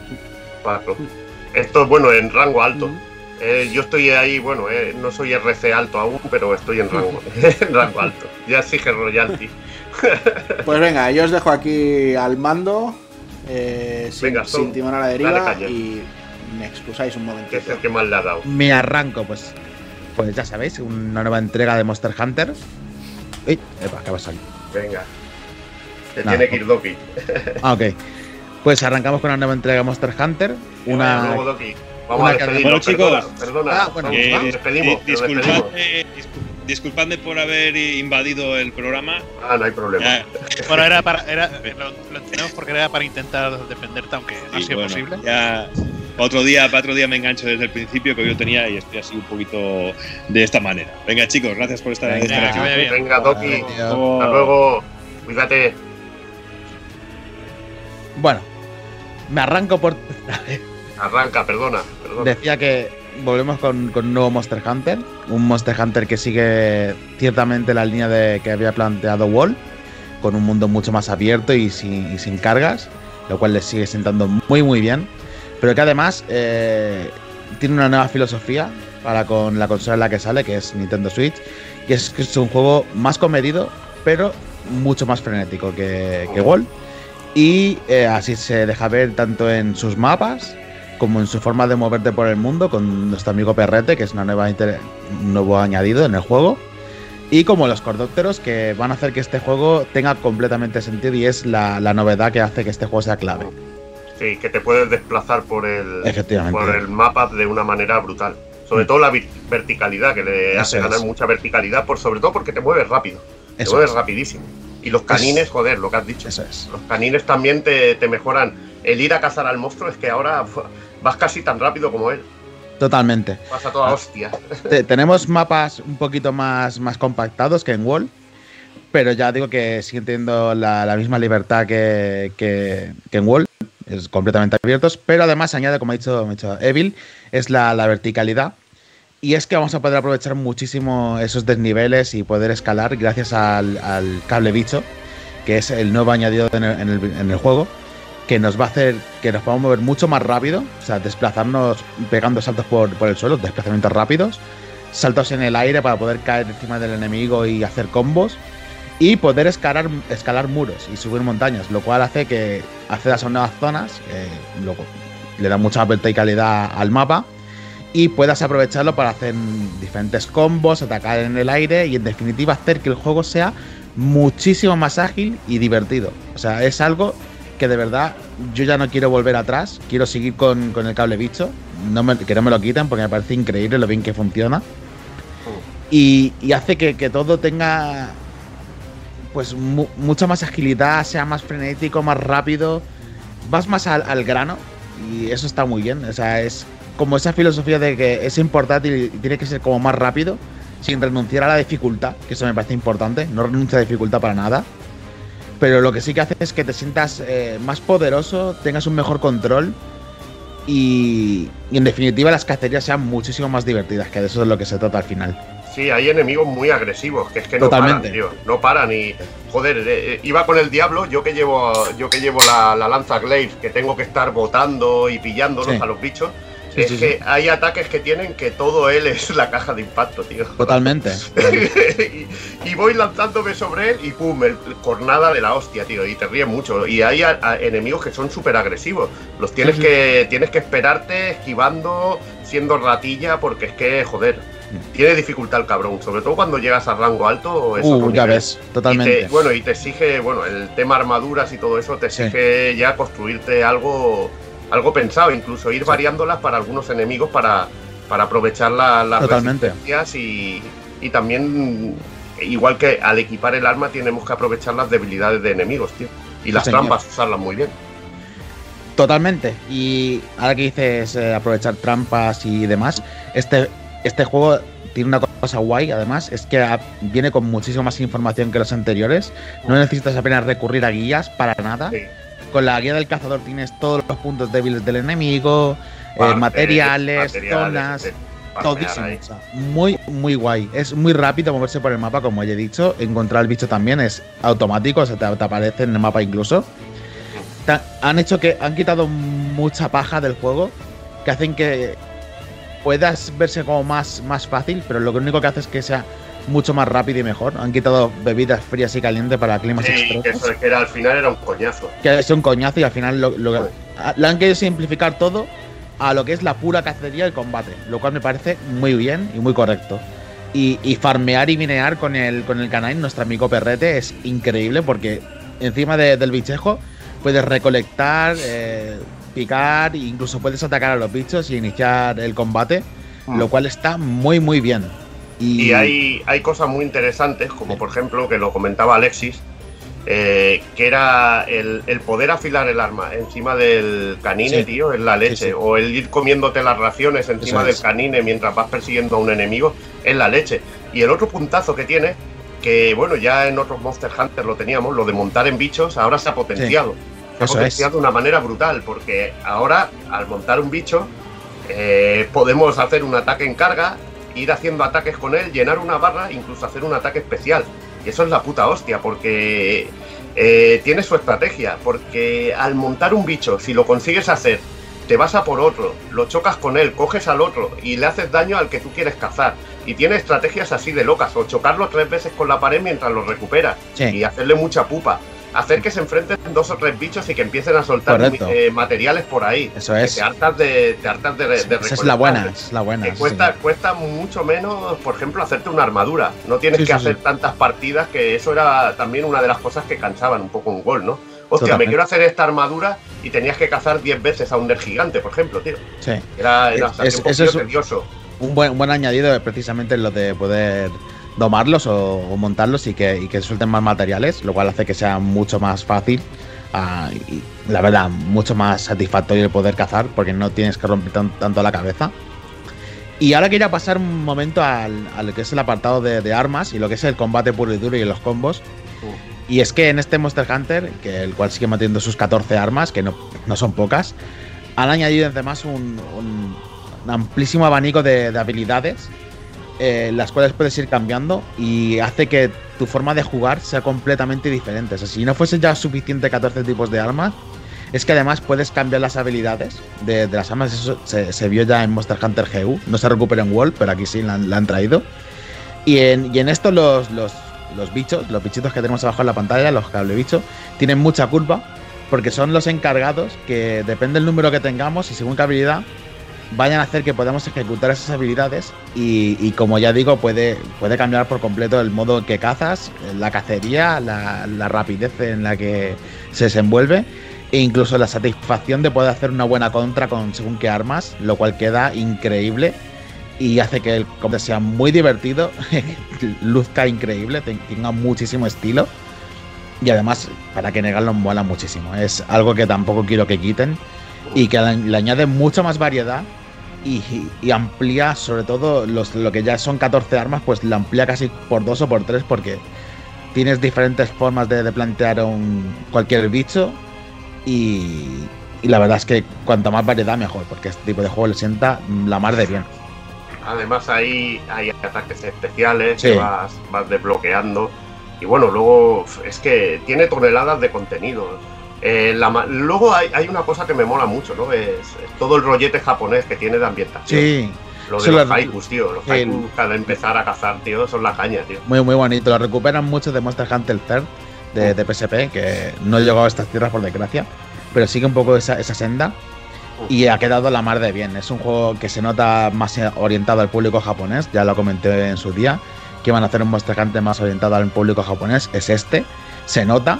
Esto es bueno en rango alto. Eh, yo estoy ahí, bueno, eh, no soy RC alto aún, pero estoy en rango, en rango alto. Ya exige royalty. pues venga, yo os dejo aquí al mando, eh, sin, timón a la deriva y me excusáis un momento. es el que más le ha dado? Me arranco, pues, pues ya sabéis, una nueva entrega de Monster Hunter Uy, epa, ¿qué pasa aquí? Venga. Se tiene que ir Doki. ah, ok. Pues arrancamos con la nueva entrega de Monster Hunter. Una. Nuevo Doki. Vamos a despedirnos. Bueno, chicos. Perdona. Ah, bueno, eh, despedimos. disculpadme, disculpadme, por haber invadido el programa. Ah, no hay problema. bueno, era para. Era, lo, lo, tenemos porque era para intentar defenderte, aunque no ha sido posible. Ya otro día, para otro día me engancho desde el principio que yo tenía y estoy así un poquito de esta manera. Venga, chicos, gracias por estar aquí. Venga, Doki. Hasta luego. Cuídate. Bueno, me arranco por. Arranca, perdona, Decía que volvemos con, un nuevo Monster Hunter. Un Monster Hunter que sigue ciertamente la línea de que había planteado Wall con un mundo mucho más abierto y sin, cargas, lo cual le sigue sentando muy muy bien. Pero que además eh, tiene una nueva filosofía para con la consola en la que sale, que es Nintendo Switch, y es que es un juego más comedido, pero mucho más frenético que, que Wall. Y eh, así se deja ver tanto en sus mapas como en su forma de moverte por el mundo con nuestro amigo Perrete, que es una nueva un nuevo añadido en el juego. Y como los cordópteros que van a hacer que este juego tenga completamente sentido y es la, novedad que hace que este juego sea clave. Sí, que te puedes desplazar por el, por el mapa de una manera brutal. Sobre mm. todo la verticalidad, que le hace ganar mucha verticalidad, por, sobre todo porque te mueves rápido. te mueves rapidísimo. Y los canines, joder, lo que has dicho. Eso es. Los canines también te, mejoran. El ir a cazar al monstruo es que ahora vas casi tan rápido como él. Totalmente. Pasa toda hostia. tenemos mapas un poquito más, más compactados que en Wall, pero ya digo que siguen teniendo la, misma libertad que, que, en Wall, es completamente abiertos, pero además añade, como ha dicho, dicho Evil, es la, la verticalidad y es que vamos a poder aprovechar muchísimo esos desniveles y poder escalar gracias al, cable bicho, que es el nuevo añadido en el, juego, que nos va a hacer que nos podamos mover mucho más rápido, o sea, desplazarnos pegando saltos por, el suelo, desplazamientos rápidos, saltos en el aire para poder caer encima del enemigo y hacer combos, y poder escalar, escalar muros y subir montañas, lo cual hace que accedas a nuevas zonas, luego le da mucha verticalidad al mapa y puedas aprovecharlo para hacer diferentes combos, atacar en el aire y en definitiva hacer que el juego sea muchísimo más ágil y divertido. O sea, es algo que de verdad yo ya no quiero volver atrás, quiero seguir con, el cable no me, que no me lo quiten porque me parece increíble lo bien que funciona. Y, hace que, todo tenga pues mucha más agilidad, sea más frenético, más rápido, vas más al, al grano y eso está muy bien. O sea, es como esa filosofía de que es importante y tiene que ser como más rápido, sin renunciar a la dificultad, que eso me parece importante, no renuncia a la dificultad para nada. Pero lo que sí que hace es que te sientas eh, más poderoso, tengas un mejor control y, en definitiva las cacerías sean muchísimo más divertidas, que de eso es lo que se trata al final. Sí, hay enemigos muy agresivos, que es que no paran, tío. No paran y. Joder, eh, eh, iba con el diablo, yo que llevo yo que llevo la, lanza Glaive, que tengo que estar botando y pillándolos a los bichos es que hay ataques que tienen que todo él es la caja de impacto, tío. Totalmente. y, voy lanzándome sobre él y pum, el, cornada de la hostia, tío. Y te ríes mucho. Y hay enemigos que son súper agresivos. Los tienes que, tienes que esperarte esquivando, siendo ratilla, porque es que, joder, tiene dificultad el cabrón, sobre todo cuando llegas a rango alto. Eso uh, ya ves, totalmente. bueno, y te exige, bueno, el tema armaduras y todo eso, te exige ya construirte algo algo pensado, incluso ir variándolas para algunos enemigos para, para aprovechar las resistencias y, y también, igual que al equipar el arma, tenemos que aprovechar las debilidades de enemigos, tío. Y las trampas, usarlas muy bien. Totalmente. Y ahora que dices eh, aprovechar trampas y demás, este, este juego tiene una cosa guay, además, es que viene con muchísima más información que los anteriores. No necesitas apenas recurrir a guías para nada con la guía del cazador tienes todos los puntos débiles del enemigo, eh, materiales, zonas, todísimo. muy, muy guay. Es muy rápido moverse por el mapa, como ya he dicho. Encontrar el bicho también es automático, o sea, te, aparece en el mapa incluso. han hecho que han quitado mucha paja del juego, que hacen que puedas verse como más, más fácil, pero lo único que hace es que sea mucho más rápido y mejor. Han quitado bebidas frías y calientes para climas sí, Que eso que era, al final era un coñazo. Que es un coñazo y al final lo, lo, han querido simplificar todo a lo que es la pura cacería y combate, lo cual me parece muy bien y muy correcto. Y, farmear y minear con el, con el canal, nuestro amigo Perrete, es increíble porque encima del bichejo puedes recolectar, eh, picar e incluso puedes atacar a los bichos y iniciar el combate, ah. lo cual está muy muy bien. Y, hay, hay cosas muy interesantes, como por ejemplo, que lo comentaba Alexis, eh, que era el, poder afilar el arma encima del canine, tío, en la leche, o el ir comiéndote las raciones encima del canine mientras vas persiguiendo a un enemigo, en la leche. Y el otro puntazo que tiene, que bueno, ya en otros Monster Hunter lo teníamos, lo de montar en bichos, ahora se ha potenciado. Se ha potenciado de una manera brutal, porque ahora al montar un bicho eh, podemos hacer un ataque en carga ir haciendo ataques con él, llenar una barra, incluso hacer un ataque especial. Y eso es la puta hostia, porque eh, tiene su estrategia, porque al montar un bicho, si lo consigues hacer, te vas a por otro, lo chocas con él, coges al otro y le haces daño al que tú quieres cazar. Y tiene estrategias así de locas, o chocarlo tres veces con la pared mientras lo recupera y hacerle mucha pupa hacer que se enfrenten dos o tres bichos y que empiecen a soltar eh, materiales por ahí. Eso es. te hartas de, te hartas de, Esa es la buena, es la buena. cuesta, cuesta mucho menos, por ejemplo, hacerte una armadura. No tienes que hacer tantas partidas que eso era también una de las cosas que cansaban un poco un gol, ¿no? Hostia, me quiero hacer esta armadura y tenías que cazar 10 veces a un der gigante, por ejemplo, tío. Sí. Era, era es, un es tedioso. Un buen, un buen añadido precisamente lo de poder domarlos o, montarlos y que, que, suelten más materiales, lo cual hace que sea mucho más fácil ah, y la verdad, mucho más satisfactorio el poder cazar porque no tienes que romper tanto la cabeza. Y ahora quería pasar un momento al, al que es el apartado de, armas y lo que es el combate puro y duro y los combos. Uh. Y es que en este Monster Hunter, que el cual sigue manteniendo sus 14 armas, que no, no son pocas, han añadido además un, un, amplísimo abanico de, de habilidades eh, las cuales puedes ir cambiando y hace que tu forma de jugar sea completamente diferente. O sea, si no fuese ya suficiente 14 tipos de armas, es que además puedes cambiar las habilidades de, las armas. Eso se, vio ya en Monster Hunter GU. No se recupera en World, pero aquí sí la, han traído. Y en, esto los, los, bichos, los bichitos que tenemos abajo en la pantalla, los cable bichos, tienen mucha culpa porque son los encargados que depende del número que tengamos y según qué habilidad vayan a hacer que podamos ejecutar esas habilidades y, como ya digo, puede, puede cambiar por completo el modo que cazas, la cacería, la, rapidez en la que se desenvuelve e incluso la satisfacción de poder hacer una buena contra con según qué armas, lo cual queda increíble y hace que el combate sea muy divertido, luzca increíble, tenga muchísimo estilo y además, para que negarlo, mola muchísimo. Es algo que tampoco quiero que quiten y que le añade mucha más variedad y, amplía sobre todo los, lo que ya son 14 armas, pues la amplía casi por dos o por tres porque tienes diferentes formas de, plantear un, cualquier bicho y, la verdad es que cuanto más variedad mejor, porque este tipo de juego le sienta la mar de bien. Además hay, hay ataques especiales que vas, vas desbloqueando. Y bueno, luego es que tiene toneladas de contenido eh, luego hay, una cosa que me mola mucho, ¿no? Es, todo el rollete japonés que tiene de ambientación. Sí. Lo de los haikus, tío. Los haikus cada empezar a cazar, tío, son la caña, tío. Muy, muy bonito. Lo recuperan mucho de Monster Hunter Third de, de PSP, que no llegó a estas tierras por desgracia, pero sigue un poco esa, esa senda y ha quedado la mar de bien. Es un juego que se nota más orientado al público japonés, ya lo comenté en su día, que van a hacer un Monster Hunter más orientado al público japonés, es este, se nota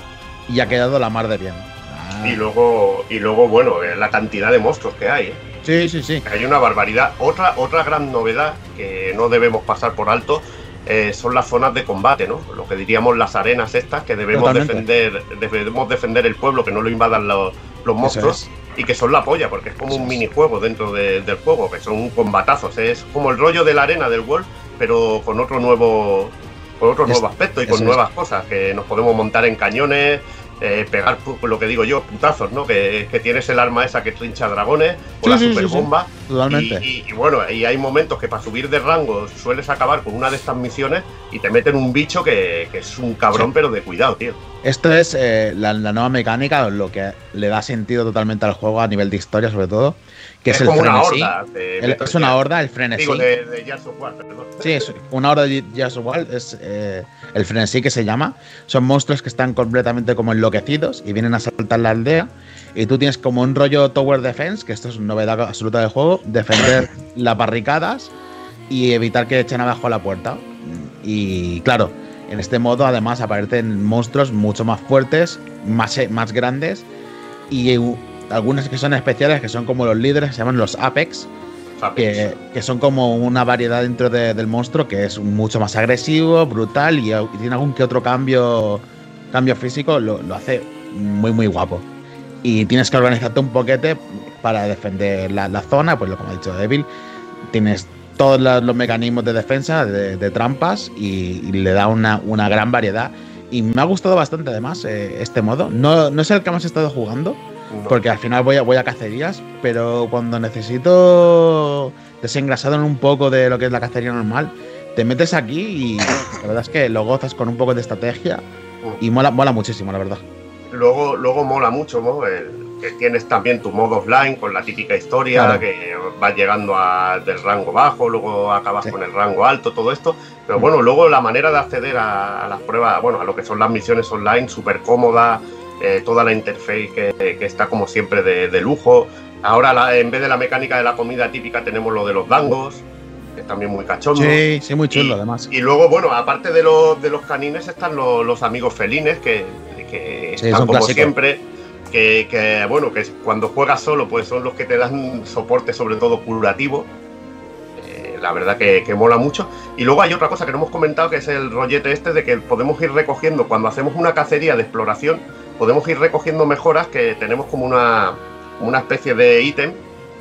y ha quedado la mar de bien. Y luego, y luego, bueno, eh, la cantidad de monstruos que hay. ¿eh? Sí, sí, sí. Hay una barbaridad. Otra, otra gran novedad que no debemos pasar por alto eh, son las zonas de combate, ¿no? Lo que diríamos las arenas estas que debemos defender, debemos defender el pueblo, que no lo invadan los, monstruos. Y que son la polla, porque es como un minijuego dentro del juego, que son combatazos. Es como el rollo de la arena del World, pero con otro nuevo, con otro nuevo aspecto y con nuevas cosas, que nos podemos montar en cañones, eh, pegar lo que digo yo, putazos, ¿no? Que, tienes el arma esa que trincha dragones o la superbomba. Totalmente. Y, bueno, y hay momentos que para subir de rango sueles acabar con una de estas misiones y te meten un bicho que, es un cabrón, pero de cuidado, tío. Esto es eh, la, nueva mecánica, lo que le da sentido totalmente al juego a nivel de historia, sobre todo que es, el como Una horda es una horda, el frenesí. Digo, de, de perdón. Sí, es una horda de Jazz of es eh, el frenesí que se llama. Son monstruos que están completamente como enloquecidos y vienen a saltar la aldea. Y tú tienes como un rollo Tower Defense, que esto es una novedad absoluta del juego, defender las barricadas y evitar que echen abajo la puerta. Y claro, en este modo además aparecen monstruos mucho más fuertes, más, más grandes y algunas que son especiales, que son como los líderes, se llaman los Apex, Que, son como una variedad dentro del monstruo que es mucho más agresivo, brutal y, tiene algún que otro cambio, cambio físico, lo, hace muy, muy guapo. Y tienes que organizarte un poquete para defender la, zona, pues lo como ha dicho Devil, tienes todos los, mecanismos de defensa, de, trampas y, le da una, una, gran variedad. Y me ha gustado bastante además eh, este modo. No, no es el que hemos estado jugando, porque al final voy a, voy a cacerías, pero cuando necesito desengrasado en un poco de lo que es la cacería normal, te metes aquí y la verdad es que lo gozas con un poco de estrategia Y mola, mola muchísimo, la verdad. Luego, luego mola mucho, ¿no? que tienes también tu modo offline con la típica historia, que vas llegando a, del rango bajo, luego acabas con el rango alto, todo esto. Pero bueno, luego la manera de acceder a, las pruebas, bueno, a lo que son las misiones online, súper cómoda, eh, toda la interface que, está como siempre de, lujo. Ahora, en vez de la mecánica de la comida típica, tenemos lo de los dangos, que es también muy cachondo. Sí, sí, muy chulo, además. Y luego, bueno, aparte de los, de los canines, están los, amigos felines, que, están como siempre. Que, bueno, que cuando juegas solo, pues son los que te dan soporte, sobre todo curativo. Eh, la verdad que, que, mola mucho. Y luego hay otra cosa que no hemos comentado, que es el rollete este de que podemos ir recogiendo, cuando hacemos una cacería de exploración, podemos ir recogiendo mejoras que tenemos como una, una especie de ítem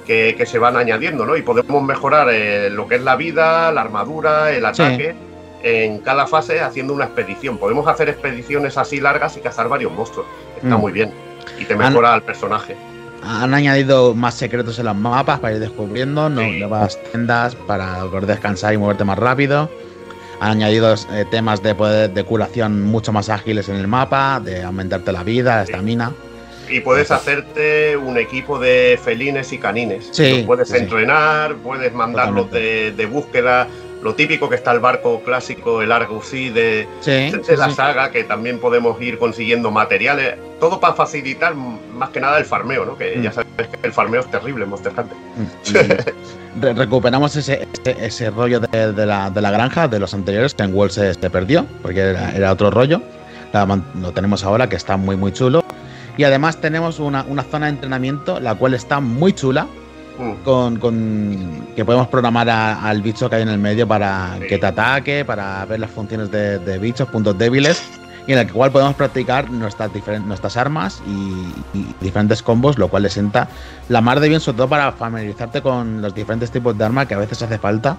que, se van añadiendo, ¿no? Y podemos mejorar eh, lo que es la vida, la armadura, el ataque. En cada fase haciendo una expedición. Podemos hacer expediciones así largas y cazar varios monstruos. Está mm. muy bien. Y te mejora al personaje. Han añadido más secretos en los mapas para ir descubriendo, nuevas tiendas para poder descansar y moverte más rápido. Han añadido eh, temas de, poder, de curación mucho más ágiles en el mapa, de aumentarte la vida, la estamina. Y puedes hacerte un equipo de felines y canines. Sí, puedes entrenar, puedes mandarlos de, de, búsqueda. Lo típico que está el barco clásico, el Argus de, de la saga, que también podemos ir consiguiendo materiales. Todo para facilitar más que nada el farmeo, ¿no? Que ya mm. sabes que el farmeo es terrible en Monster Hunter. Mm. recuperamos ese, ese, rollo de, la, de, la, granja de los anteriores que en World se, perdió, porque era, otro rollo. lo tenemos ahora que está muy, muy chulo. Y además tenemos una, zona de entrenamiento, la cual está muy chula. Mm. Con, que podemos programar al bicho que hay en el medio para que te ataque, para ver las funciones de, bichos, puntos débiles, y en el cual podemos practicar nuestras, nuestras armas y, diferentes combos, lo cual le sienta la mar de bien, sobre todo para familiarizarte con los diferentes tipos de armas que a veces hace falta,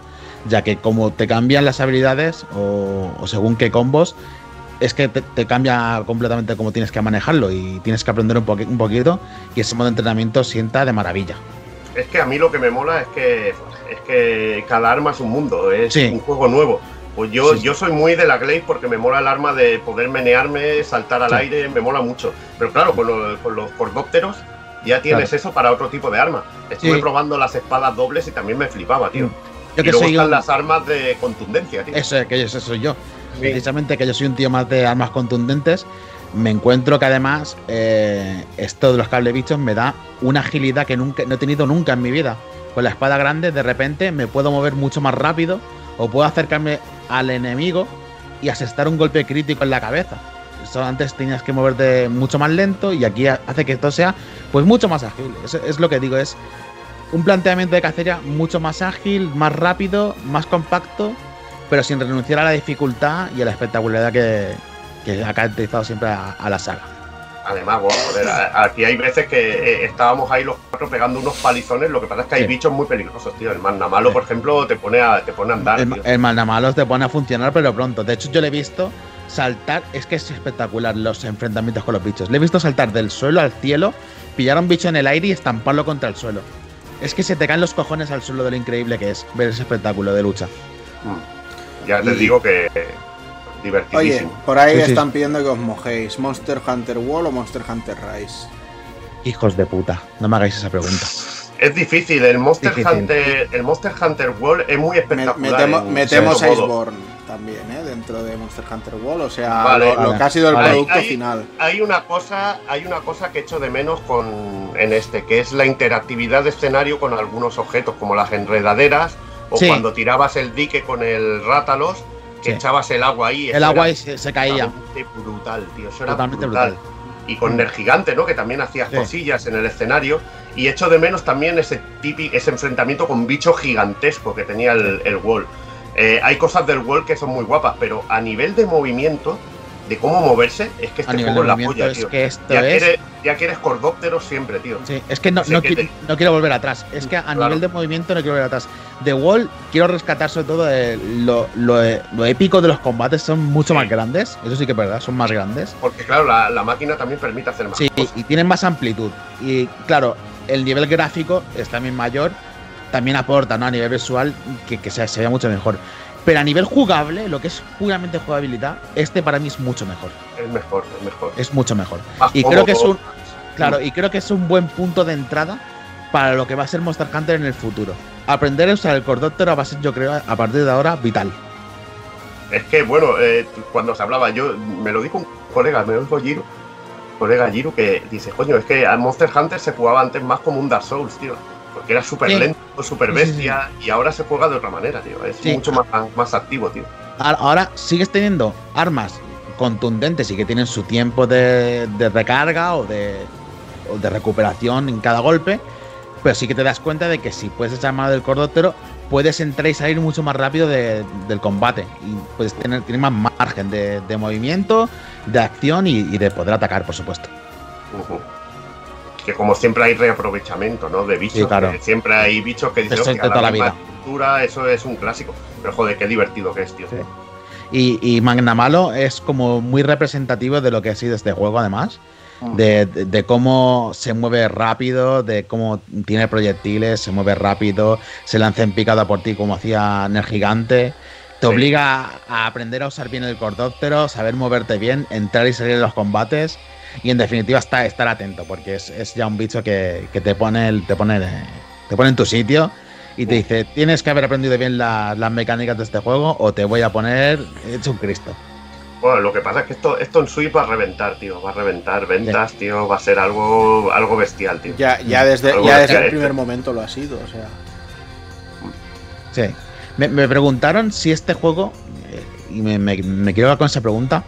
ya que como te cambian las habilidades o, o según qué combos, es que te, cambia completamente cómo tienes que manejarlo y tienes que aprender un, un poquito y ese modo de entrenamiento sienta de maravilla. Es que a mí lo que me mola es que, es que cada arma es un mundo, es un juego nuevo. Pues yo, yo soy muy de la Glaze porque me mola el arma de poder menearme, saltar al aire, me mola mucho. Pero claro, con, los cordópteros ya tienes eso para otro tipo de arma. Estuve probando las espadas dobles y también me flipaba, tío. Yo que y luego están las armas de contundencia, tío. Eso, que eso soy yo precisamente que yo soy un tío más de armas contundentes, me encuentro que además eh, esto de los cable bichos me da una agilidad que nunca, no he tenido nunca en mi vida. Con la espada grande de repente me puedo mover mucho más rápido o puedo acercarme al enemigo y asestar un golpe crítico en la cabeza. Eso antes tenías que moverte mucho más lento y aquí hace que esto sea pues mucho más ágil. es lo que digo, es un planteamiento de cacería mucho más ágil, más rápido, más compacto pero sin renunciar a la dificultad y a la espectacularidad que, ha caracterizado siempre a, la saga. Además, aquí hay veces que eh, estábamos ahí los cuatro pegando unos palizones, lo que pasa es que hay bichos muy peligrosos, tío. El malo, por ejemplo, te pone a, te pone a andar. El, el malo te pone a funcionar, pero pronto. De hecho, yo le he visto saltar, es que es espectacular los enfrentamientos con los bichos. Le he visto saltar del suelo al cielo, pillar a un bicho en el aire y estamparlo contra el suelo. Es que se te caen los cojones al suelo de lo increíble que es ver ese espectáculo de lucha. Mm. Ya les digo que divertidísimo. Oye, por ahí están pidiendo que os mojéis. ¿Monster Hunter Wall o Monster Hunter Rise? Hijos de puta, no me hagáis esa pregunta. Es difícil, el Monster Hunter, el Monster Hunter World es muy espectacular. metemos Iceborne también, ¿eh? Dentro de Monster Hunter World, o sea, lo, que ha sido el producto final. Hay una cosa, hay una cosa que echo de menos con en este, que es la interactividad de escenario con algunos objetos, como las enredaderas o cuando tirabas el dique con el rátalos, que echabas el agua ahí. El agua ahí se, caía. brutal, tío. Eso era brutal. Y con el gigante, ¿no? Que también hacías cosillas en el escenario. Y echo de menos también ese típico, ese enfrentamiento con bicho gigantesco que tenía el, el Wall. Eh, hay cosas del Wall que son muy guapas, pero a nivel de movimiento, de cómo moverse, es que este juego es la polla, tío. Que esto ya, es... quieres, ya quieres cordópteros siempre, tío. Sí, es que no, no, quiero, volver atrás. Es que a nivel de movimiento no quiero volver atrás. The Wall quiero rescatar sobre todo lo, lo, épico de los combates, son mucho más grandes. Eso sí que es verdad, son más grandes. Porque claro, la, la máquina también permite hacer más. Sí, y tienen más amplitud. Y claro, el nivel gráfico es también mayor, también aporta ¿no? a nivel visual que, que se, se vea mucho mejor. Pero a nivel jugable, lo que es puramente jugabilidad, este para mí es mucho mejor. Es mejor, es mejor. Es mucho mejor. y creo que es un. Claro, y creo que es un buen punto de entrada para lo que va a ser Monster Hunter en el futuro. Aprender a usar el Cordóptero va a ser, yo creo, a partir de ahora, vital. Es que, bueno, eh, cuando se hablaba, yo me lo dijo un colega, me lo dijo Giro, colega Giro, que dice, coño, es que a Monster Hunter se jugaba antes más como un Dark Souls, tío porque era súper lento, súper bestia, y ahora se juega de otra manera, tío. Es mucho más, más activo, tío. Ahora sigues teniendo armas contundentes y que tienen su tiempo de, recarga o de, de, recuperación en cada golpe, pero sí que te das cuenta de que si puedes echar mano del cordóptero, puedes entrar y salir mucho más rápido del combate y puedes tener, más margen de, movimiento, de acción y, de poder atacar, por supuesto que como siempre hay reaprovechamiento, ¿no? De bichos. siempre hay bichos que dicen que toda la, vida. eso es un clásico. Pero joder, qué divertido que es, tío. Y, y Magnamalo es como muy representativo de lo que ha sido este juego, además. Mm. De, cómo se mueve rápido, de cómo tiene proyectiles, se mueve rápido, se lanza en picada por ti como hacía el gigante. Te obliga a aprender a usar bien el cordóptero, saber moverte bien, entrar y salir de los combates y en definitiva está, estar atento, porque es, ya un bicho que, te, pone el, te, pone, te pone en tu sitio y te dice, tienes que haber aprendido bien las mecánicas de este juego o te voy a poner hecho un Cristo. Bueno, lo que pasa es que esto, esto en Switch va a reventar, tío. Va a reventar ventas, tío. Va a ser algo, algo bestial, tío. Ya, ya desde, ya desde el primer momento lo ha sido, o sea. Sí. Me, preguntaron si este juego, eh, y me, me, me quiero con esa pregunta,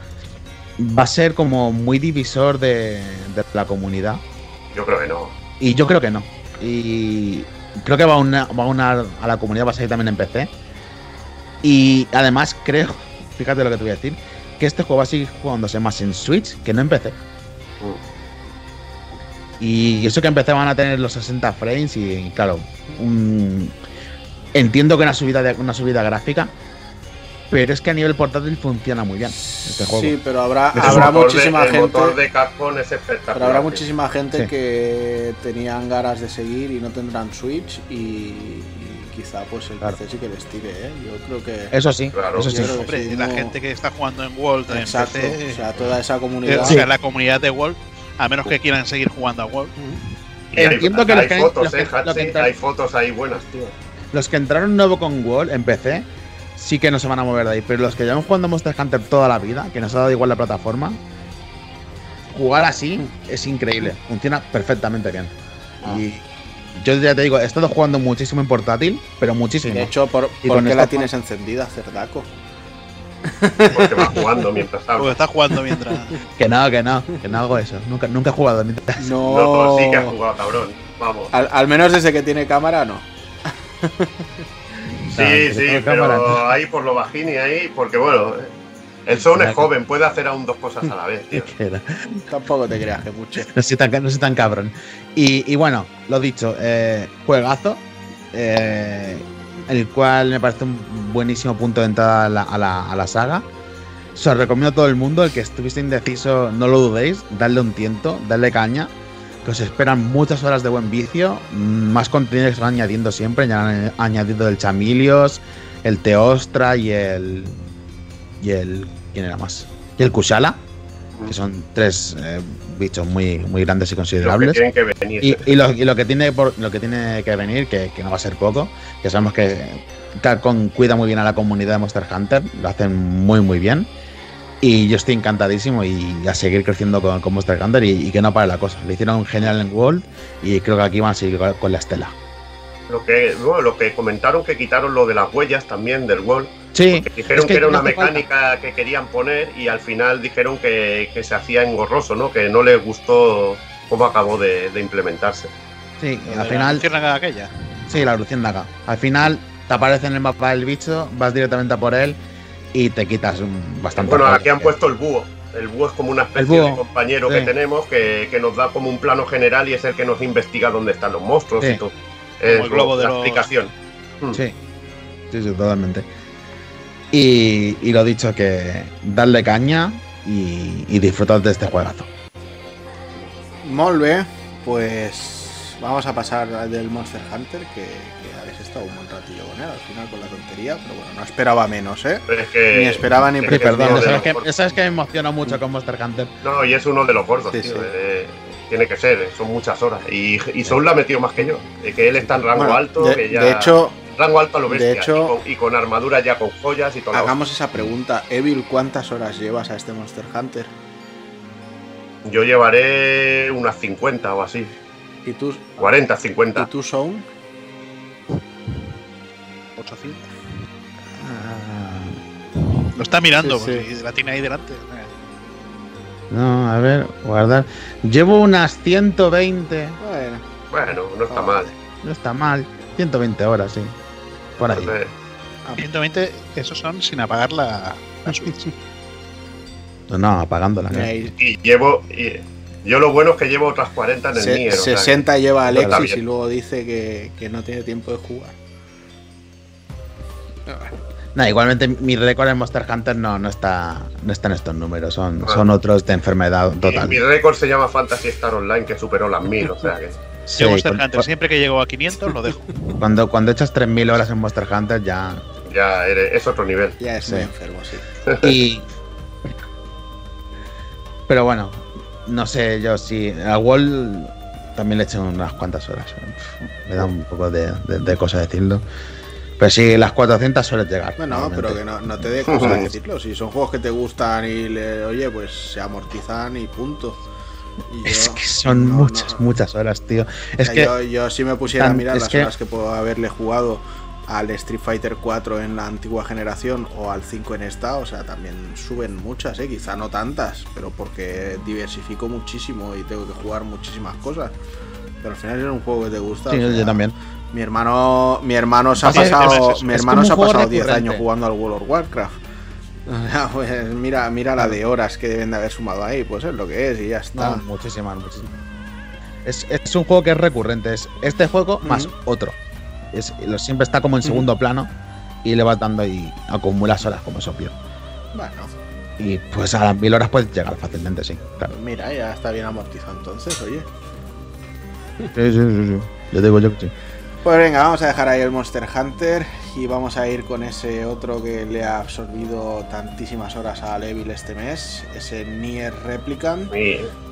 va a ser como muy divisor de, la comunidad. Yo creo que no. Y yo creo que no. Y creo que va a, unar, a la comunidad, va a salir también en PC. Y además creo, fíjate lo que te voy a decir, que este juego va a seguir jugándose más en Switch que no en PC. Mm. Y eso que en PC van a tener los 60 frames y, claro, entiendo que una subida, de, una subida gráfica, pero es que a nivel portátil funciona muy bien este juego. Sí, pero habrá, habrá muchísima gente. motor de Capcom es espectacular. Pero habrá muchísima gente que tenían ganas de seguir y no tendrán Switch y, quizá pues el PC sí que les tire, ¿eh? Yo creo que. Eso sí, claro. eso sí. Hombre, la gente que está jugando en World Exacto, o sea, toda esa comunidad. O sea, la comunidad de World, a menos que quieran seguir jugando a World. Entiendo que, hay, fotos, eh, hay fotos ahí buenas, tío. Los que entraron nuevo con World en PC sí que no se van a mover de ahí. Pero los que llevan jugando Monster Hunter toda la vida, que nos ha dado igual la plataforma, jugar así es increíble. Funciona perfectamente bien. Ah. Y yo ya te digo, he estado jugando muchísimo en portátil, pero muchísimo. De hecho, ¿por, qué la tienes encendida, Cerdaco? Porque va jugando mientras habla. Porque está jugando mientras. que no, que no, que no hago eso. Nunca, nunca he jugado mientras. No, no sí que has jugado, cabrón. Vamos. al menos desde que tiene cámara, no. Sí, sí, pero ahí por lo bajín y ahí, porque bueno, el Son es joven, puede hacer aún dos cosas a la vez, tío. Tampoco te creas que mucho. No soy tan, no tan cabrón. Y, bueno, lo dicho, eh, juegazo, eh, el cual me parece un buenísimo punto de entrada a la, a la, saga. Se os recomiendo a todo el mundo, el que estuviese indeciso, no lo dudéis, darle un tiento, darle caña que os esperan muchas horas de buen vicio, más contenido que se van añadiendo siempre, ya han añadido el Chamilios, el Teostra y el. y el. ¿quién era más? Y el Kushala, que son tres eh, bichos muy, muy grandes y considerables. y, lo, que tiene lo que tiene que venir, que, que no va a ser poco, que sabemos que Capcom cuida muy bien a la comunidad de Monster Hunter, lo hacen muy muy bien. Y yo estoy encantadísimo y a seguir creciendo con, con Monster Hunter y, que no pare la cosa. Le hicieron genial en World y creo que aquí van a seguir con, la estela. Lo que, lo que comentaron que quitaron lo de las huellas también del World. Sí. dijeron que, era una mecánica que querían poner y al final dijeron que, se hacía engorroso, ¿no? Que no les gustó cómo acabó de, implementarse. Sí, al final. La aquella. Sí, la acá. Al final te aparece en el mapa el bicho, vas directamente a por él y te quitas bastante. Bueno, aquí han puesto el búho. El búho es como una especie de compañero que tenemos que, nos da como un plano general y es el que nos investiga dónde están los monstruos y todo. Es el globo de la explicación. Hmm. Sí. sí, sí, totalmente. Y, y, lo dicho, que darle caña y, y disfrutar de este juegazo. Molve, pues vamos a pasar del Monster Hunter, que, que estado un buen ratillo con él al final con la tontería, pero bueno, no esperaba menos, ¿eh? ni esperaba ni perdón. ¿sabes, que, ¿Sabes que me emocionó mucho con Monster Hunter? No, y es uno de los gordos, tío. tiene que ser, son muchas horas. Y, y Soul la ha metido más que yo. De que él está en rango alto, de, De hecho, rango alto a lo bestia. De hecho, y, con, armadura ya con joyas y todo. Hagamos esa pregunta. Evil, ¿cuántas horas llevas a este Monster Hunter? Yo llevaré unas 50 o así. ¿Y tú? 40, 50. ¿Y tú, son? 800. Lo está mirando, la tiene ahí delante. No, a ver, guardar. Llevo unas 120. Bueno, bueno no está mal. No está mal. 120 horas, sí. Por ahí. 120, esos son sin apagar la, la Switch. no, apagándola. Y, llevo. yo lo bueno es que llevo otras 40 en el Nier. 60 lleva Alexis y luego dice que, que, no tiene tiempo de jugar. No, igualmente mi récord en Monster Hunter no, no, está, no está en estos números, son, ah. son otros de enfermedad total. Mi, mi récord se llama Fantasy Star Online, que superó las 1000, o sea que. Yo Monster Hunter, siempre que llego a 500 lo dejo. Cuando, cuando echas 3000 horas en Monster Hunter ya. Ya es otro nivel. Ya es enfermo, sí. Y. Pero bueno, no sé yo si. A Wall también le eché unas cuantas horas. Me da un poco de, de, cosa decirlo. Pero sí, las 400 suelen llegar. Bueno, pero que no, no te dé cosa decirlo. Si son juegos que te gustan y le, oye, pues se amortizan y punto es que son muchas, muchas horas, tío. Es que yo, yo, si me pusiera a mirar las horas que puedo haberle jugado al Street Fighter 4 en la antigua generación o al 5 en esta, o sea, también suben muchas, ¿eh? quizá no tantas, pero porque diversifico muchísimo y tengo que jugar muchísimas cosas. Pero al final es un juego que te gusta. Sí, yo también. Mi hermano, mi hermano se ha pasado, mi hermano se ha pasado 10 años jugando al World of Warcraft. pues mira, mira la de horas que deben de haber sumado ahí, pues es lo que es y ya está. muchísimas, muchísimas. Es, es, un juego que es recurrente, es este juego más otro. Es, siempre está como en segundo plano y le vas dando y acumulas horas, como es obvio. Bueno. Y pues a las mil horas puedes llegar fácilmente, sí. Mira, ya está bien amortizado entonces, oye. Sí, sí, sí, sí. Yo digo yo que sí. Pues venga, vamos a dejar ahí el Monster Hunter y vamos a ir con ese otro que le ha absorbido tantísimas horas a Levil este mes, ese Nier Replicant.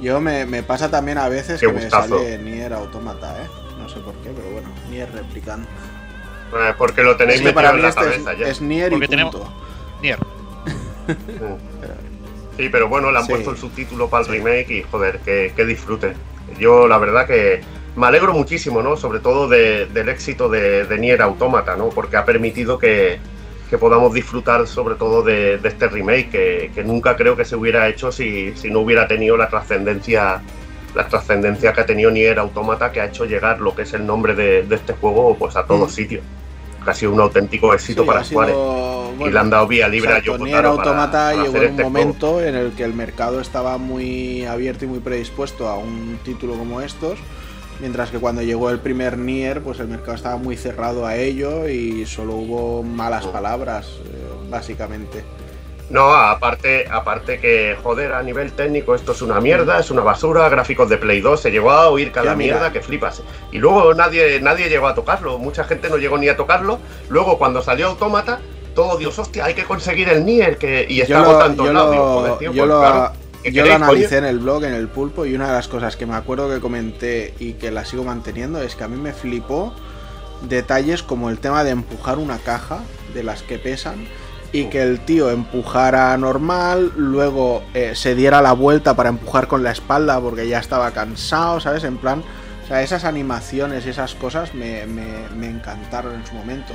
Yo me, pasa también a veces que me sale Nier Automata, ¿eh? No sé por qué, pero bueno, Nier Replicant. Eh, porque lo tenéis metido en la este cabeza es, ya. Es Nier y punto. Nier. sí, pero bueno, le han puesto el subtítulo para el remake y joder, que, que disfrute. Yo la verdad que me alegro muchísimo, ¿no? Sobre todo del éxito de, Nier Automata, ¿no? Porque ha permitido que, podamos disfrutar sobre todo de, este remake, que, nunca creo que se hubiera hecho si, no hubiera tenido la trascendencia la trascendencia que ha tenido Nier Automata, que ha hecho llegar lo que es el nombre de, este juego pues a todos mm. sitios. Que ha sido un auténtico éxito para Square. y le han dado vía libre a Yoko Nier Automata llegó en un este momento en el que el mercado estaba muy abierto y muy predispuesto a un título como estos Mientras que cuando llegó el primer Nier, pues el mercado estaba muy cerrado a ello y solo hubo malas palabras, eh, básicamente. No, aparte, aparte que, joder, a nivel técnico esto es una mierda, es una basura, gráficos de Play 2, se llegó a oír cada mierda que flipas. Y luego nadie, nadie llegó a tocarlo, mucha gente no llegó ni a tocarlo. Luego cuando salió Autómata, todo Dios, hostia, hay que conseguir el Nier, que, y está tanto el audio, tío, yo pues yo lo analicé en el blog, en el pulpo, y una de las cosas que me acuerdo que comenté y que la sigo manteniendo es que a mí me flipó detalles como el tema de empujar una caja de las que pesan y que el tío empujara normal, luego eh, se diera la vuelta para empujar con la espalda porque ya estaba cansado, ¿sabes? En plan, o sea, esas animaciones y esas cosas me, me encantaron en su momento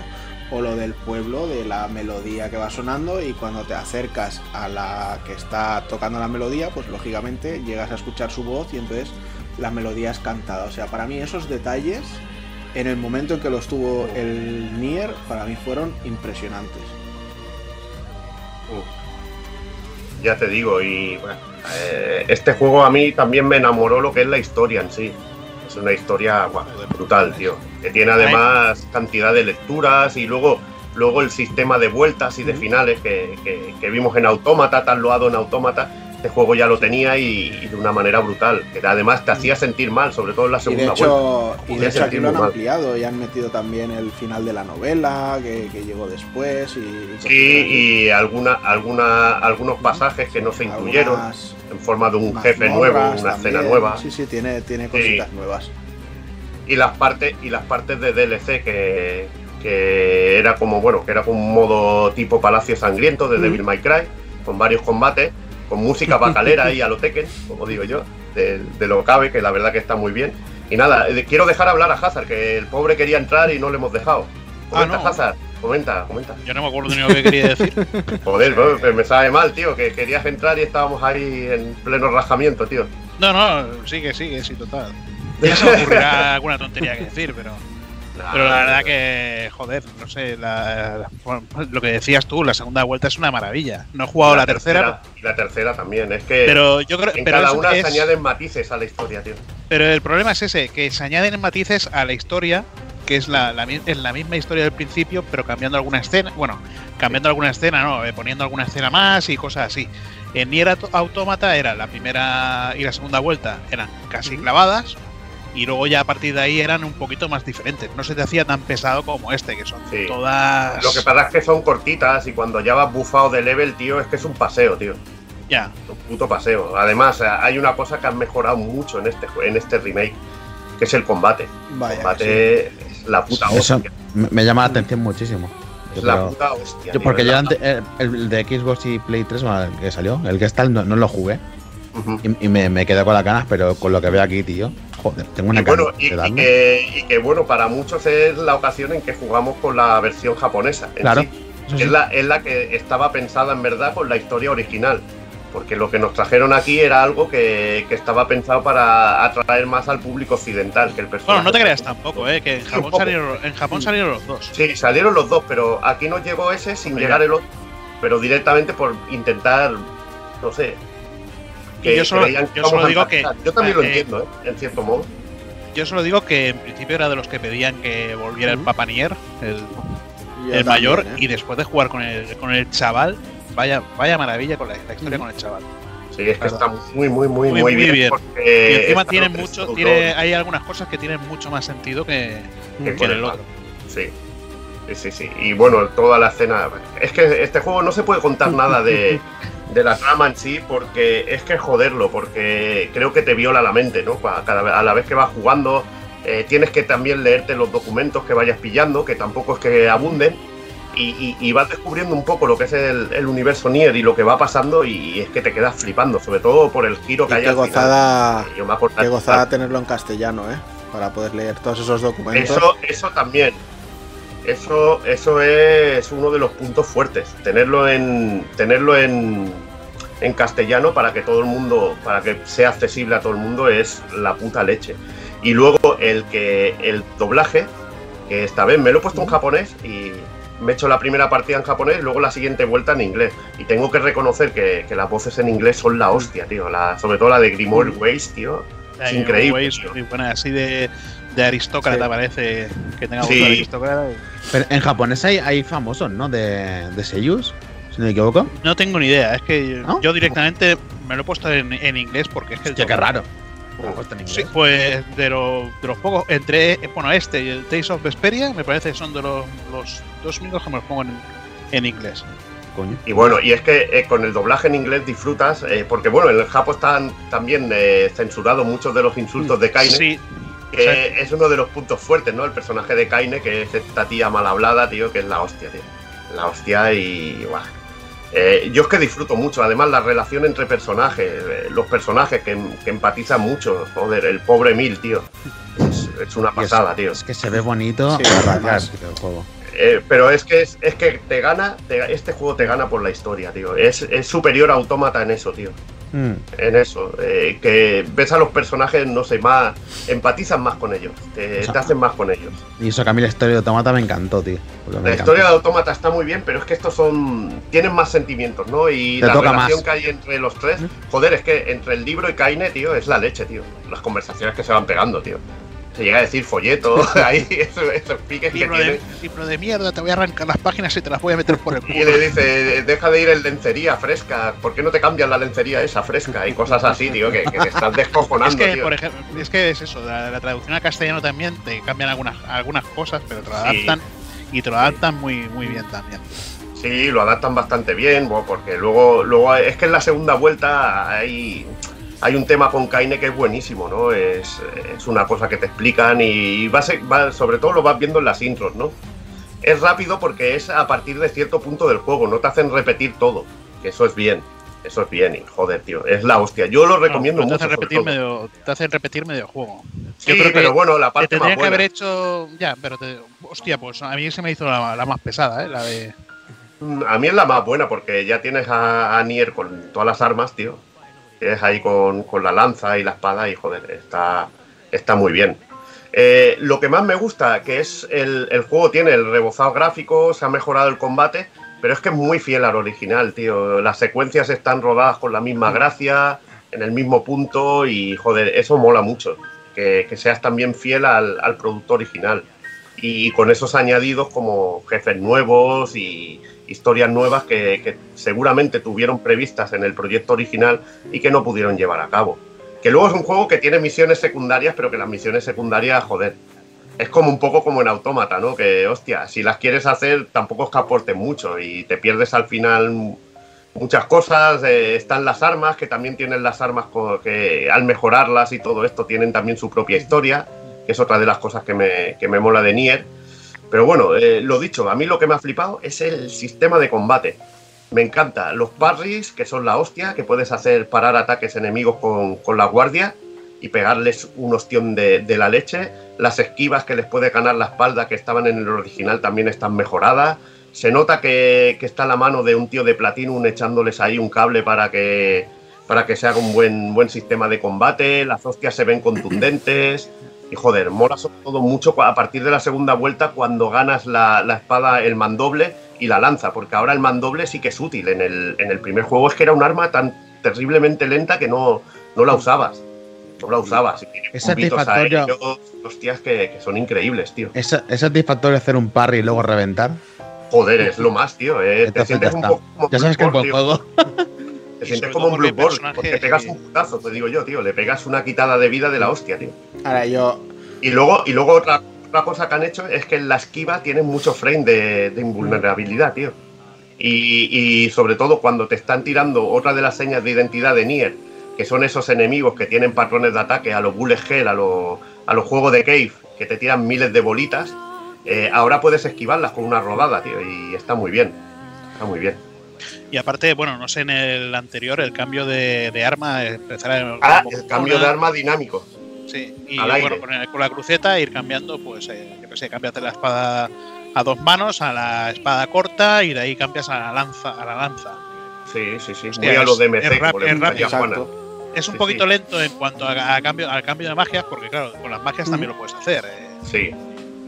o lo del pueblo, de la melodía que va sonando y cuando te acercas a la que está tocando la melodía, pues lógicamente llegas a escuchar su voz y entonces la melodía es cantada. O sea, para mí esos detalles, en el momento en que los tuvo el Nier, para mí fueron impresionantes. Ya te digo, y eh, este juego a mí también me enamoró lo que es la historia en sí. Es una historia brutal, tío. Que tiene además cantidad de lecturas y luego, luego el sistema de vueltas y de finales que, vimos en Autómata, tan loado en Autómata, este juego ya lo tenía y, de una manera brutal. Que además te hacía sentir mal, sobre todo en la segunda y de hecho, Y de hecho aquí lo han ampliado y han metido también el final de la novela que, llegó después. Y, sí, y alguna, alguna, algunos pasajes que no se incluyeron en forma de un jefe nuevo, una escena nueva. Sí, sí, tiene, tiene cositas nuevas. Y las partes, y las partes de DLC que, que era como, bueno, que era como un modo tipo Palacio Sangriento de Devil May Cry, con varios combates con música bacalera y a lo Tekken, como digo yo, de, lo cabe, que la verdad que está muy bien. Y nada, eh, quiero dejar hablar a Hazard, que el pobre quería entrar y no le hemos dejado. Ah, comenta, Hazard, comenta, comenta. Yo no me acuerdo ni lo que quería decir. Joder, pues, me sabe mal, tío, que querías entrar y estábamos ahí en pleno rajamiento, tío. No, no, sigue, sigue, sí, total. Ya se me ocurrirá alguna tontería que decir, pero. Pero la verdad que, joder, no sé, lo que decías tú, la segunda vuelta es una maravilla. No he jugado la, tercera. Y la tercera también, es que pero yo creo, en cada una se añaden matices a la historia, tío. Pero el problema es ese, que se añaden matices a la historia, que es la, la, es la misma historia del principio, pero cambiando alguna escena, bueno, cambiando alguna escena, no, eh, poniendo alguna escena más y cosas así. En Nier Automata era la primera y la segunda vuelta, eran casi clavadas, y luego ya a partir de ahí eran un poquito más diferentes. No se te hacía tan pesado como este, que son todas. Lo que pasa es que son cortitas y cuando ya vas bufado de level, tío, es que es un paseo, tío. Ya. Un puto paseo. Además, hay una cosa que han mejorado mucho en este, en este remake, que es el combate. el combate es la puta hostia. me llama la atención muchísimo. Es la puta hostia. porque yo antes, el, de Xbox y Play 3 que salió, el que está, no, no lo jugué. Y, me, me quedé con las ganas, pero con lo que veo aquí, tío, Joder, tengo una y bueno, y, que, bueno, para muchos es la ocasión en que jugamos con la versión japonesa. claro. Es, la, es la que estaba pensada en verdad con la historia original. Porque lo que nos trajeron aquí era algo que, estaba pensado para atraer más al público occidental que el personaje. Bueno, no te creas tampoco, ¿eh? que en Japón, salieron, en Japón salieron los dos. Sí, salieron los dos, pero aquí nos llegó ese sin llegar el otro. Pero directamente por intentar, no sé, yo solo, digo que. Yo también lo eh, entiendo, ¿eh? en cierto modo. Yo solo digo que en principio era de los que pedían que volviera el Papanier, el, el mayor, ¿eh? y después de jugar con el, con el chaval, vaya, vaya maravilla con la, historia con el chaval. Sí, es que está muy, muy, muy, muy, bien. y encima tiene mucho, tiene, hay algunas cosas que tienen mucho más sentido que, que, el otro. Sí. Sí, sí, sí. Y bueno, toda la escena. Es que este juego no se puede contar nada de, de la trama en sí, porque es que joderlo, porque creo que te viola la mente, ¿no? Cada, a la vez que vas jugando, eh, tienes que también leerte los documentos que vayas pillando, que tampoco es que abunden, y, vas descubriendo un poco lo que es el, universo Nier y lo que va pasando, y es que te quedas flipando, sobre todo por el giro que hay qué gozada, Qué gozada tenerlo en castellano, ¿eh? Para poder leer todos esos documentos. Eso, eso también. Eso, eso es uno de los puntos fuertes, tenerlo en, tenerlo en, en castellano para que todo el mundo, para que sea accesible a todo el mundo es la puta leche. Y luego el que el doblaje, que esta vez me lo he puesto en japonés y me he hecho la primera partida en japonés luego la siguiente vuelta en inglés. Y tengo que reconocer que, las voces en inglés son la hostia, tío. La, sobre todo la de Grimoire Waste, tío. Es increíble. así de, de aristócrata parece que tenga voz de aristócrata. Pero en japonés hay, hay famosos, ¿no? De, de seiyus, si no me equivoco. No tengo ni idea, es que yo directamente me lo he puesto en, en inglés porque es que... qué raro. Sí, pues de, los pocos, entre bueno, este y el Tales of Vesperia, me parece que son de los, los dos únicos que me los pongo en, en inglés. Y bueno, y es que eh, con el doblaje en inglés disfrutas, eh, porque bueno, en el Japón están también eh, censurados muchos de los insultos de Kaine. Sí, que es uno de los puntos fuertes, ¿no? El personaje de Kaine, que es esta tía mal hablada, tío, que es la hostia, tío. La hostia y. Eh, yo es que disfruto mucho, además la relación entre personajes, eh, los personajes que, empatizan mucho, joder, el pobre Mil, tío. Es, una pasada, tío. Es que se ve bonito sí, el juego. Eh, pero es que es, que te gana, este juego te gana por la historia, tío. Es, es superior a Autómata en eso, tío. Mm. En eso, eh, que ves a los personajes, no sé, más, empatizas más con ellos, te, hacen más con ellos. Y eso que a mí la historia de Automata me encantó, tío. la historia de Automata está muy bien, pero es que estos son. tienen más sentimientos, ¿no? Y la relación que hay entre los tres, joder, es que entre el libro y Kaine, tío, es la leche, tío. Las conversaciones que se van pegando, tío. Se llega a decir folleto, ahí, esos, piques libro que de, Libro de mierda, te voy a arrancar las páginas y te las voy a meter por el culo. Y le dice, deja de ir en lencería fresca, ¿por qué no te cambias la lencería esa fresca? Y cosas así, tío, que, te estás descojonando, es que, Por ejemplo, es que es eso, la, traducción al castellano también te cambian algunas, algunas cosas, pero te lo adaptan y te lo adaptan muy, muy bien también. Sí, lo adaptan bastante bien, porque luego, luego es que en la segunda vuelta hay hay un tema con Kaine que es buenísimo, ¿no? Es, una cosa que te explican y sobre todo lo vas viendo en las intros, ¿no? Es rápido porque es a partir de cierto punto del juego, no te hacen repetir todo, que eso es bien. Eso es bien, y joder, tío, es la hostia. Yo lo recomiendo mucho. Te hacen, repetir medio, te hacen repetir medio juego. Sí, pero bueno, la parte más buena. que haber hecho. Ya, pero. hostia, pues a mí se me hizo la, más pesada, ¿eh? La de. A mí es la más buena porque ya tienes a, a Nier con todas las armas, tío es ahí con, la lanza y la espada y joder, está, está muy bien. Eh, lo que más me gusta, que es el, juego tiene el rebozado gráfico, se ha mejorado el combate, pero es que es muy fiel al original, tío. Las secuencias están rodadas con la misma gracia, en el mismo punto y joder, eso mola mucho, que, seas también fiel al, al producto original. Y con esos añadidos como jefes nuevos y, historias nuevas que, seguramente tuvieron previstas en el proyecto original y que no pudieron llevar a cabo. Que luego es un juego que tiene misiones secundarias, pero que las misiones secundarias, joder, es como un poco como en Autómata, ¿no? Que, hostia, si las quieres hacer, tampoco es que aporten mucho y te pierdes al final muchas cosas. Eh, están las armas, que también tienen las armas que al mejorarlas y todo esto tienen también su propia historia, que es otra de las cosas que me, que me mola de Nier pero bueno, eh, lo dicho, a mí lo que me ha flipado es el sistema de combate. Me encanta los parries, que son la hostia, que puedes hacer parar ataques enemigos con, la guardia y pegarles un ostión de, la leche. Las esquivas que les puede ganar la espalda, que estaban en el original, también están mejoradas. Se nota que, está la mano de un tío de Platinum echándoles ahí un cable para que, para que se haga un buen, buen sistema de combate. Las hostias se ven contundentes. Y joder, mola sobre todo mucho a partir de la segunda vuelta cuando ganas la, espada, el mandoble y la lanza, porque ahora el mandoble sí que es útil. En el, en el primer juego es que era un arma tan terriblemente lenta que no, no la usabas. No la usabas. Es satisfactorio. hostias que, son increíbles, tío. ¿Es, satisfactorio hacer un parry y luego reventar? Joder, es lo más, tío. Eh. Te sientes un poco como ya sabes que buen juego. Te sientes como un Blue Ball, porque pegas un putazo, te digo yo, tío. Le pegas una quitada de vida de la hostia, tío. Ahora yo. Y luego, y luego otra, otra cosa que han hecho es que en la esquiva tienen mucho frame de, invulnerabilidad, tío. Y, sobre todo cuando te están tirando otra de las señas de identidad de Nier, que son esos enemigos que tienen patrones de ataque a los bullet hell, a, los, a los juegos de cave, que te tiran miles de bolitas, eh, ahora puedes esquivarlas con una rodada, tío, y está muy bien. Está muy bien. Y aparte, bueno, no sé en el anterior, el cambio de, arma. Empezar ah, el cambio de arma dinámico. Sí, y bueno, con, la cruceta ir cambiando, pues, eh, yo qué sé, cambias de la espada a dos manos a la espada corta y de ahí cambias a la lanza. A la lanza. Sí, sí, sí. Muy a lo de MC, es, es un poquito lento en cuanto a, cambio, al cambio de magias, porque claro, con las magias también lo puedes hacer. Eh. Sí.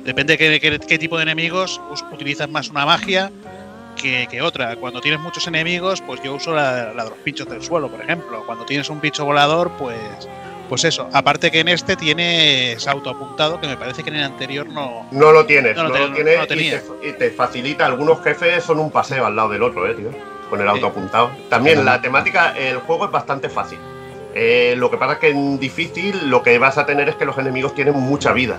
Depende de qué, qué, tipo de enemigos utilizas más una magia que, otra. Cuando tienes muchos enemigos, pues yo uso la, de los pinchos del suelo, por ejemplo. Cuando tienes un pincho volador, pues pues eso. Aparte que en este tienes autoapuntado, que me parece que en el anterior no. No lo tienes, no, lo, tienes y, te, facilita. Algunos jefes son un paseo al lado del otro, eh, tío. Con el autoapuntado. También la temática, el juego es bastante fácil. Eh, lo que pasa es que en difícil lo que vas a tener es que los enemigos tienen mucha vida.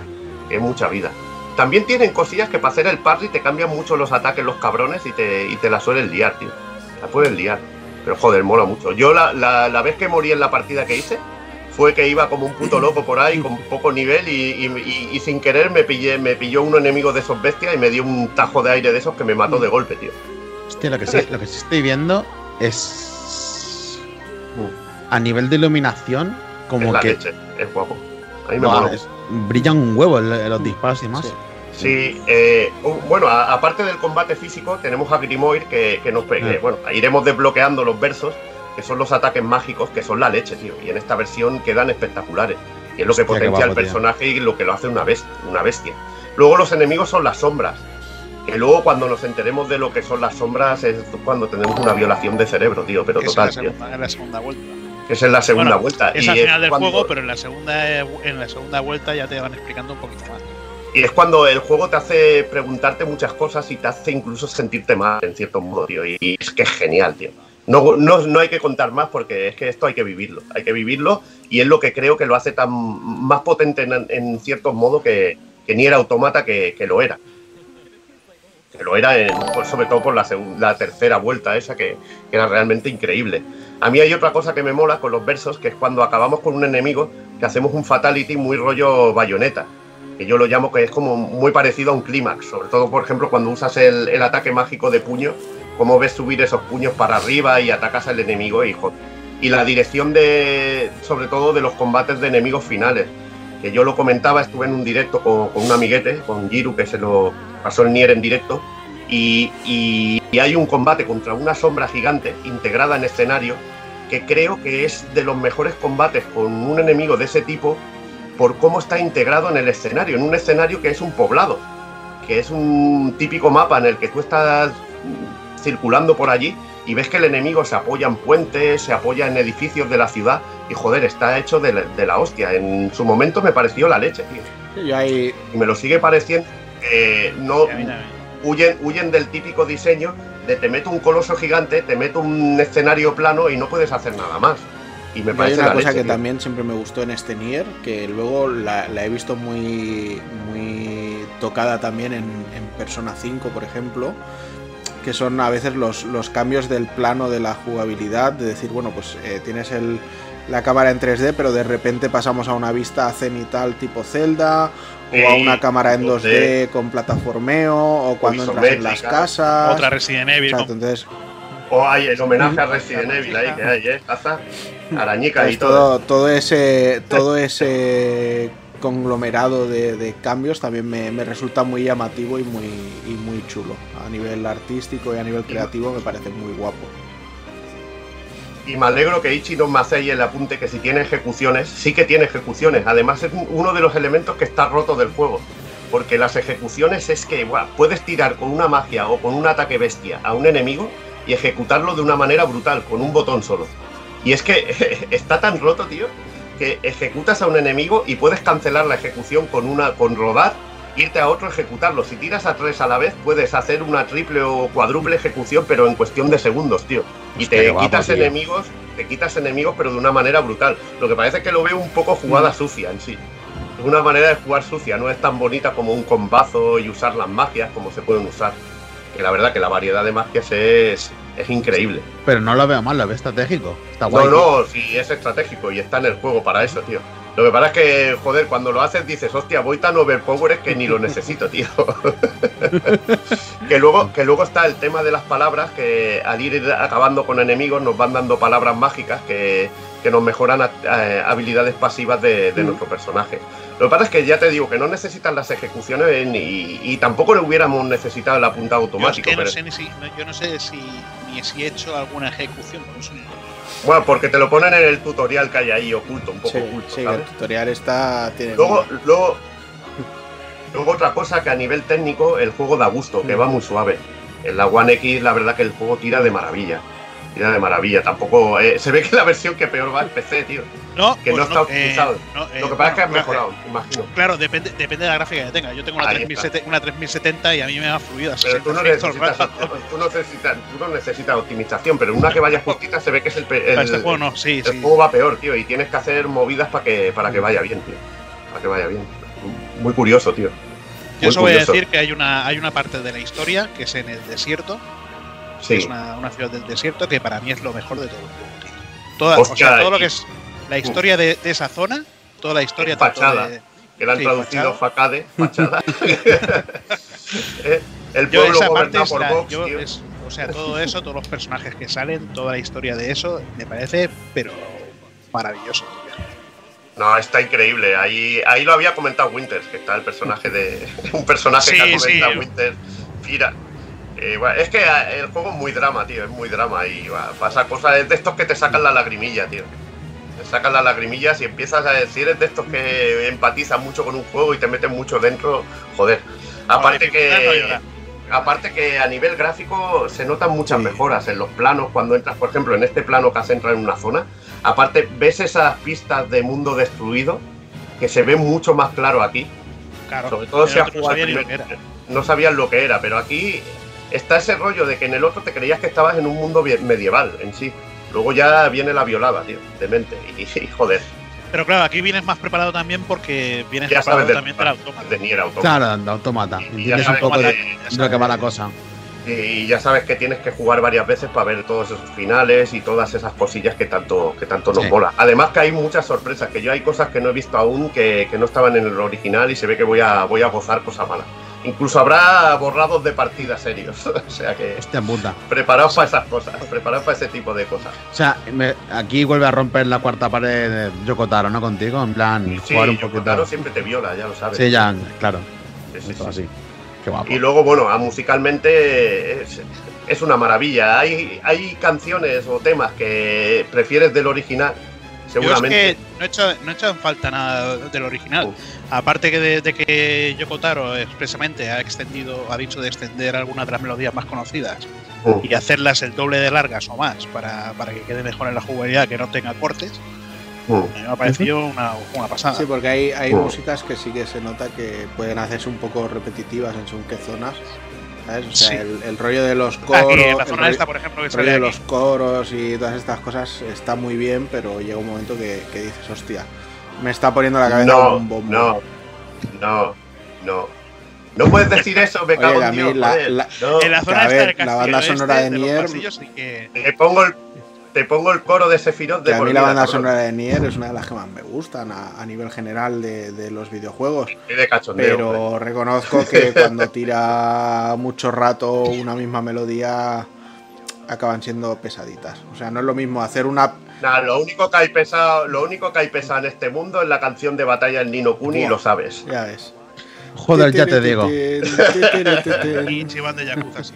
Es mucha vida. También tienen cosillas que para hacer el parry te cambian mucho los ataques los cabrones y te, y te la suelen liar, tío. La pueden liar. Pero joder, mola mucho. Yo la, la, vez que morí en la partida que hice, fue que iba como un puto loco por ahí, con poco nivel, y, sin querer me pillé, me pilló un enemigo de esos bestias y me dio un tajo de aire de esos que me mató de golpe, tío. Hostia, lo que sí, lo que sí estoy viendo es. A nivel de iluminación, como es la que. Leche, es guapo. A mí me mola brillan un huevo los disparos y más. Sí, eh, bueno, aparte del combate físico, tenemos a Grimoire que, nos pegue. Bueno, iremos desbloqueando los versos, que son los ataques mágicos, que son la leche, tío. Y en esta versión quedan espectaculares. Y es lo que potencia al personaje y lo que lo hace una bestia, una bestia. Luego los enemigos son las sombras. Que luego cuando nos enteremos de lo que son las sombras es cuando tenemos una violación de cerebro, tío, pero total. Es la, segunda, vuelta. Que es en la segunda vuelta. Es al final del juego, pero en la segunda en la segunda vuelta ya te van explicando un poquito más. Y es cuando el juego te hace preguntarte muchas cosas y te hace incluso sentirte mal, en cierto modo, tío. Y es que es genial, tío. No, no, hay que contar más porque es que esto hay que vivirlo. Hay que vivirlo y es lo que creo que lo hace tan más potente en, en cierto modo que, que ni era automata que, lo era. Que lo era, pues, sobre todo por la, tercera vuelta esa, que, era realmente increíble. A mí hay otra cosa que me mola con los versos, que es cuando acabamos con un enemigo, que hacemos un fatality muy rollo bayoneta que yo lo llamo que es como muy parecido a un clímax, sobre todo por ejemplo cuando usas el, ataque mágico de puño, como ves subir esos puños para arriba y atacas al enemigo y, y la dirección de, sobre todo de los combates de enemigos finales, que yo lo comentaba, estuve en un directo con, un amiguete, con Giru, que se lo pasó el Nier en directo, y, y, hay un combate contra una sombra gigante integrada en escenario que creo que es de los mejores combates con un enemigo de ese tipo por cómo está integrado en el escenario, en un escenario que es un poblado, que es un típico mapa en el que tú estás circulando por allí y ves que el enemigo se apoya en puentes, se apoya en edificios de la ciudad y joder, está hecho de la, hostia. En su momento me pareció la leche, tío. Y me lo sigue pareciendo. no huyen, huyen del típico diseño de te meto un coloso gigante, te meto un escenario plano y no puedes hacer nada más. Y me parece Hay una cosa que también siempre me gustó en este Nier, que luego la, he visto muy, muy tocada también en, Persona 5, por ejemplo, que son a veces los, los, cambios del plano de la jugabilidad, de decir, bueno, pues eh, tienes el, la cámara en 3D, pero de repente pasamos a una vista cenital tipo Zelda, o a una cámara en 2D, con plataformeo, o cuando entras en las casas. Otra Resident Evil. entonces, o hay el homenaje a Resident Evil ahí que hay, ¿eh? arañica y todo. Todo ese, todo ese conglomerado de, cambios también me, resulta muy llamativo y muy, muy chulo. A nivel artístico y a nivel creativo me parece muy guapo. Y me alegro que Ichi no me hace ahí el apunte que si tiene ejecuciones, sí que tiene ejecuciones. Además es uno de los elementos que está roto del juego. Porque las ejecuciones es que puedes tirar con una magia o con un ataque bestia a un enemigo y ejecutarlo de una manera brutal, con un botón solo. Y es que está tan roto, tío, que ejecutas a un enemigo y puedes cancelar la ejecución con una con rodar, irte a otro, ejecutarlo. Si tiras a tres a la vez, puedes hacer una triple o cuádruple ejecución, pero en cuestión de segundos, tío. Y te quitas enemigos, te quitas enemigos, pero de una manera brutal. Lo que parece es que lo veo un poco jugada mm. sucia en sí. Es una manera de jugar sucia, no es tan bonita como un combazo y usar las magias como se pueden usar que la verdad que la variedad de magias es, es increíble. Pero no lo veo mal, lo veo estratégico. Está guay. No, no, sí, es estratégico y está en el juego para eso, tío. Lo que pasa es que, joder, cuando lo haces dices, hostia, voy tan overpower que ni lo necesito, tío. que, luego, que luego está el tema de las palabras, que al ir acabando con enemigos nos van dando palabras mágicas que, que nos mejoran eh, habilidades pasivas de, de mm. nuestro personaje. Lo que pasa es que ya te digo que no necesitan las ejecuciones y, tampoco le hubiéramos necesitado el apuntado automático. Yo, no sé si, yo no sé si, ni si he hecho alguna ejecución. Bueno, porque te lo ponen en el tutorial que hay ahí oculto, un poco oculto. Sí, el tutorial está. luego, luego, luego, otra cosa que a nivel técnico el juego da gusto, que mm. va muy suave. En la One X, la verdad que el juego tira de maravilla tira de maravilla. Tampoco. Eh, se ve que la versión que peor va es PC, tío. No, que no pues está optimizado. Eh, Lo que pasa es que ha mejorado, imagino. Claro, depende, depende de la gráfica que tenga. Yo tengo una, 3070, una 3070 y a mí me va fluida. Pero tú no, necesitas, tú, no necesitas, tú no necesitas optimización, pero una que vaya justita se ve que es el. el este juego no, sí. El juego va peor, tío, y tienes que hacer movidas para que, para que vaya bien, tío. Para que vaya bien. Muy curioso, tío. Yo solo voy a decir que hay una, hay una parte de la historia que es en el desierto, es una, ciudad del desierto que para mí es lo mejor de todo Toda, o sea, todo lo que es la historia de, esa zona, toda la historia. Fachada, que la han traducido facade, fachada. Eh, el pueblo gobernado por Vox, O sea, todo eso, todos los personajes que salen, toda la historia de eso, me parece, pero maravilloso. No, está increíble. Ahí, ahí lo había comentado Winters, que está el personaje de. Un personaje que ha comentado Winters. Mira, eh, es que eh, el juego es muy drama, tío, es muy drama y pasa cosas de estos que te sacan la lagrimilla, tío. Te sacan las lagrimillas y empiezas a decir es de estos que empatizan mucho con un juego y te meten mucho dentro, joder. Aparte que aparte que a nivel gráfico se notan muchas mejoras en los planos cuando entras, por ejemplo, en este plano que has entrado en una zona. Aparte, ves esas pistas de mundo destruido que se ven mucho más claro aquí. Claro, Sobre todo si has jugado. No sabías lo que era, pero aquí está ese rollo de que en el otro te creías que estabas en un mundo medieval en sí. Luego ya viene la violada, tío, de mente. Y, joder. Pero claro, aquí vienes más preparado también porque vienes preparado también para automata. De Nier Automata. Claro, de automata. Y, ya sabes un poco de, lo que va la cosa. Y ya sabes que tienes que jugar varias veces para ver todos esos finales y todas esas cosillas que tanto, que tanto nos mola. Además que hay muchas sorpresas, que yo hay cosas que no he visto aún que, que no estaban en el original y se ve que voy a, voy a gozar cosas malas. Incluso habrá borrados de partida serios. o sea que. Hostia puta. Preparaos para esas cosas. Preparaos para ese tipo de cosas. O sea, aquí vuelve a romper la cuarta pared de Yokotaro, ¿no? Contigo. En plan, jugar un. Yokotaro siempre te viola, ya lo sabes. Sí, ya, claro. Sí, así. Qué guapo. Y luego, bueno, musicalmente es, es, una maravilla. Hay, hay canciones o temas que prefieres del original seguramente. no he, hecho, no he hecho en falta nada del original. Aparte que de, que Yoko Taro expresamente ha extendido, ha dicho de extender algunas de las melodías más conocidas y hacerlas el doble de largas o más para, que quede mejor en la jugabilidad, que no tenga cortes. Me ha parecido una, pasada. Sí, porque hay, hay músicas que sí que se nota que pueden hacerse un poco repetitivas en según qué zonas el, rollo de los coros. el rollo de los coros y todas estas cosas está muy bien, pero llega un momento que, dices, hostia, me está poniendo la cabeza no, un bombo. No, no, no. No puedes decir eso, me cago en Dios. La, la, en la zona esta la banda sonora de, Nier. Te pongo el te pongo el coro de Sephiroth de que A mí la banda sonora de Nier es una de las que más me gustan a, nivel general de, los videojuegos. de pero reconozco que cuando tira mucho rato una misma melodía acaban siendo pesaditas. O sea, no es lo mismo hacer una. Nada, lo único que hay pesado, lo único que hay pesado en este mundo es la canción de batalla en Nino Kuni y lo sabes. Ya ves. Joder, ya te digo. y de Yakuza, sí.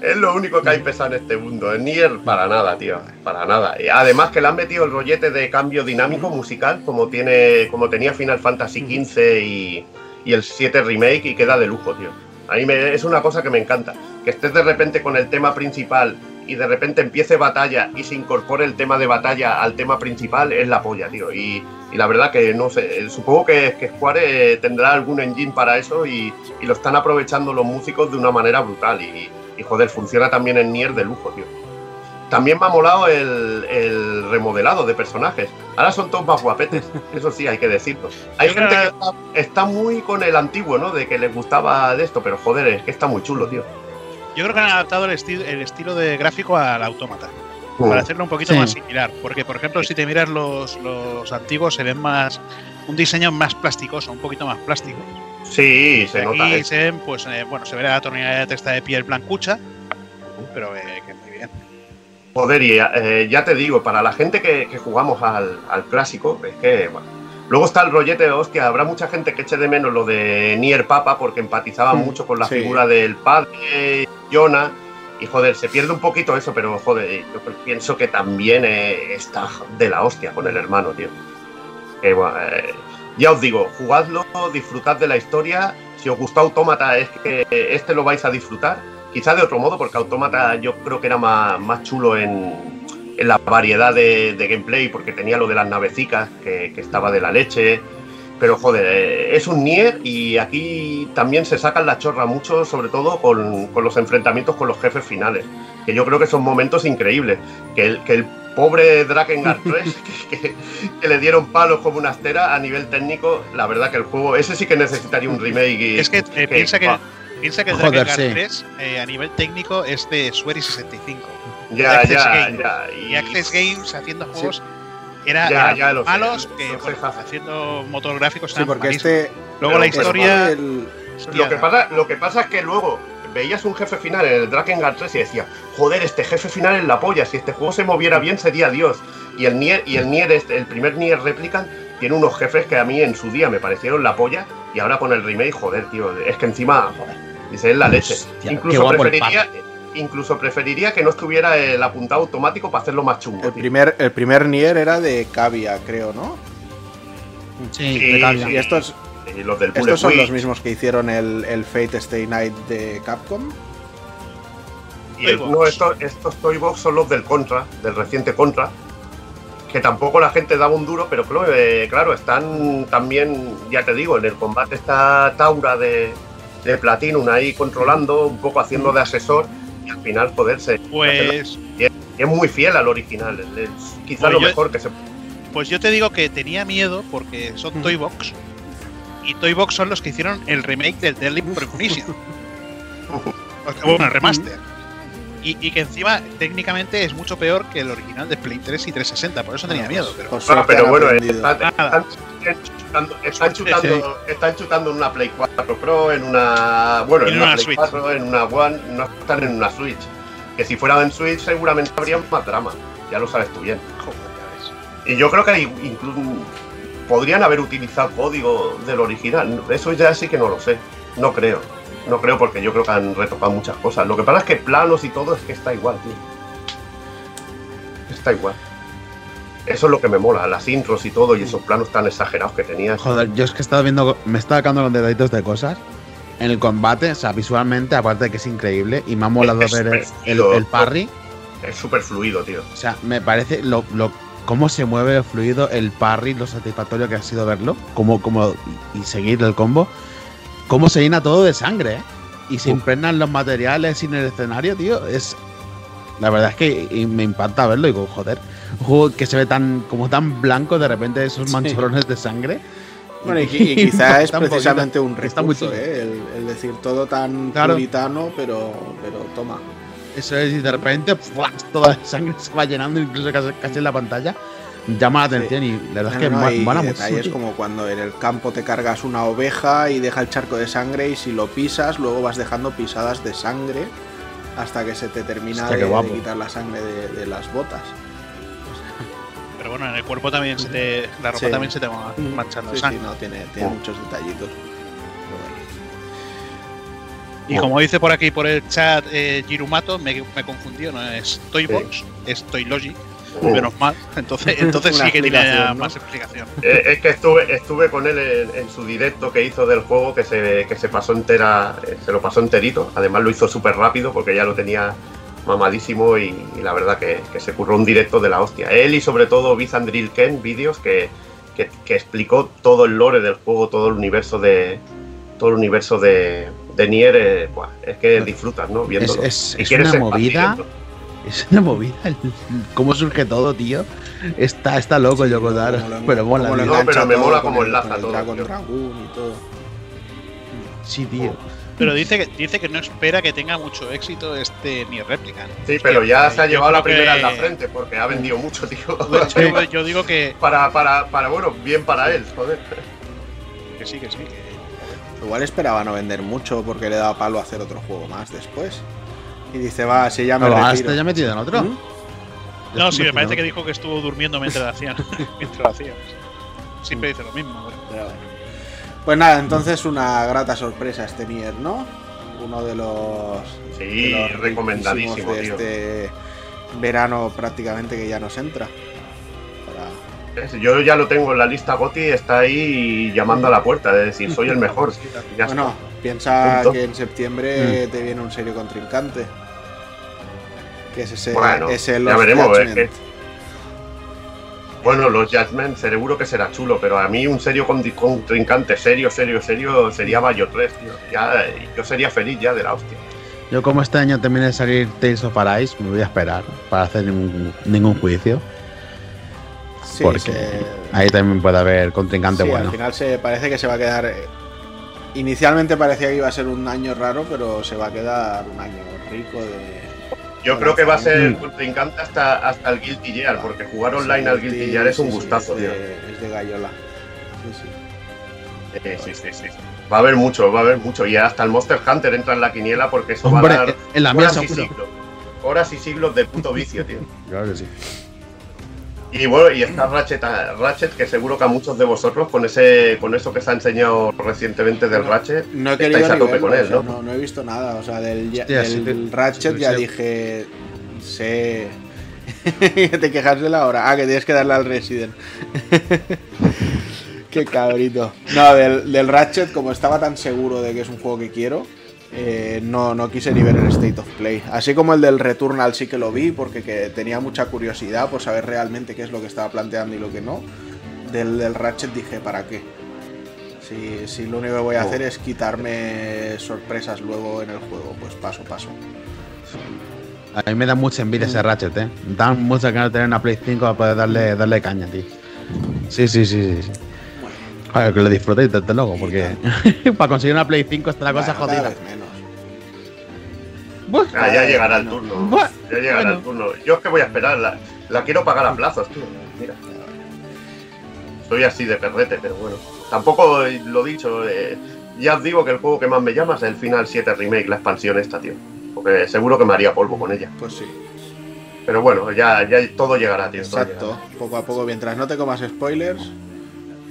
Es lo único que hay pesado en este mundo. En Nier, para nada, tío. Para nada. Y además que le han metido el rollete de cambio dinámico musical, como tiene, como tenía Final Fantasy XV y, el 7 Remake, y queda de lujo, tío. A mí me, es una cosa que me encanta. Que estés de repente con el tema principal y de repente empiece batalla y se incorpore el tema de batalla al tema principal, es la polla, tío. Y, la verdad que no sé, supongo que, que Square tendrá algún engine para eso y, y, lo están aprovechando los músicos de una manera brutal. Y, y joder, funciona también en Nier de lujo, tío. También me ha molado el, remodelado de personajes. Ahora son todos más guapetes, eso sí, hay que decirlo. Hay gente que está, muy con el antiguo, ¿no? De que les gustaba de esto, pero joder, es que está muy chulo, tío. Yo creo que han adaptado el, el estilo de gráfico al autómata. Uh. para hacerlo un poquito más similar. Porque, por ejemplo, si te miras los, los antiguos, se ven más. un diseño más plasticoso, un poquito más plástico. Sí, se nota. Aquí se pues, eh, bueno, se ve la tonalidad de testa de piel blancucha, pero eh, que muy bien. Joder, y eh, ya te digo, para la gente que, jugamos al, clásico, es que, bueno, Luego está el rollete de hostia, habrá mucha gente que eche de menos lo de Nier Papa porque empatizaba mm, mucho con la figura del padre, Jonah, y joder, se pierde un poquito eso, pero joder, yo pienso que también está de la hostia con el hermano, tío. Que, bueno, ya os digo, jugadlo, disfrutad de la historia. Si os gustó Autómata, es que este lo vais a disfrutar. Quizá de otro modo, porque Autómata yo creo que era más, chulo en, la variedad de, gameplay, porque tenía lo de las navecicas, que, estaba de la leche. Pero joder, eh, es un Nier y aquí también se sacan la chorra mucho, sobre todo con, los enfrentamientos con los jefes finales, que yo creo que son momentos increíbles. Que el pobre Drakengard 3, que, le dieron palos como una astera a nivel técnico, la verdad que el juego, ese sí que necesitaría un remake. es que, eh, piensa que piensa que el Drakengard 3 eh, a nivel técnico es de Swery 65. Ya, ya, ya. Y, Access Games haciendo juegos era, malos que haciendo motor gráficos sí, porque este luego la historia lo que pasa lo que pasa es que luego veías un jefe final en el Drakengard 3 y decía, joder, este jefe final es la polla, si este juego se moviera bien sería Dios. Y el Nier, y el Nier, este, el primer Nier Replicant, tiene unos jefes que a mí en su día me parecieron la polla, y ahora con el remake, joder, tío, es que encima, joder, dice, es la leche. incluso preferiría, incluso preferiría que no estuviera el apuntado automático para hacerlo más chungo. El primer, el primer Nier era de Cavia, creo, ¿no? Sí, de Cavia. Y estos, Y los del ¿Estos son los mismos que hicieron el, el Fate Stay Night de Capcom? Y no, estos, estos Toybox son los del Contra, del reciente Contra, que tampoco la gente daba un duro, pero claro, eh, claro están también, ya te digo, en el combate está Taura de, de Platinum ahí controlando, un poco haciendo de asesor, y al final poderse. Pues. Y es, muy fiel al original, es quizá pues lo mejor que se. Pues yo te digo que tenía miedo porque son Toybox, y Toybox son los que hicieron el remake del Deadly Premonition. bueno, el remaster. Y, que encima técnicamente es mucho peor que el original de Play 3 y 360, por eso tenía miedo. Pero, ah, pero bueno, están, chutando, están, chutando, en una Play 4 Pro, en una. Bueno, en, una, Play 4, en una One, no están en una Switch. Que si fuera en Switch seguramente habría más drama, ya lo sabes tú bien. Y yo creo que incluso podrían haber utilizado código del original. Eso ya sí que no lo sé. No creo. No creo porque yo creo que han retocado muchas cosas. Lo que pasa es que planos y todo es que está igual, tío. Está igual. Eso es lo que me mola, las intros y todo y esos planos tan exagerados que tenías. Joder, yo es que he estado viendo, me está sacando los detallitos de cosas. En el combate, o sea, visualmente, aparte de que es increíble, y me ha molado ver el, parry. Es súper fluido, tío. O sea, me parece lo, lo, cómo se mueve el fluido, el parry, lo satisfactorio que ha sido verlo, cómo, cómo, y seguir el combo, cómo se llena todo de sangre, ¿eh? Y se impregnan los materiales en el escenario, tío. Es. La verdad es que me impacta verlo y digo, joder, un juego que se ve tan como tan blanco de repente esos mancholones de sangre. Bueno, y, quizá es precisamente un recurso, ¿eh? el, decir todo tan claro. puritano, pero, pero toma. Eso es, y de repente toda la sangre se va llenando, incluso casi, en la pantalla. Llama la atención y la verdad es que no, mola mucho. Es como cuando en el campo te cargas una oveja y deja el charco de sangre y si lo pisas, luego vas dejando pisadas de sangre hasta que se te termina de, quitar la sangre de, las botas. Pero bueno, en el cuerpo también se te. La ropa también se te va manchando sangre. no, tiene, tiene muchos detallitos. Y como dice por aquí por el chat eh, Girumato, me, me, confundió, no es Toybox, es Toylogic. Menos mal, entonces, entonces sí que tiene más explicación. Eh, es que estuve, estuve con él en, su directo que hizo del juego, que se, que se pasó entera, eh, se lo pasó enterito. Además lo hizo súper rápido porque ya lo tenía mamadísimo y, la verdad que, se curró un directo de la hostia. Él y sobre todo Bizandril Ken, vídeos que, que, explicó todo el lore del juego, todo el universo de todo el universo de, de Nier, eh, es que disfrutas, ¿no? Viéndolo. Es, una movida. Es una movida. ¿Cómo surge todo, tío? Está, está loco yo contar. Pero mola. No, pero me mola como enlaza todo. Sí, tío. Pero dice que, dice que no espera que tenga mucho éxito este Nier Replicant. Sí, pero ya se ha llevado la primera en la frente porque ha vendido mucho, tío. Yo, yo digo que. Para, para, para, bueno, bien para él, joder. Que sí, que sí. Igual esperaba no vender mucho porque le daba palo a hacer otro juego más después. Y dice, va, si ya me retiro. ¿Está ya metido en otro? ¿Mm? No, sí, me parece que dijo que estuvo durmiendo mientras lo hacían. mientras lo hacían. Siempre dice lo mismo. Pues nada, entonces una grata sorpresa este Nier, ¿no? Uno de los. Sí, recomendadísimo, de este verano prácticamente que ya nos entra. Yo ya lo tengo en la lista Goti, está ahí llamando a la puerta, de decir, soy el mejor. bueno, piensa que en septiembre mm. te viene un serio contrincante. Que es ese, bueno, ya veremos. Bueno, los Judgment seguro que será chulo, pero a mí un serio contrincante, serio, serio, serio, sería Mayo 3, tío. Ya, yo sería feliz ya de la hostia. Yo como este año termine de salir Tales of Arise, me voy a esperar para hacer ningún juicio porque ahí también puede haber contrincante bueno. Al final se parece que se va a quedar. Eh, inicialmente parecía que iba a ser un año raro, pero se va a quedar un año rico de. Yo creo que va a ser contrincante hasta, hasta el Guilty Gear, porque jugar online al Guilty Gear es un gustazo, es de, Es de Gallola. Sí, sí. sí, Va a haber mucho, va a haber mucho. Y hasta el Monster Hunter entra en la quiniela porque eso va a dar en la horas, y siglos, horas y siglos de puto vicio, tío. Claro que sí. Y bueno, y está Ratchet, Ratchet, que seguro que a muchos de vosotros, con ese con eso que se ha enseñado recientemente del Ratchet, no he querido a tope con él, ¿no? ¿no? he visto nada. O sea, del, Ratchet ya dije. Sé. te quejas de la hora. Ah, que tienes que darle al Resident. Qué cabrito. No, del, del, Ratchet, como estaba tan seguro de que es un juego que quiero, eh, no, no quise ni ver el State of Play. Así como el del Returnal sí que lo vi, porque tenía mucha curiosidad por saber realmente qué es lo que estaba planteando y lo que no. Del, del Ratchet dije, ¿para qué? Si, si, lo único que voy a hacer oh. es quitarme sorpresas luego en el juego, pues paso, paso. A mí me da mucha envidia ese Ratchet, ¿eh? Dan mucha ganas de tener una Play 5 para poder darle, darle caña, tío. Sí, sí, sí, sí. que lo disfrutéis, desde luego, porque para conseguir una Play 5 está la cosa jodida. Ah, ya llegará el turno. ya llegará el turno. Yo es que voy a esperar. La, quiero pagar a plazos, tío. Mira. Soy así de perrete, pero bueno. Tampoco lo dicho. Eh, ya os digo que el juego que más me llama es el Final 7 Remake, la expansión esta, tío. Porque seguro que me haría polvo con ella. Pues sí. Pero bueno, ya, ya todo llegará, tío. Exacto. Poco a poco, mientras no te comas spoilers,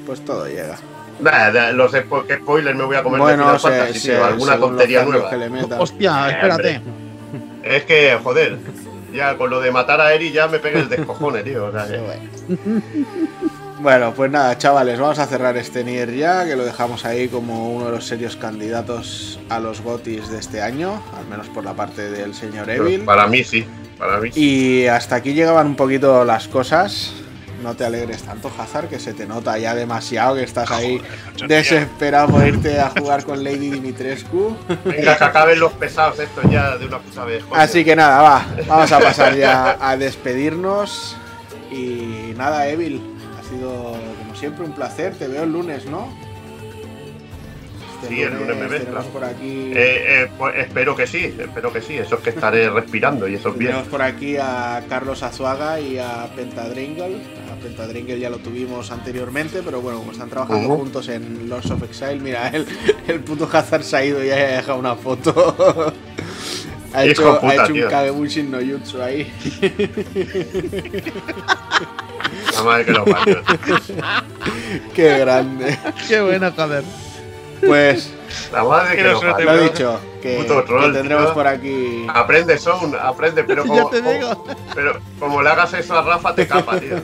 pues todo llega. Nah, los ¿qué spoilers me voy a comer bueno, de Final sí, alguna tontería nueva. Hostia, espérate. Es que, joder, ya con lo de matar a Eri ya me pegué el descojone, tío. bueno, pues nada, chavales, vamos a cerrar este Nier ya, que lo dejamos ahí como uno de los serios candidatos a los GOTIS de este año, al menos por la parte del señor Evil. para mí sí, para mí. Y hasta aquí llegaban un poquito las cosas no te alegres tanto, Hazard, que se te nota ya demasiado que estás ahí desesperado por irte a jugar con Lady Dimitrescu. Venga, que acaben los pesados estos ya de una puta vez. Así que nada, va, vamos a pasar ya a despedirnos. Y nada, Evil, ha sido como siempre un placer. Te veo el lunes, ¿no? sí, el lunes me ves. Por aquí... Eh, eh, pues espero que sí, espero que sí. Eso es que estaré respirando y eso es bien. Tenemos por aquí a Carlos Azuaga y a Pentadringle. A Pentadringle ya lo tuvimos anteriormente, pero bueno, como están trabajando juntos en Lords of Exile, mira, el, el puto Hazard se ha ido y ha dejado una foto. ha hecho, ha hecho un Kagebushin no Jutsu ahí. La madre que lo parió. Qué grande. Qué bueno, joder. Pues. La madre que, lo, lo he dicho. Que, tendremos por aquí. Aprende, Son, aprende, pero como, pero como le hagas eso a Rafa, te capa, tío.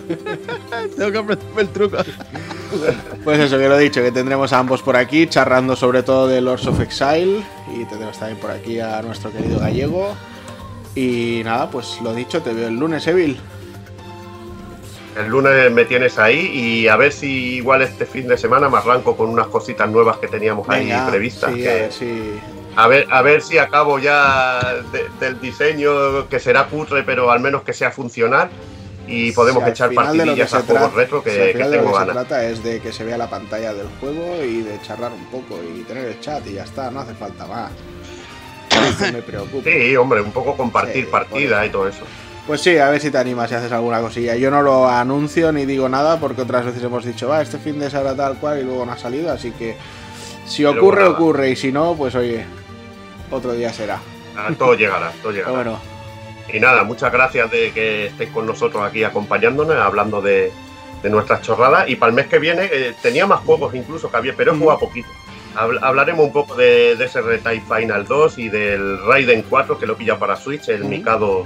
Tengo que aprenderme el truco. Pues eso, que lo he dicho, que tendremos a ambos por aquí, charrando sobre todo de Lords of Exile. Y tendremos también por aquí a nuestro querido gallego. Y nada, pues lo dicho, te veo el lunes, Evil. El lunes me tienes ahí y a ver si igual este fin de semana me arranco con unas cositas nuevas que teníamos ahí previstas. A, ver, a, ver, si acabo ya del diseño que será cutre, pero al menos que sea funcional y podemos echar partidillas a juegos retro que, que tengo de lo que Se trata es de que se vea la pantalla del juego y de charlar un poco y tener el chat y ya está, no hace falta más. No me preocupa. Sí, hombre, un poco compartir partida y todo eso. Pues sí, a ver si te animas y haces alguna cosilla. Yo no lo anuncio ni digo nada porque otras veces hemos dicho, va, este fin de semana tal cual y luego no ha salido, así que si ocurre, ocurre y si no, pues oye, otro día será. Ah, todo llegará, todo llegará. Bueno. Y nada, muchas gracias de que estéis con nosotros aquí acompañándonos, hablando de, nuestras chorradas. Y para el mes que viene eh, tenía más juegos incluso que había, pero he jugado poquito. hablaremos un poco de, ese Retail Final 2 y del Raiden 4 que lo pilla para Switch, el Mikado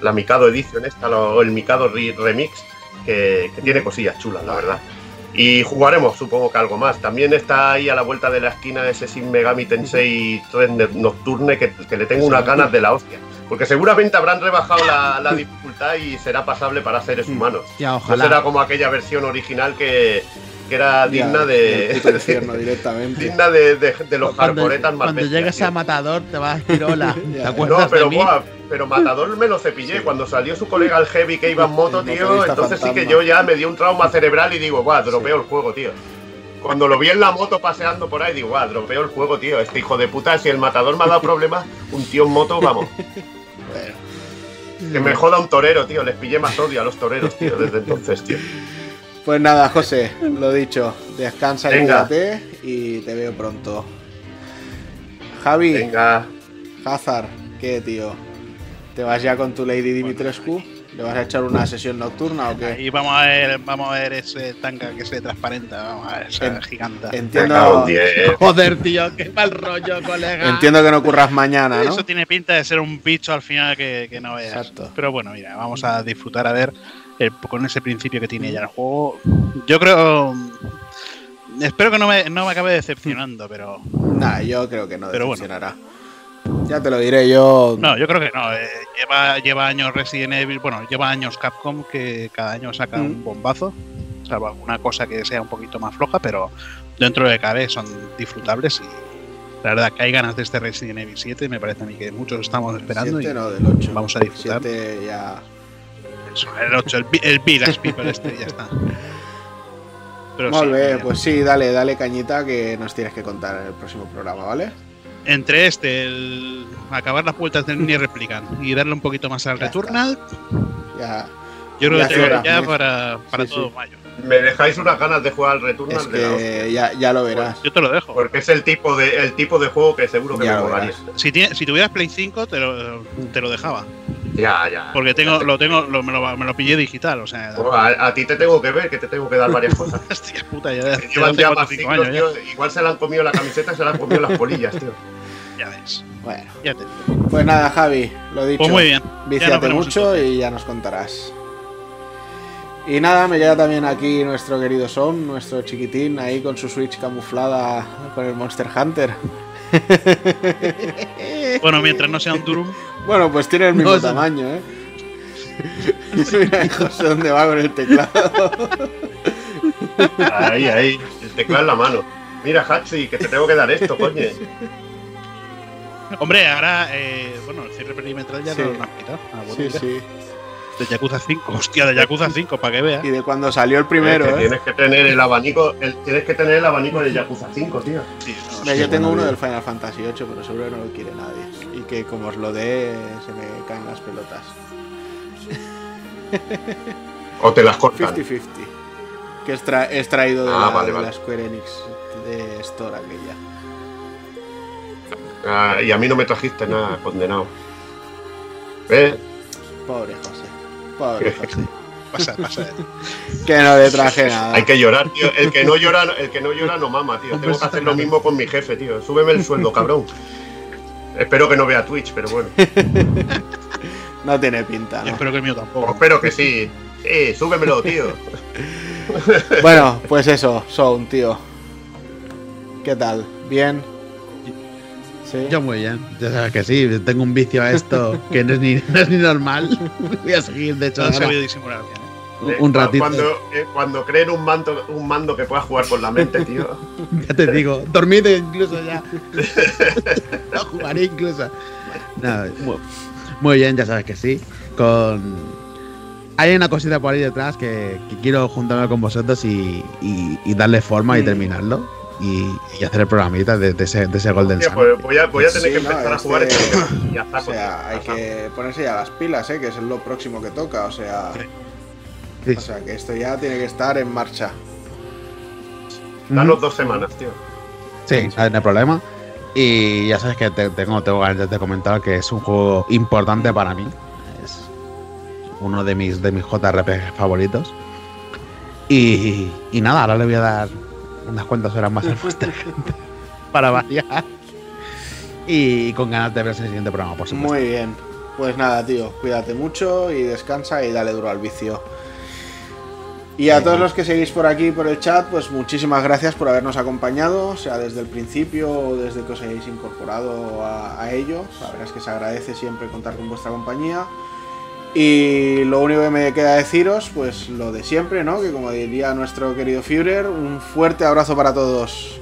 la Mikado Edition esta, o el Mikado Remix, que, tiene cosillas chulas, la verdad. Y jugaremos, supongo que algo más. También está ahí a la vuelta de la esquina ese Sin Megami Tensei 3 Nocturne que, le tengo unas ganas de la hostia. Porque seguramente habrán rebajado la, dificultad y será pasable para seres mm. humanos. Ya, ojalá. No será como aquella versión original que, era digna de. directamente. digna de, de, los hardcoretas más Cuando llegues a Matador te vas a decir hola. ¿Te acuerdas no, pero, pero Matador me lo cepillé. Cuando salió su colega el Heavy que iba en moto, tío, entonces sí que yo ya me dio un trauma cerebral y digo, guau, dropeo el juego, tío. Cuando lo vi en la moto paseando por ahí, digo, guau, dropeo el juego, tío. Este hijo de puta, si el Matador me ha dado problemas, un tío en moto, vamos. Que me joda un torero, tío. Les pillé más odio a los toreros, tío, desde entonces, tío. Pues nada, José, lo dicho. Descansa y cuídate y te veo pronto. Javi. Venga. Hazard, ¿qué, tío? ¿Te vas ya con tu Lady Dimitrescu? ¿Le vas a echar una sesión nocturna o qué? Y vamos a ver, vamos a ver ese tanga que se transparenta, vamos a ver esa gigante. Entiendo. Joder, tío, qué mal rollo, colega. Entiendo que no ocurras mañana, ¿no? Eso tiene pinta de ser un bicho al final que, que no veas. Exacto. Pero bueno, mira, vamos a disfrutar a ver con ese principio que tiene ya el juego. Yo creo espero que no me, no me acabe decepcionando, pero. Nah, yo creo que no decepcionará. Ya te lo diré yo. No, yo creo que no. Eh, lleva, lleva años Resident Evil, bueno, lleva años Capcom que cada año saca un mm. bombazo. O sea, una cosa que sea un poquito más floja, pero dentro de cabe son disfrutables y la verdad que hay ganas de este Resident Evil 7, me parece a mí que muchos estamos esperando y del 8. vamos a disfrutar. ya... el 8, el, el Village People este, ya está. Pero Muy pues sí, dale, dale cañita que nos tienes que contar en el próximo programa, ¿vale? Entre este, el acabar las vueltas del Mini Replican y darle un poquito más al Returnal, ya, yo creo que tengo ya para, para todo mayo. Me dejáis unas ganas de jugar al Returnal. Es que ya, ya, lo verás. yo te lo dejo. Porque es el tipo de, el tipo de juego que seguro que me molaría. Si, si tuvieras Play 5, te lo, te lo dejaba. Ya, ya. Porque tengo, lo tengo, lo, me, lo, me, lo, pillé digital, o sea. a, ti te tengo que ver, que te tengo que dar varias cosas. Hostia puta, ya. Llevan ya más años, tío, Igual se le han comido la camiseta se le han comido las polillas, tío. Ya ves. Bueno. Ya te Pues nada, Javi, lo dicho. Pues muy bien. Viciate mucho y ya nos contarás. Y nada, me queda también aquí nuestro querido Son, nuestro chiquitín, ahí con su Switch camuflada con el Monster Hunter. bueno, mientras no sea un Durum. Bueno, pues tiene el mismo tamaño, ¿eh? Mira, no sé dónde va con el teclado. Ahí, ahí, el teclado en la mano. Mira, Hachi, que te tengo que dar esto, coño. Hombre, ahora, eh, bueno, el cierre perimetral ya lo han quitado. Ah, sí, sí. De Yakuza 5, hostia, de Yakuza 5, para que veas. Y de cuando salió el primero, ¿eh? Tienes que tener el abanico, tienes que tener el abanico de Yakuza 5, tío. Sí, yo tengo uno del Final Fantasy 8, pero seguro que no lo quiere nadie. Y que como os lo dé, se me caen las pelotas. o te las cortan. 50-50. Que es, traído de, ah, la, Square Enix de Store aquella. Ah, y a mí no me trajiste nada, condenado. ¿Ves? Pobre José. Pobre. Pasa, pasa. que no le traje nada. Hay que llorar, tío. El que no llora, el que no llora no mama, tío. Tengo que hacer lo mismo con mi jefe, tío. Súbeme el sueldo, cabrón. Espero que no vea Twitch, pero bueno. no tiene pinta. ¿no? espero que el mío tampoco. espero que sí. Sí, súbemelo, tío. bueno, pues eso, son, tío. ¿Qué tal? ¿Bien? Yo muy bien, ya sabes que sí, tengo un vicio a esto que no es ni, no es ni normal. Voy a seguir, de hecho. No voy a disimular bien. Un ratito. Cuando, eh, cuando creen un mando, un mando que pueda jugar con la mente, tío. ya te digo, dormido incluso ya. no jugaré incluso. muy, bien, ya sabes que sí. Con. Hay una cosita por ahí detrás que, quiero juntarme con vosotros y, y, darle forma y terminarlo y, hacer el programita de, ese, de ese Golden Sun. Pues voy, a, voy a tener que empezar a jugar este y ya está. O sea, hay que ponerse ya las pilas, ¿eh? que es lo próximo que toca. O sea, o sea, que esto ya tiene que estar en marcha. Danos dos semanas, tío. Sí, no hay problema. Y ya sabes que tengo, tengo ganas de comentar que es un juego importante para mí. Es uno de mis, de mis JRPG favoritos. Y, y nada, ahora le voy a dar unas cuantas horas más al Monster para variar. Y con ganas de ver el siguiente programa, por supuesto. Muy bien. Pues nada, tío, cuídate mucho y descansa y dale duro al vicio. Y a todos los que seguís por aquí, por el chat, pues muchísimas gracias por habernos acompañado, sea desde el principio o desde que os hayáis incorporado a, a ello. La verdad es que se agradece siempre contar con vuestra compañía. Y lo único que me queda deciros, pues lo de siempre, ¿no? Que como diría nuestro querido Führer, un fuerte abrazo para todos.